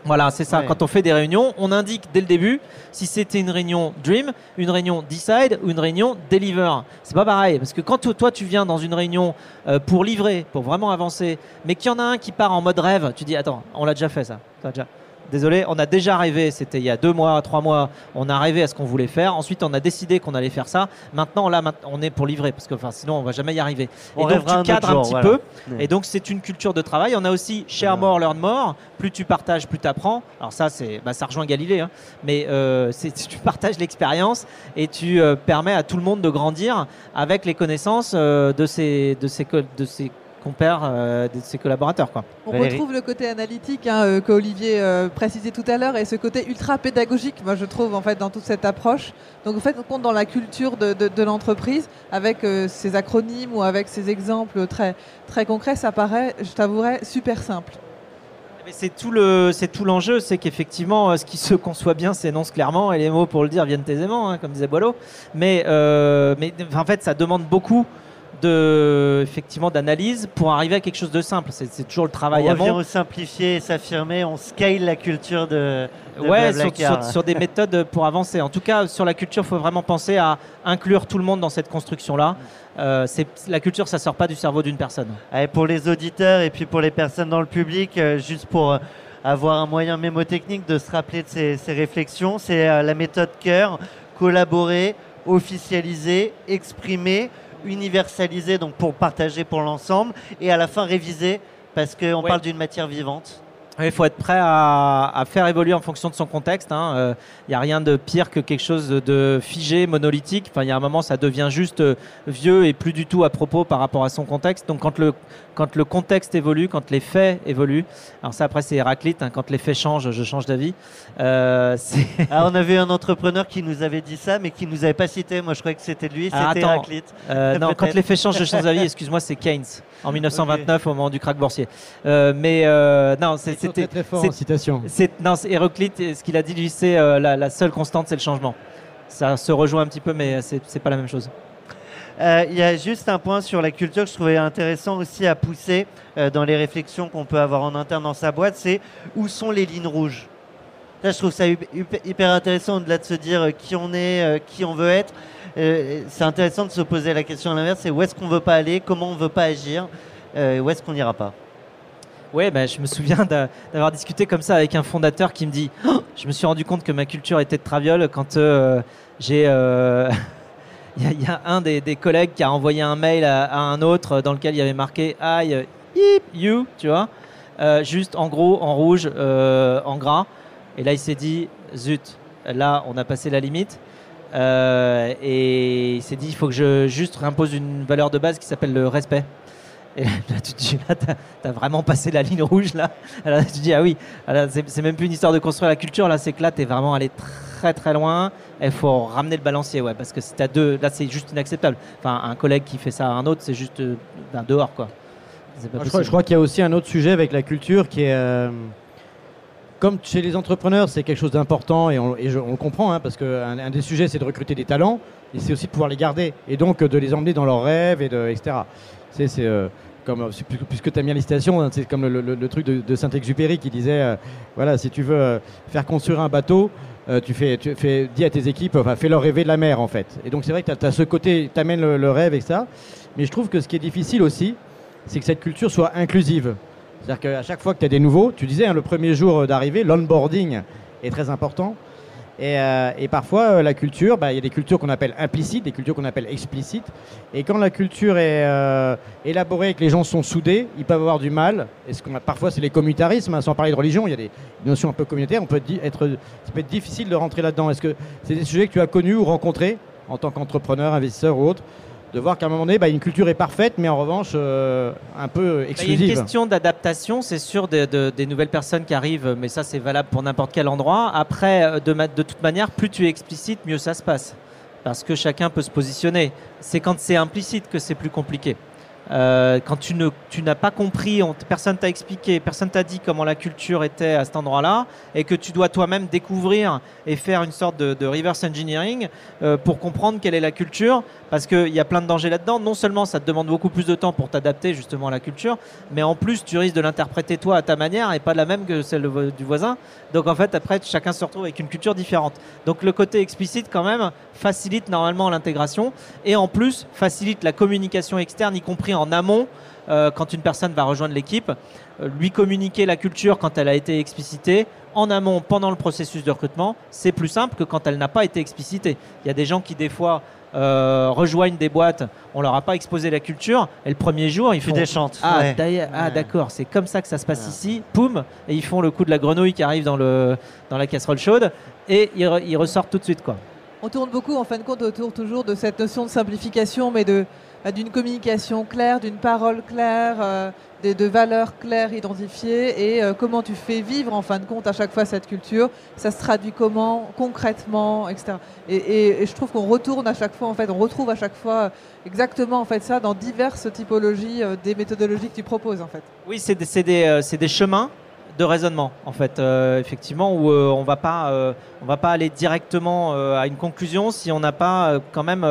Voilà, c'est ça. Ouais. Quand on fait des réunions, on indique dès le début si c'était une réunion Dream, une réunion Decide ou une réunion Deliver. C'est pas pareil parce que quand to- toi tu viens dans une réunion euh, pour livrer, pour vraiment avancer, mais qu'il y en a un qui part en mode rêve, tu dis attends, on l'a déjà fait ça. Déjà- Désolé, on a déjà rêvé, c'était il y a deux mois, trois mois, on a rêvé à ce qu'on voulait faire. Ensuite, on a décidé qu'on allait faire ça. Maintenant, là, on est pour livrer, parce que enfin, sinon, on va jamais y arriver. On et donc, tu cadres un petit voilà. peu. Et donc, c'est une culture de travail. On a aussi share more, learn more. Plus tu partages, plus tu apprends. Alors, ça, c'est, bah, ça rejoint Galilée. hein. Mais euh, tu partages l'expérience et tu euh, permets à tout le monde de grandir avec les connaissances euh, de, ses, de, co- de compères, euh, de ses collaborateurs. Quoi. On Valérie. retrouve le côté analytique hein, euh, qu'Olivier euh, précisait tout à l'heure et ce côté ultra pédagogique, moi je trouve en fait dans toute cette approche. Donc en fait on compte dans la culture de, de- de l'entreprise avec euh, ces acronymes ou avec ces exemples très, très concrets, ça paraît, je t'avouerai, super simple. Mais c'est tout le, c'est tout l'enjeu, c'est qu'effectivement, ce qui se conçoit bien s'énonce clairement et les mots pour le dire viennent aisément, hein, comme disait Boileau. Mais, euh, mais en fait, ça demande beaucoup de, effectivement, d'analyse pour arriver à quelque chose de simple. C'est, toujours le travail on revient avant. au simplifier et s'affirmer, on scale la culture de, de Ouais, sur, sur- sur des méthodes pour avancer. En tout cas, sur la culture, il faut vraiment penser à inclure tout le monde dans cette construction-là. Euh, la culture, ça sort pas du cerveau d'une personne. Allez, pour les auditeurs et puis pour les personnes dans le public, euh, juste pour euh, avoir un moyen mémotechnique de se rappeler de ces, ces réflexions, c'est euh, la méthode cœur, collaborer, officialiser, exprimer, universaliser, donc pour partager pour l'ensemble, et à la fin réviser, parce qu'on Ouais. parle d'une matière vivante. Il faut être prêt à, à faire évoluer en fonction de son contexte. Il n'y a rien de pire que quelque chose de figé, monolithique. Enfin, il y a un moment, ça devient juste euh, vieux et plus du tout à propos par rapport à son contexte. Donc, quand le, quand le contexte évolue, quand les faits évoluent, alors ça, après, c'est Héraclite. hein, quand les faits changent, je change d'avis. Euh, Ah, on avait un entrepreneur qui nous avait dit ça, mais qui nous avait pas cité. Moi, je croyais que c'était lui, c'était Ah. Héraclite. Euh, non, quand les faits changent, je change d'avis. Excuse-moi, c'est Keynes en 1929 au moment du krach boursier. Euh, mais euh, non, c'était très, très fort c'est- en citation. C'est non, et Ce qu'il a dit lui, c'est euh, la, la seule constante, c'est le changement. Ça se rejoint un petit peu, mais c'est pas la même chose. Euh, Il y a juste un point sur la culture que je trouvais intéressant aussi à pousser euh, dans les réflexions qu'on peut avoir en interne dans sa boîte, c'est où sont les lignes rouges? Là, je trouve ça hyper intéressant au-delà de se dire qui on est, euh, qui on veut être. Euh, c'est intéressant de se poser la question à l'inverse, c'est où est-ce qu'on veut pas aller, comment on veut pas agir, euh, où est-ce qu'on n'ira pas? Ouais, ben, je me souviens d'a- d'avoir discuté comme ça avec un fondateur qui me dit Oh, Je me suis rendu compte que ma culture était de traviole quand euh, j'ai. Il y, a- un des, collègues qui a envoyé un mail à, un autre dans lequel il y avait marqué I, you, tu vois, juste en gros, en rouge, en gras. Et là, il s'est dit Zut, là, on a passé la limite. Euh, et il s'est dit Il faut que je juste réimpose une valeur de base qui s'appelle le respect. Et là, tu te dis, là, t'as, vraiment passé la ligne rouge, là. Là, tu te dis, ah oui, ah c'est, même plus une histoire de construire la culture, là, c'est que là, t'es vraiment allé très très loin. Il faut ramener le balancier, ouais, parce que si t'as deux, là, c'est juste inacceptable. Enfin, un collègue qui fait ça à un autre, c'est juste euh, ben, dehors, quoi. Pas crois, je crois qu'il y a aussi un autre sujet avec la culture qui est. euh, comme chez les entrepreneurs, c'est quelque chose d'important et on, le comprend, hein, parce qu'un un des sujets, c'est de recruter des talents et c'est aussi de pouvoir les garder et donc euh, de les emmener dans leurs rêves, et de, etc. C'est, euh, comme, euh, puisque tu as mis la citation, hein, c'est comme le, truc de, Saint-Exupéry qui disait voilà, si tu veux faire construire un bateau, tu fais, tu dis à tes équipes, enfin, fais-leur rêver de la mer en fait. Et donc c'est vrai que tu as, ce côté, tu amènes le, le rêve et ça. Mais je trouve que ce qui est difficile aussi, c'est que cette culture soit inclusive. C'est-à-dire qu'à chaque fois que tu as des nouveaux, tu disais hein, le premier jour euh, d'arrivée, l'onboarding est très important. Et, euh, parfois, euh, la culture, bah, il y a des cultures qu'on appelle implicites, des cultures qu'on appelle explicites. Et quand la culture est élaborée et que les gens sont soudés, ils peuvent avoir du mal. Et ce a, parfois, c'est les communautarismes, hein, sans parler de religion, il y a des notions un peu communautaires. On peut ça peut être difficile de rentrer là-dedans. Est-ce que c'est des sujets que tu as connus ou rencontrés en tant qu'entrepreneur, investisseur ou autre? De voir qu'à un moment donné, bah, une culture est parfaite, mais en revanche, euh, un peu Bah, Il y a exclusive. une question d'adaptation, c'est sûr, de- de- des nouvelles personnes qui arrivent, mais ça c'est valable pour n'importe quel endroit. Après, euh, de, toute manière, plus tu es explicite, mieux ça se passe. Parce que chacun peut se positionner. C'est quand c'est implicite que c'est plus compliqué. Euh, quand tu ne tu n'as pas compris, on, personne t'a expliqué, personne t'a dit comment la culture était à cet endroit-là, et que tu dois toi-même découvrir et faire une sorte de, de reverse engineering euh, pour comprendre quelle est la culture, parce qu'il y a plein de dangers là-dedans. Non seulement ça te demande beaucoup plus de temps pour t'adapter justement à la culture, mais en plus tu risques de l'interpréter toi à ta manière et pas la même que celle du voisin. Donc en fait après chacun se retrouve avec une culture différente. Donc le côté explicite quand même facilite normalement l'intégration et en plus facilite la communication externe, y compris en amont. euh, quand une personne va rejoindre l'équipe, euh, lui communiquer la culture quand elle a été explicitée, en amont, pendant le processus de recrutement, c'est plus simple que quand elle n'a pas été explicitée. Il y a des gens qui, des fois, euh, rejoignent des boîtes, on leur a pas exposé la culture, et le premier jour, ils Tu font déchantes. Ah, ouais. d'ailleurs- ah, Ouais. d'accord, c'est comme ça que ça se passe ici, poum, et ils font le coup de la grenouille qui arrive dans, le, dans la casserole chaude, et ils, re- ils ressortent tout de suite. quoi. On tourne beaucoup en fin de compte autour toujours de cette notion de simplification, mais de bah, d'une communication claire, d'une parole claire, euh, des- de valeurs claires identifiées, et euh, comment tu fais vivre en fin de compte à chaque fois cette culture. Ça se traduit comment, concrètement, etc. Et, je trouve qu'on retourne à chaque fois, en fait, on retrouve à chaque fois exactement en fait ça dans diverses typologies euh, des méthodologies que tu proposes en fait. Oui, c'est des, des, euh, c'est des chemins raisonnement, en fait, euh, effectivement, où euh, on va pas, euh, on va pas aller directement à une conclusion si on n'a pas quand même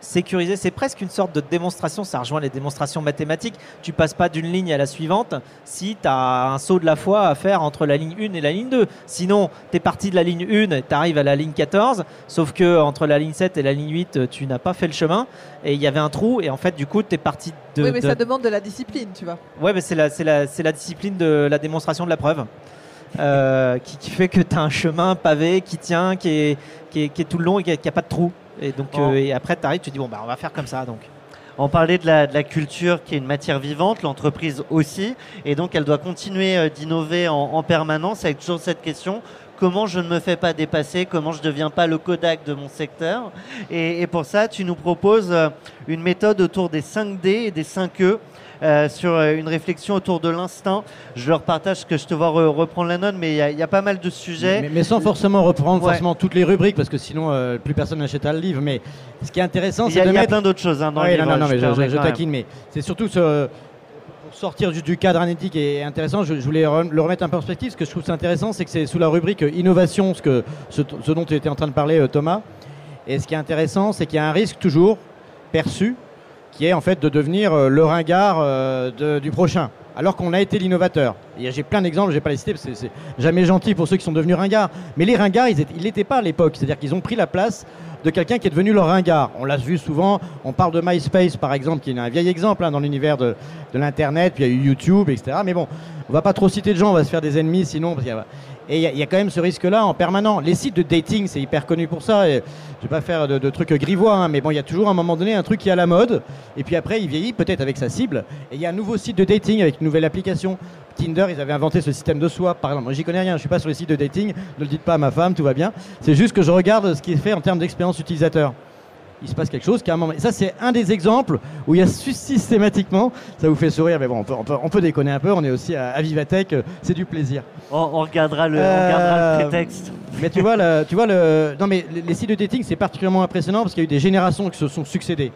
sécurisé. C'est presque une sorte de démonstration, ça rejoint les démonstrations mathématiques. Tu passes pas d'une ligne à la suivante si tu as un saut de la foi à faire entre la ligne 1 et la ligne 2. Sinon, tu es parti de la ligne 1, tu arrives à la ligne 14, sauf que entre la ligne 7 et la ligne 8, euh, tu n'as pas fait le chemin, et il y avait un trou, et en fait, du coup, tu es parti de... oui, mais de- ça demande de la discipline, tu vois. Ouais, mais c'est la, c'est la, c'est la discipline de la démonstration de la preuve. euh, qui, qui fait que tu as un chemin pavé qui tient, qui est, qui est, qui est tout le long et qui n'a pas de trou. Et, donc, Oh. euh, et après, tu arrives, tu dis, bon, bah, on va faire comme ça. Donc. On parlait de la, de la culture qui est une matière vivante, l'entreprise aussi, et donc elle doit continuer euh, d'innover en, en permanence avec toujours cette question comment je ne me fais pas dépasser, comment je ne deviens pas le Kodak de mon secteur. Et, et pour ça, tu nous proposes euh, une méthode autour des 5D et des 5E. euh, sur euh, une réflexion autour de l'instinct. Je leur partage que je te vois re- reprendre la note, mais il y a- il y, a pas mal de sujets. Mais, mais sans forcément reprendre Ouais. forcément toutes les rubriques, parce que sinon euh, plus personne n'achètera le livre. Mais ce qui est intéressant, c'est de il y a mettre plein d'autres choses hein, dans Ouais, le non, livre. non, non, mais je, je- je même. taquine, mais c'est surtout ce, sortir du, du cadre analytique et intéressant. Je, voulais le remettre un peu en perspective. Ce que je trouve intéressant, c'est que c'est sous la rubrique euh, innovation, ce, que, ce, dont tu étais en train de parler, euh, Thomas. Et ce qui est intéressant, c'est qu'il y a un risque toujours perçu, qui est en fait de devenir euh, le ringard du prochain. Alors qu'on a été l'innovateur. J'ai plein d'exemples, je vais pas les citer c'est jamais gentil pour ceux qui sont devenus ringards. Mais les ringards, ils l'étaient pas à l'époque. C'est-à-dire qu'ils ont pris la place de quelqu'un qui est devenu leur ringard. On l'a vu souvent, on parle de MySpace par exemple, qui est un vieil exemple hein, dans l'univers de, l'Internet, puis il y a eu YouTube, etc. Mais bon, on va pas trop citer de gens, on va se faire des ennemis sinon. et il y, a- quand même ce risque-là en permanent. Les sites de dating, c'est hyper connu pour ça. Et je vais pas faire de, de trucs grivois, hein, mais bon, il y a toujours à un moment donné un truc qui est à la mode. Et puis après, il vieillit peut-être avec sa cible. Et il y a un nouveau site de dating avec une nouvelle application. Tinder, ils avaient inventé ce système de swap, par exemple. Moi, j'y connais rien, je suis pas sur les sites de dating. Ne le dites pas à ma femme, tout va bien. C'est juste que je regarde ce qui est fait en termes d'expérience utilisateur. Il se passe quelque chose qu'à un moment. Ça, c'est un des exemples où il y a systématiquement, ça vous fait sourire, mais bon, on peut, on peut- on peut déconner un peu. On est aussi à, à Vivatech, euh, c'est du plaisir. On, on regardera le, Euh, regardera le prétexte. Mais tu vois, le, tu vois le, non mais les, les sites de dating c'est particulièrement impressionnant parce qu'il y a eu des générations qui se sont succédées.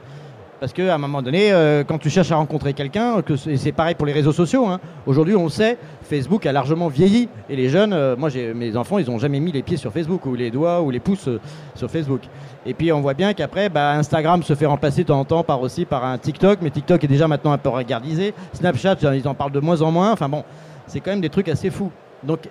Parce qu'à un moment donné, euh, quand tu cherches à rencontrer quelqu'un, que c'est pareil pour les réseaux sociaux. hein. Aujourd'hui, on sait, Facebook a largement vieilli et les jeunes, euh, moi, mes enfants, ils ont jamais mis les pieds sur Facebook ou les doigts ou les pouces euh, sur Facebook. Et puis on voit bien qu'après, bah, Instagram se fait remplacer de temps en temps par aussi par un TikTok, mais TikTok est déjà maintenant un peu regardisé. Snapchat, ils en parlent de moins en moins. Enfin bon, c'est quand même des trucs assez fous. Donc,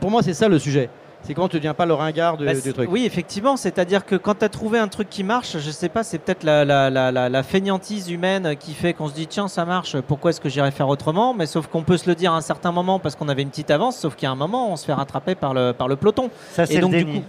pour moi, c'est ça le sujet. C'est quand tu deviens pas le ringard du, Bah, du c'est- truc. Oui, effectivement. C'est-à-dire que quand tu as trouvé un truc qui marche, je sais pas, c'est peut-être la, la, la, la, la fainéantise humaine qui fait qu'on se dit tiens, ça marche, pourquoi est-ce que j'irais faire autrement? Mais sauf qu'on peut se le dire à un certain moment parce qu'on avait une petite avance, sauf qu'il y a un moment, on se fait rattraper par le, par le peloton. Ça, c'est Et le donc, du déni. coup,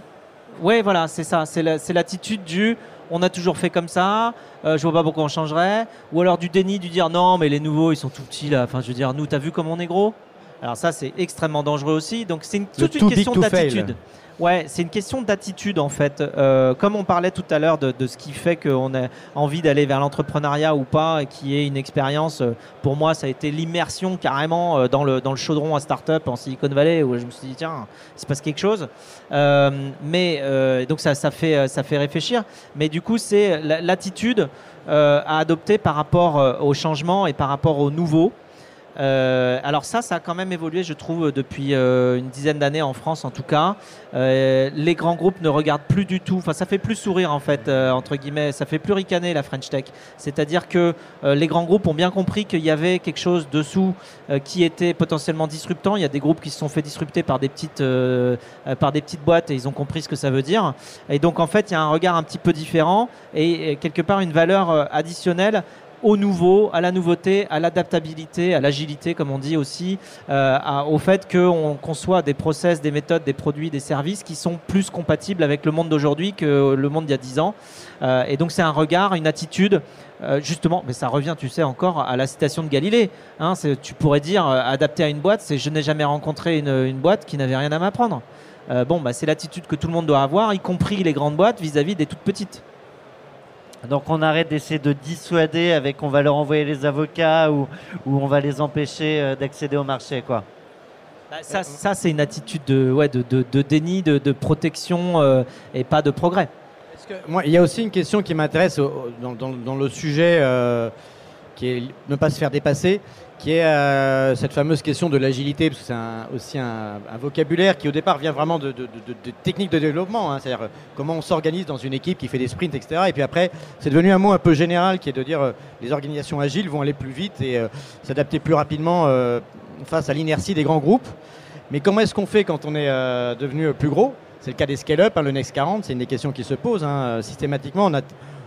Ouais, voilà, c'est ça. C'est la- c'est l'attitude du on a toujours fait comme ça, euh, je vois pas pourquoi on changerait. Ou alors du déni, du dire non, mais les nouveaux, ils sont tout petits là. Enfin, je veux dire, nous, t'as vu comme on est gros? Alors, ça, c'est extrêmement dangereux aussi. Donc, c'est une, toute une question d'attitude. Ouais, c'est une question d'attitude en fait. Euh, comme on parlait tout à l'heure de, de ce qui fait qu'on a envie d'aller vers l'entrepreneuriat ou pas, et qui est une expérience, euh, pour moi, ça a été l'immersion carrément euh, dans le, dans le chaudron à start-up en Silicon Valley, où je me suis dit, tiens, il se passe quelque chose. Euh, mais euh, donc ça, ça, fait, ça fait réfléchir. Mais du coup, c'est la- l'attitude à adopter par rapport au changement et par rapport au nouveau. Euh, alors ça, ça a quand même évolué, je trouve, depuis euh, une dizaine d'années en France, en tout cas. Euh, les grands groupes ne regardent plus du tout. Enfin, ça fait plus sourire en fait, entre guillemets. Ça fait plus ricaner la French Tech. C'est-à-dire que les grands groupes ont bien compris qu'il y avait quelque chose dessous qui était potentiellement disruptant. Il y a des groupes qui se sont fait disrupter par des petites, par des petites boîtes et ils ont compris ce que ça veut dire. Et donc en fait, il y a un regard un petit peu différent et, quelque part une valeur additionnelle au nouveau, à la nouveauté, à l'adaptabilité, à l'agilité, comme on dit aussi, euh, au fait qu'on conçoit des process, des méthodes, des produits, des services qui sont plus compatibles avec le monde d'aujourd'hui que le monde d'il y a 10 ans. Euh, et donc c'est un regard, une attitude, euh, justement, mais ça revient, tu sais, encore à la citation de Galilée. Hein, tu pourrais dire, adapté à une boîte, c'est je n'ai jamais rencontré une, boîte qui n'avait rien à m'apprendre. Bon, bah, c'est l'attitude que tout le monde doit avoir, y compris les grandes boîtes vis-à-vis des toutes petites. Donc on arrête d'essayer de dissuader avec on va leur envoyer les avocats ou, ou on va les empêcher euh, d'accéder au marché quoi. Bah, ça, ça c'est une attitude de, ouais, de, de- de déni, de, de protection euh, et pas de progrès. Est-ce que- moi, il y a aussi une question qui m'intéresse dans le sujet euh, qui est ne pas se faire dépasser, qui est euh, cette fameuse question de l'agilité, parce que c'est aussi un, vocabulaire qui au départ vient vraiment de, techniques de développement, hein, c'est-à-dire euh, comment on s'organise dans une équipe qui fait des sprints, etc. Et puis après, c'est devenu un mot un peu général qui est de dire euh, les organisations agiles vont aller plus vite et euh, s'adapter plus rapidement face à l'inertie des grands groupes. Mais comment est-ce qu'on fait quand on est devenu plus gros? C'est le cas des scale-up, hein, le Next 40, c'est une des questions qui se posent. hein, systématiquement,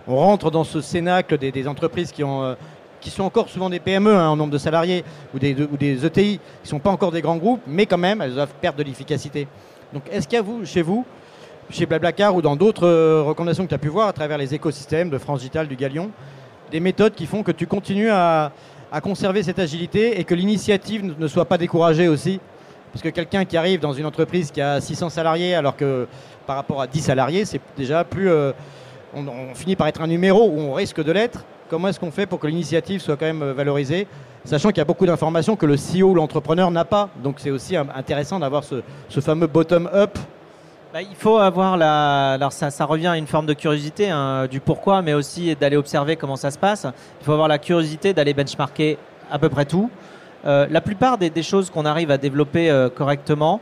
on, rentre dans ce cénacle des, entreprises qui, ont, qui sont encore souvent des PME hein, en nombre de salariés ou des, ou ETI qui ne sont pas encore des grands groupes, mais quand même, elles doivent perdre de l'efficacité. Donc est-ce qu'il y a vous, chez vous, chez Blablacar ou dans d'autres euh, recommandations que tu as pu voir à travers les écosystèmes de France Digital, du Galion, des méthodes qui font que tu continues à, conserver cette agilité et que l'initiative ne- soit pas découragée aussi? Parce que quelqu'un qui arrive dans une entreprise qui a 600 salariés alors que par rapport à 10 salariés, c'est déjà plus... euh, on, on finit par être un numéro où on risque de l'être. Comment est-ce qu'on fait pour que l'initiative soit quand même euh, valorisée Sachant qu'il y a beaucoup d'informations que le CEO ou l'entrepreneur n'a pas. Donc c'est aussi intéressant d'avoir ce, fameux bottom-up Bah, il faut avoir la. Alors ça, revient à une forme de curiosité hein, du pourquoi, mais aussi d'aller observer comment ça se passe. Il faut avoir la curiosité d'aller benchmarker à peu près tout. Euh, la plupart des, choses qu'on arrive à développer euh, correctement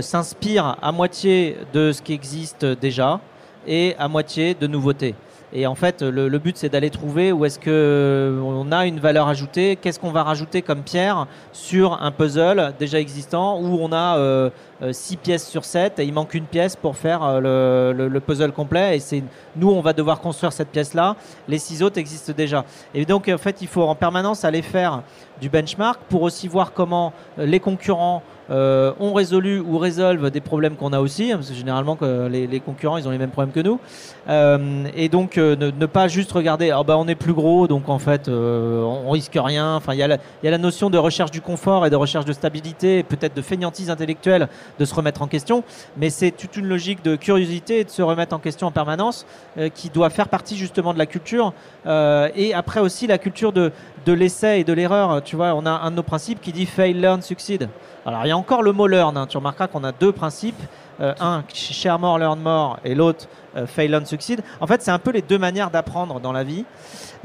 s'inspirent à moitié de ce qui existe déjà et à moitié de nouveautés. Et en fait, le, but, c'est d'aller trouver où est-ce que euh, on a une valeur ajoutée, qu'est-ce qu'on va rajouter comme pierre sur un puzzle déjà existant où on a euh, 6 pièces sur 7 et il manque une pièce pour faire euh, le, le- le puzzle complet. Et c'est nous, on va devoir construire cette pièce-là. Les six autres existent déjà. Et donc, en fait, il faut en permanence aller faire du benchmark pour aussi voir comment euh, les concurrents euh, ont ou résolvent des problèmes qu'on a aussi, hein, parce que généralement que les, concurrents ils ont les mêmes problèmes que nous, Euh, et donc euh, ne, pas juste regarder, bah on est plus gros, donc en fait euh, on, risque rien. Enfin il y, a la- notion de recherche du confort et de recherche de stabilité, peut-être de fainéantise intellectuelle, de se remettre en question, mais c'est toute une logique de curiosité et de se remettre en question en permanence qui doit faire partie justement de la culture, et après aussi la culture de, de l'essai et de l'erreur. Tu vois, on a un de nos principes qui dit fail, learn, succeed. Alors il y a encore le mot learn. hein. Tu remarqueras qu'on a deux principes. Euh, un, share more, learn more, et l'autre, euh, fail, learn, succeed. En fait, c'est un peu les deux manières d'apprendre dans la vie.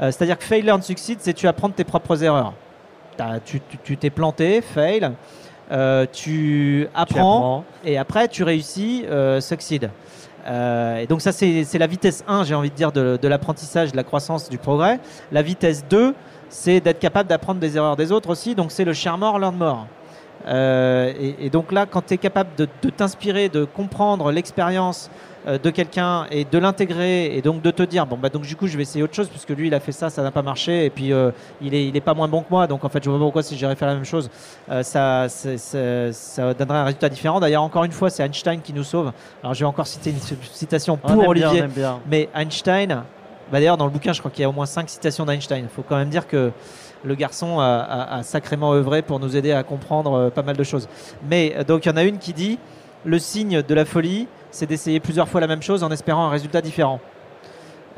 Euh, C'est-à-dire que fail, learn, succeed, c'est tu apprends de tes propres erreurs. Tu t'es planté, fail. Tu apprends, Tu apprends. et après tu réussis, succeed. Euh, et donc ça c'est la vitesse 1, j'ai envie de dire, de, de l'apprentissage, de la croissance, du progrès. La vitesse 2, c'est d'être capable d'apprendre des erreurs des autres aussi. Donc c'est le share more, learn more. Euh, et, et donc là, quand tu es capable de, de t'inspirer, de comprendre l'expérience euh, de quelqu'un et de l'intégrer et donc de te dire bon bah donc du coup je vais essayer autre chose puisque lui il a fait ça ça n'a pas marché et puis euh, il est il est pas moins bon que moi. Donc en fait je vois pas pourquoi si j'irais faire la même chose. Euh, ça, donnerait un résultat différent. D'ailleurs encore une fois c'est Einstein qui nous sauve. Alors je vais encore citer une citation On pour Olivier. bien. mais Einstein, bah d'ailleurs dans le bouquin, je crois qu'il y a au moins cinq citations d'Einstein. Il faut quand même dire que le garçon a, sacrément œuvré pour nous aider à comprendre euh, pas mal de choses. Mais euh, donc il y en a une qui dit le signe de la folie, c'est d'essayer plusieurs fois la même chose en espérant un résultat différent.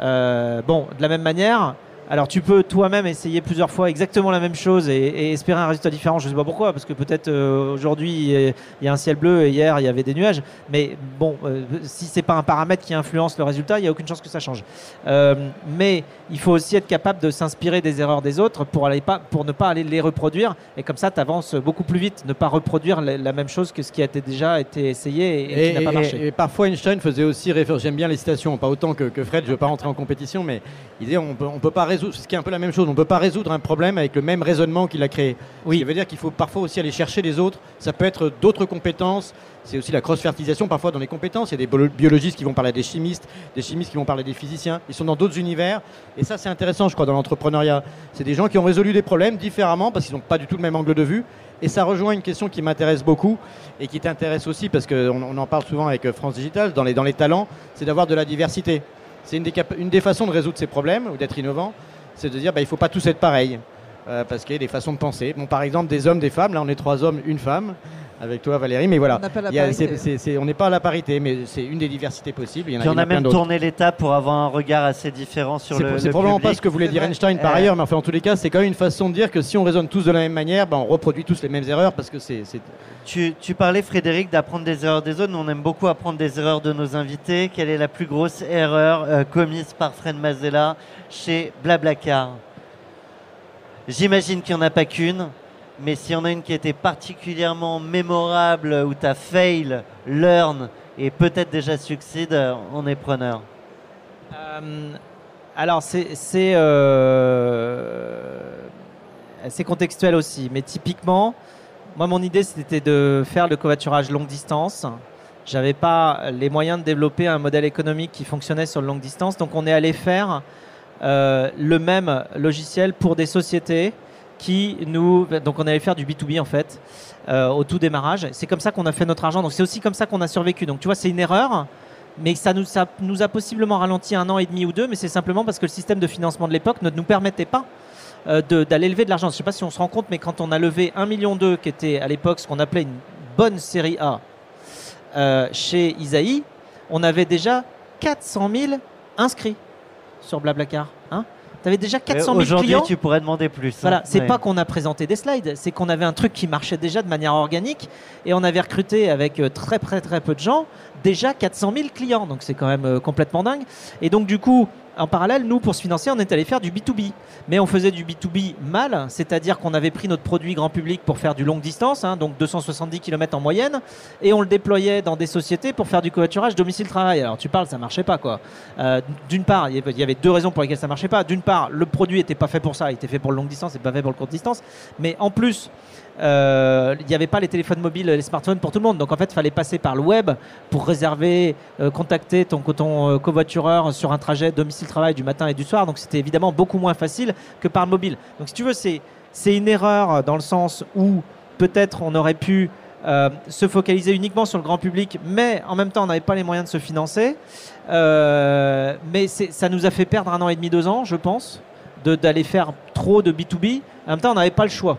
Euh, bon, de la même manière. Alors tu peux toi-même essayer plusieurs fois exactement la même chose et, et espérer un résultat différent. Je ne sais pas pourquoi, parce que peut-être euh, aujourd'hui il y a un ciel bleu et hier il y avait des nuages. Mais bon, euh, si c'est pas un paramètre qui influence le résultat, il n'y a aucune chance que ça change. Euh, mais il faut aussi être capable de s'inspirer des erreurs des autres pour, aller pas, pour ne pas aller les reproduire. Et comme ça, tu avances beaucoup plus vite. Ne pas reproduire la, la même chose que ce qui a été déjà été essayé et, et qui n'a pas marché. et- parfois Einstein faisait aussi référence, j'aime bien les citations, pas autant que, que Fred, je veux pas rentrer en compétition, mais il disait on peut, on peut pas résoudre, ce qui est un peu la même chose, on peut pas résoudre un problème avec le même raisonnement qu'il a créé. Oui. Qui veut dire qu'il faut parfois aussi aller chercher les autres, ça peut être d'autres compétences, c'est aussi la cross-fertilisation parfois dans les compétences, il y a des bio- biologistes qui vont parler à des chimistes, des chimistes qui vont parler à des physiciens, ils sont dans d'autres univers, et ça c'est intéressant je crois dans l'entrepreneuriat. C'est des gens qui ont résolu des problèmes différemment parce qu'ils n'ont pas du tout le même angle de vue, et ça rejoint une question qui m'intéresse beaucoup et qui t'intéresse aussi parce qu'on on en parle souvent avec France Digital, dans les, dans les talents, c'est d'avoir de la diversité. C'est une, des façons de résoudre ces problèmes ou d'être innovant, c'est de dire bah, il ne faut pas tous être pareil. euh, parce qu'il y a des façons de penser. Bon, par exemple, des hommes, des femmes. Là, on est trois hommes, une femme. Avec toi, Valérie. Mais voilà. On n'est pas à la parité, mais c'est une des diversités possibles. Il y en a, on a même tourné l'étape pour avoir un regard assez différent sur le, c'est le probablement pas ce que voulait dire vrai. Einstein par Euh, ailleurs, mais enfin, en tous les cas, c'est quand même une façon de dire que si on raisonne tous de la même manière, ben, on reproduit tous les mêmes erreurs parce que c'est. c'est- Tu, tu parlais, Frédéric, d'apprendre des erreurs des autres. Nous, on aime beaucoup apprendre des erreurs de nos invités. Quelle est la plus grosse erreur euh, commise par Fred Mazella chez Blablacar? J'imagine qu'il n'y en a pas qu'une, mais s'il y en a une qui était particulièrement mémorable, où tu as fail, learn et peut-être déjà succède, on est preneur. Euh, alors, euh, c'est contextuel aussi, mais typiquement, moi, mon idée, c'était de faire le covoiturage longue distance. J'avais pas les moyens de développer un modèle économique qui fonctionnait sur le longue distance, donc on est allé faire euh, le même logiciel pour des sociétés Donc, on allé faire du B2B en fait. euh, au tout démarrage, c'est comme ça qu'on a fait notre argent. Donc c'est aussi comme ça qu'on a survécu. Donc tu vois, c'est une erreur, mais ça nous, a possiblement ralenti un an et demi ou deux, mais c'est simplement parce que le système de financement de l'époque ne nous permettait pas euh, d'aller lever de l'argent. Je ne sais pas si on se rend compte, mais quand on a levé 1,2 million, qui était à l'époque ce qu'on appelait une bonne série A euh, chez Isaïe, on avait déjà 400 000 inscrits sur Blablacar. Hein tu avais déjà 400 000 Aujourd'hui, clients. tu pourrais demander plus. hein. Voilà, c'est Ouais. pas qu'on a présenté des slides, c'est qu'on avait un truc qui marchait déjà de manière organique et on avait recruté avec euh, très très très peu de gens déjà 400 000 clients, donc c'est quand même euh, complètement dingue. Et donc du coup, en parallèle, nous pour se financer, on est allé faire du B2B, mais on faisait du B2B mal, c'est-à-dire qu'on avait pris notre produit grand public pour faire du longue distance, hein, donc 270 km en moyenne, et on le déployait dans des sociétés pour faire du covoiturage domicile-travail. Alors tu parles, ça marchait pas quoi. Euh, D'une part, il y avait- deux raisons pour lesquelles ça marchait pas. D'une part, le produit était pas fait pour ça, il était fait pour le longue distance et pas fait pour le courte distance. Mais en plus, euh, il n'y avait pas les téléphones mobiles, les smartphones pour tout le monde. Donc en fait, il fallait passer par le web pour réserver, euh, contacter ton, ton euh, covoitureur sur un trajet domicile-travail du matin et du soir. Donc c'était évidemment beaucoup moins facile que par le mobile. Donc si tu veux, c'est une erreur dans le sens où peut-être on aurait pu se focaliser uniquement sur le grand public, mais en même temps, on n'avait pas les moyens de se financer. Mais ça nous a fait perdre un an et demi, deux ans, je pense, d'aller faire trop de B2B. En même temps, on n'avait pas le choix.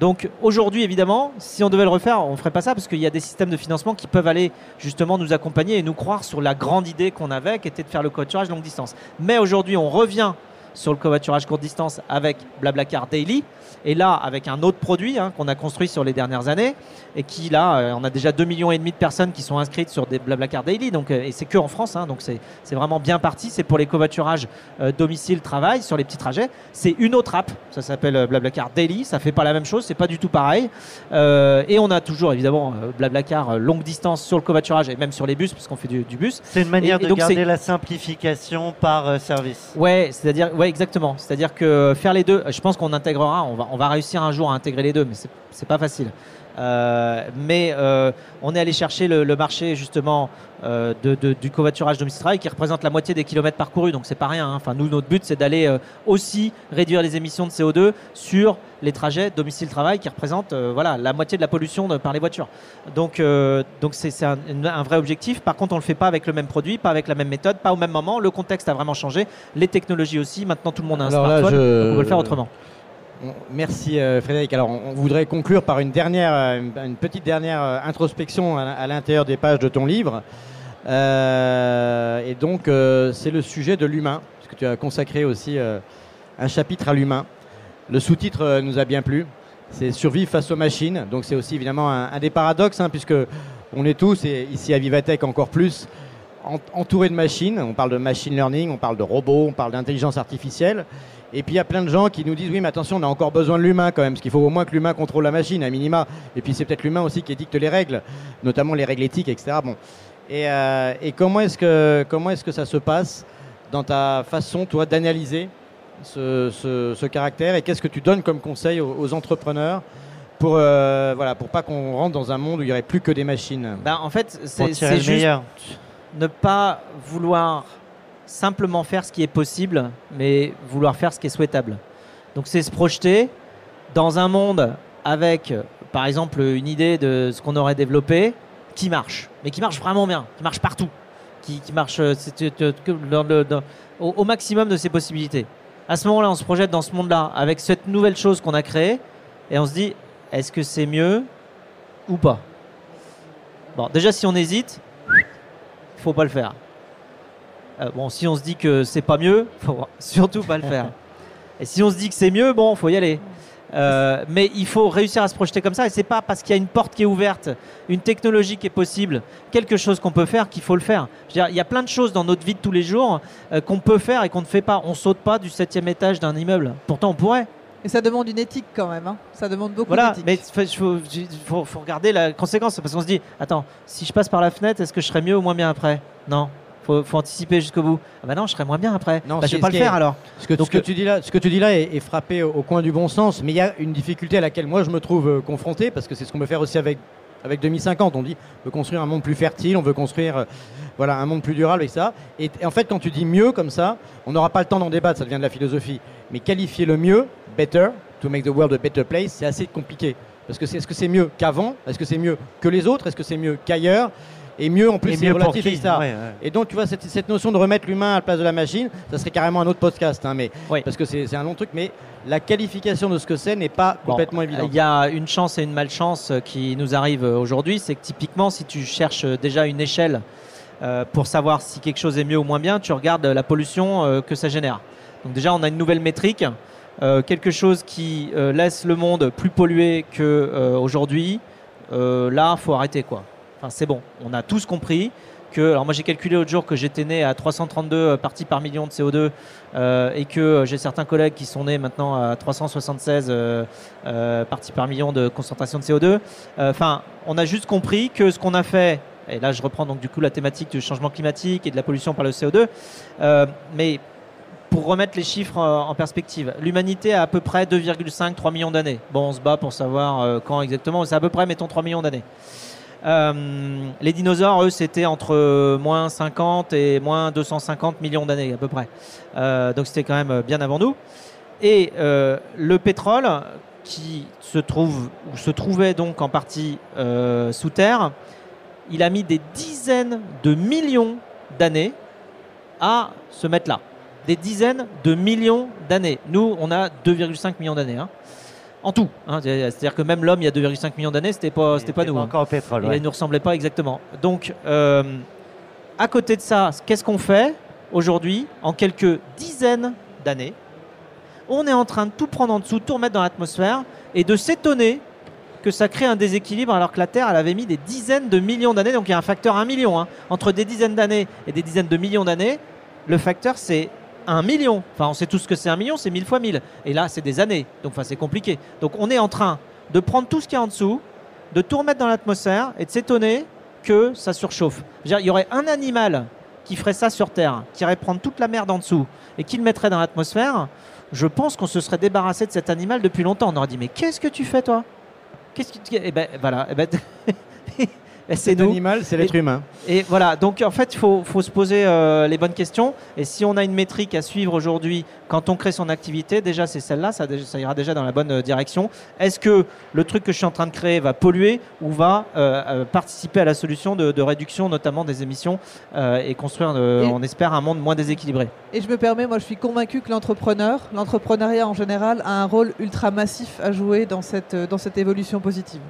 Donc aujourd'hui, évidemment, si on devait le refaire, on ne ferait pas ça parce qu'il y a des systèmes de financement qui peuvent aller justement nous accompagner et nous croire sur la grande idée qu'on avait, qui était de faire le covoiturage longue distance. Mais aujourd'hui, on revient sur le covoiturage courte distance avec Blablacar Daily. Et là, avec un autre produit hein, qu'on a construit sur les dernières années, et qui là, euh, on a déjà 2,5 millions et demi de personnes qui sont inscrites sur des Blablacar Daily, donc, euh, et c'est que en France, hein, donc c'est vraiment bien parti. C'est pour les covoiturages euh, domicile-travail sur les petits trajets. C'est une autre app, ça s'appelle Blablacar Daily, ça fait pas la même chose, c'est pas du tout pareil. Et on a toujours évidemment Blablacar longue distance sur le covoiturage et même sur les bus, parce qu'on fait du, du bus. C'est une manière Et- et de donc garder la simplification par service. Ouais, c'est-à-dire, ouais, exactement. C'est-à-dire que faire les deux, je pense qu'on intégrera, on va, on va réussir un jour à intégrer les deux, mais c'est- pas facile. Euh, mais euh, on est allé chercher le, le marché justement euh, de, de- du covoiturage domicile-travail qui représente la moitié des kilomètres parcourus, donc c'est pas rien. hein. Enfin, nous, notre but, c'est d'aller aussi réduire les émissions de CO2 sur les trajets domicile-travail qui représentent voilà, la moitié de la pollution de- par les voitures. Donc, donc c'est un, vrai objectif. Par contre, on le fait pas avec le même produit, pas avec la même méthode, pas au même moment. Le contexte a vraiment changé, les technologies aussi. Maintenant, tout le monde a un Alors là, smartphone, je- donc on peut le faire autrement. Merci euh, Frédéric. Alors on, voudrait conclure par une dernière, euh, une, petite dernière euh, introspection à, l'intérieur des pages de ton livre. Et donc c'est le sujet de l'humain, puisque tu as consacré aussi un chapitre à l'humain. Le sous-titre nous a bien plu. C'est survivre face aux machines. Donc c'est aussi évidemment un, des paradoxes, hein, puisque on est tous, et ici à Vivatech encore plus, en- entourés de machines. On parle de machine learning, on parle de robots, on parle d'intelligence artificielle. Et puis il y a plein de gens qui nous disent oui mais attention on a encore besoin de l'humain quand même, parce qu'il faut au moins que l'humain contrôle la machine à minima. Et puis c'est peut-être l'humain aussi qui dicte les règles, notamment les règles éthiques, etc. Bon. Et, euh, et comment est-ce que comment est-ce que ça se passe dans ta façon toi d'analyser ce, ce- ce caractère? Et qu'est-ce que tu donnes comme conseil aux, aux entrepreneurs pour euh, voilà pour pas qu'on rentre dans un monde où il y aurait plus que des machines? Ben, en fait, c'est juste meilleur. ne pas vouloir simplement faire ce qui est possible, mais vouloir faire ce qui est souhaitable. Donc c'est se projeter dans un monde avec, par exemple, une idée de ce qu'on aurait développé qui marche, mais qui marche vraiment bien, qui marche partout, qui, marche euh, euh, au, maximum de ses possibilités. À ce moment-là, on se projette dans ce monde-là avec cette nouvelle chose qu'on a créée et on se dit, est-ce que c'est mieux ou pas? Bon, déjà si on hésite, faut pas le faire. Euh, bon, si on se dit que c'est pas mieux, faut surtout pas le faire. Et si on se dit que c'est mieux, bon, faut y aller. Euh, mais il faut réussir à se projeter comme ça. Et c'est pas parce qu'il y a une porte qui est ouverte, une technologie qui est possible, quelque chose qu'on peut faire qu'il faut le faire. Je veux dire, il y a plein de choses dans notre vie de tous les jours euh, qu'on peut faire et qu'on ne fait pas. On saute pas du septième étage d'un immeuble. Pourtant, on pourrait. Et ça demande une éthique quand même. hein. Ça demande beaucoup Voilà, d'éthique. mais il faut, faut- faut regarder la conséquence parce qu'on se dit, attends, si je passe par la fenêtre, est-ce que je serai mieux ou moins bien après? Non, faut, faut anticiper jusqu'au bout. Ah bah non, je serai moins bien après. Non, bah, je vais pas le est- faire alors. Ce que, Donc, ce que euh, tu dis là, ce que tu dis là est, est frappé au, au coin du bon sens, mais il y a une difficulté à laquelle moi je me trouve euh, confronté parce que c'est ce qu'on veut faire aussi avec avec 2050. On dit on veut construire un monde plus fertile, on veut construire euh, voilà un monde plus durable et ça. Et, et en fait, quand tu dis mieux comme ça, on n'aura pas le temps d'en débattre, ça devient de la philosophie. Mais qualifier le mieux, better, to make the world a better place, c'est assez compliqué. Parce que est-ce que c'est mieux qu'avant? Est-ce que c'est mieux que les autres? Est-ce que c'est mieux qu'ailleurs? Et mieux en plus, c'est relatif et ça. Ouais, ouais. Et donc, tu vois, cette, cette notion de remettre l'humain à la place de la machine, ça serait carrément un autre podcast, hein, mais Oui. parce que c'est un long truc, mais la qualification de ce que c'est n'est pas Bon, complètement évidente. Il y a une chance et une malchance euh, qui nous arrivent euh, aujourd'hui, c'est que typiquement, si tu cherches euh, déjà une échelle euh, pour savoir si quelque chose est mieux ou moins bien, tu regardes la pollution euh, que ça génère. Donc déjà, on a une nouvelle métrique, euh, quelque chose qui euh, laisse le monde plus pollué qu'aujourd'hui. là, faut arrêter quoi. Enfin, c'est bon. On a tous compris que. Alors moi, j'ai calculé l'autre jour que j'étais né à 332 parties par million de CO2 euh, et que euh, j'ai certains collègues qui sont nés maintenant à 376 euh, euh, parties par million de concentration de CO2. Euh, Enfin, on a juste compris que ce qu'on a fait, et là je reprends donc du coup la thématique du changement climatique et de la pollution par le CO2, euh, mais pour remettre les chiffres euh, en perspective, l'humanité a à peu près 2,5-3 millions d'années. Bon, on se bat pour savoir euh, quand exactement, mais c'est à peu près, mettons, 3 millions d'années. Euh, les dinosaures, eux, c'était entre moins 50 et moins 250 millions d'années à peu près. Euh, donc c'était quand même euh, bien avant nous. Et le pétrole, qui se trouve ou se trouvait donc en partie sous terre, il a mis des dizaines de millions d'années à se mettre là. Des dizaines de millions d'années. Nous, on a 2,5 millions d'années. hein. En tout. hein. C'est-à-dire que même l'homme, il y a 2,5 millions d'années, c'était pas, c'était pas nous. hein. encore au pétrole. Et ouais. il ne nous ressemblait pas exactement. Donc, euh, à côté de ça, qu'est-ce qu'on fait aujourd'hui en quelques dizaines d'années? On est en train de tout prendre en dessous, tout remettre dans l'atmosphère et de s'étonner que ça crée un déséquilibre alors que la Terre, elle avait mis des dizaines de millions d'années. Donc, il y a un facteur 1 million. hein. Entre des dizaines d'années et des dizaines de millions d'années, le facteur, c'est 1 million. Enfin, on sait tous ce que c'est 1 million, c'est 1000 fois 1000. Et là, c'est des années. Donc, enfin, c'est compliqué. Donc, on est en train de prendre tout ce qu'il y a en dessous, de tout remettre dans l'atmosphère et de s'étonner que ça surchauffe. Il y aurait un animal qui ferait ça sur Terre, qui irait prendre toute la merde en dessous et qui le mettrait dans l'atmosphère. Je pense qu'on se serait débarrassé de cet animal depuis longtemps. On aurait dit mais qu'est-ce que tu fais toi? Qu'est-ce que tu... Eh ben voilà. Eh ben, c'est C'est nous. l'animal, c'est l'être Et- humain. Et voilà, donc en fait, il faut, faut se poser euh, les bonnes questions. Et si on a une métrique à suivre aujourd'hui quand on crée son activité, déjà c'est celle-là, ça, ira déjà dans la bonne euh, direction. Est-ce que le truc que je suis en train de créer va polluer ou va euh, euh, participer à la solution de, de réduction notamment des émissions euh, et construire, euh, Et- on espère, un monde moins déséquilibré? Et je me permets, moi je suis convaincu que l'entrepreneur, l'entrepreneuriat en général, a un rôle ultra massif à jouer dans cette, dans cette évolution positive.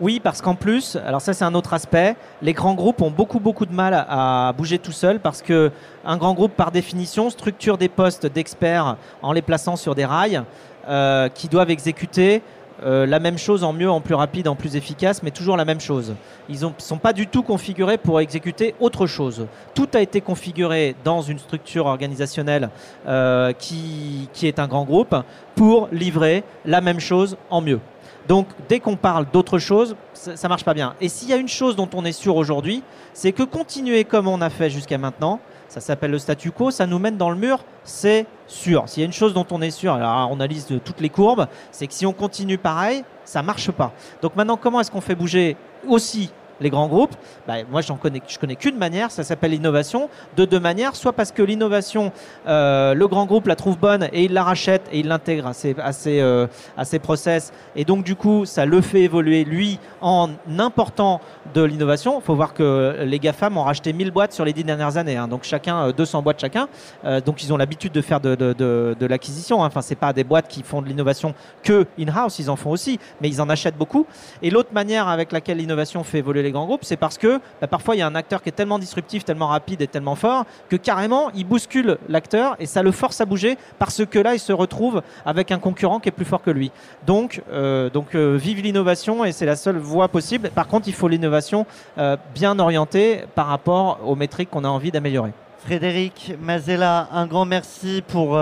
Oui, parce qu'en plus, alors ça c'est un autre aspect, les grands groupes ont beaucoup beaucoup de mal à bouger tout seuls parce que un grand groupe par définition structure des postes d'experts en les plaçant sur des rails euh, qui doivent exécuter euh, la même chose en mieux, en plus rapide, en plus efficace, mais toujours la même chose. Ils ne sont pas du tout configurés pour exécuter autre chose. Tout a été configuré dans une structure organisationnelle euh, qui est un grand groupe pour livrer la même chose en mieux. Donc, dès qu'on parle d'autre chose, ça, ça marche pas bien. Et s'il y a une chose dont on est sûr aujourd'hui, c'est que continuer comme on a fait jusqu'à maintenant, ça s'appelle le statu quo, ça nous mène dans le mur, c'est sûr. S'il y a une chose dont on est sûr, alors on analyse toutes les courbes, c'est que si on continue pareil, ça marche pas. Donc maintenant, comment est-ce qu'on fait bouger aussi les grands groupes Bah, Moi, j'en connais, je connais qu'une manière, ça s'appelle l'innovation, de deux manières, soit parce que l'innovation, euh, le grand groupe la trouve bonne et il la rachète et il l'intègre à ses, à, ses, euh, process, et donc du coup, ça le fait évoluer, lui, en important de l'innovation. Il faut voir que les GAFAM ont racheté 1000 boîtes sur les 10 dernières années, hein, donc chacun, euh, 200 boîtes chacun, Euh, donc ils ont l'habitude de faire de, de, de, de l'acquisition, hein. enfin, c'est pas des boîtes qui font de l'innovation que in-house, ils en font aussi, mais ils en achètent beaucoup. Et l'autre manière avec laquelle l'innovation fait évoluer les grands groupes, c'est parce que bah, parfois il y a un acteur qui est tellement disruptif, tellement rapide et tellement fort que carrément il bouscule l'acteur et ça le force à bouger parce que là il se retrouve avec un concurrent qui est plus fort que lui. Donc, euh, euh, vive l'innovation et c'est la seule voie possible. Par contre, il faut l'innovation euh, bien orientée par rapport aux métriques qu'on a envie d'améliorer. Frédéric Mazella, un grand merci pour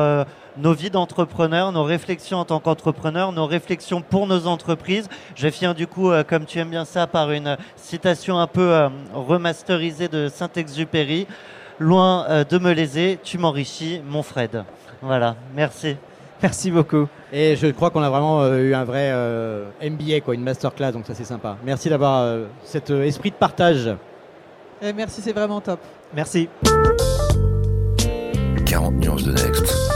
nos vies d'entrepreneurs, nos réflexions en tant qu'entrepreneurs, nos réflexions pour nos entreprises. Je viens du coup, euh, comme tu aimes bien ça, par une citation un peu euh, remasterisée de Saint-Exupéry. Loin euh, de me léser, tu m'enrichis, mon Fred. Voilà, merci. Merci beaucoup. Et je crois qu'on a vraiment euh, eu un vrai euh, MBA, quoi, une masterclass, donc ça c'est sympa. Merci d'avoir euh, cet euh, esprit de partage. Et merci, c'est vraiment top. Merci. 40 nuances de Next.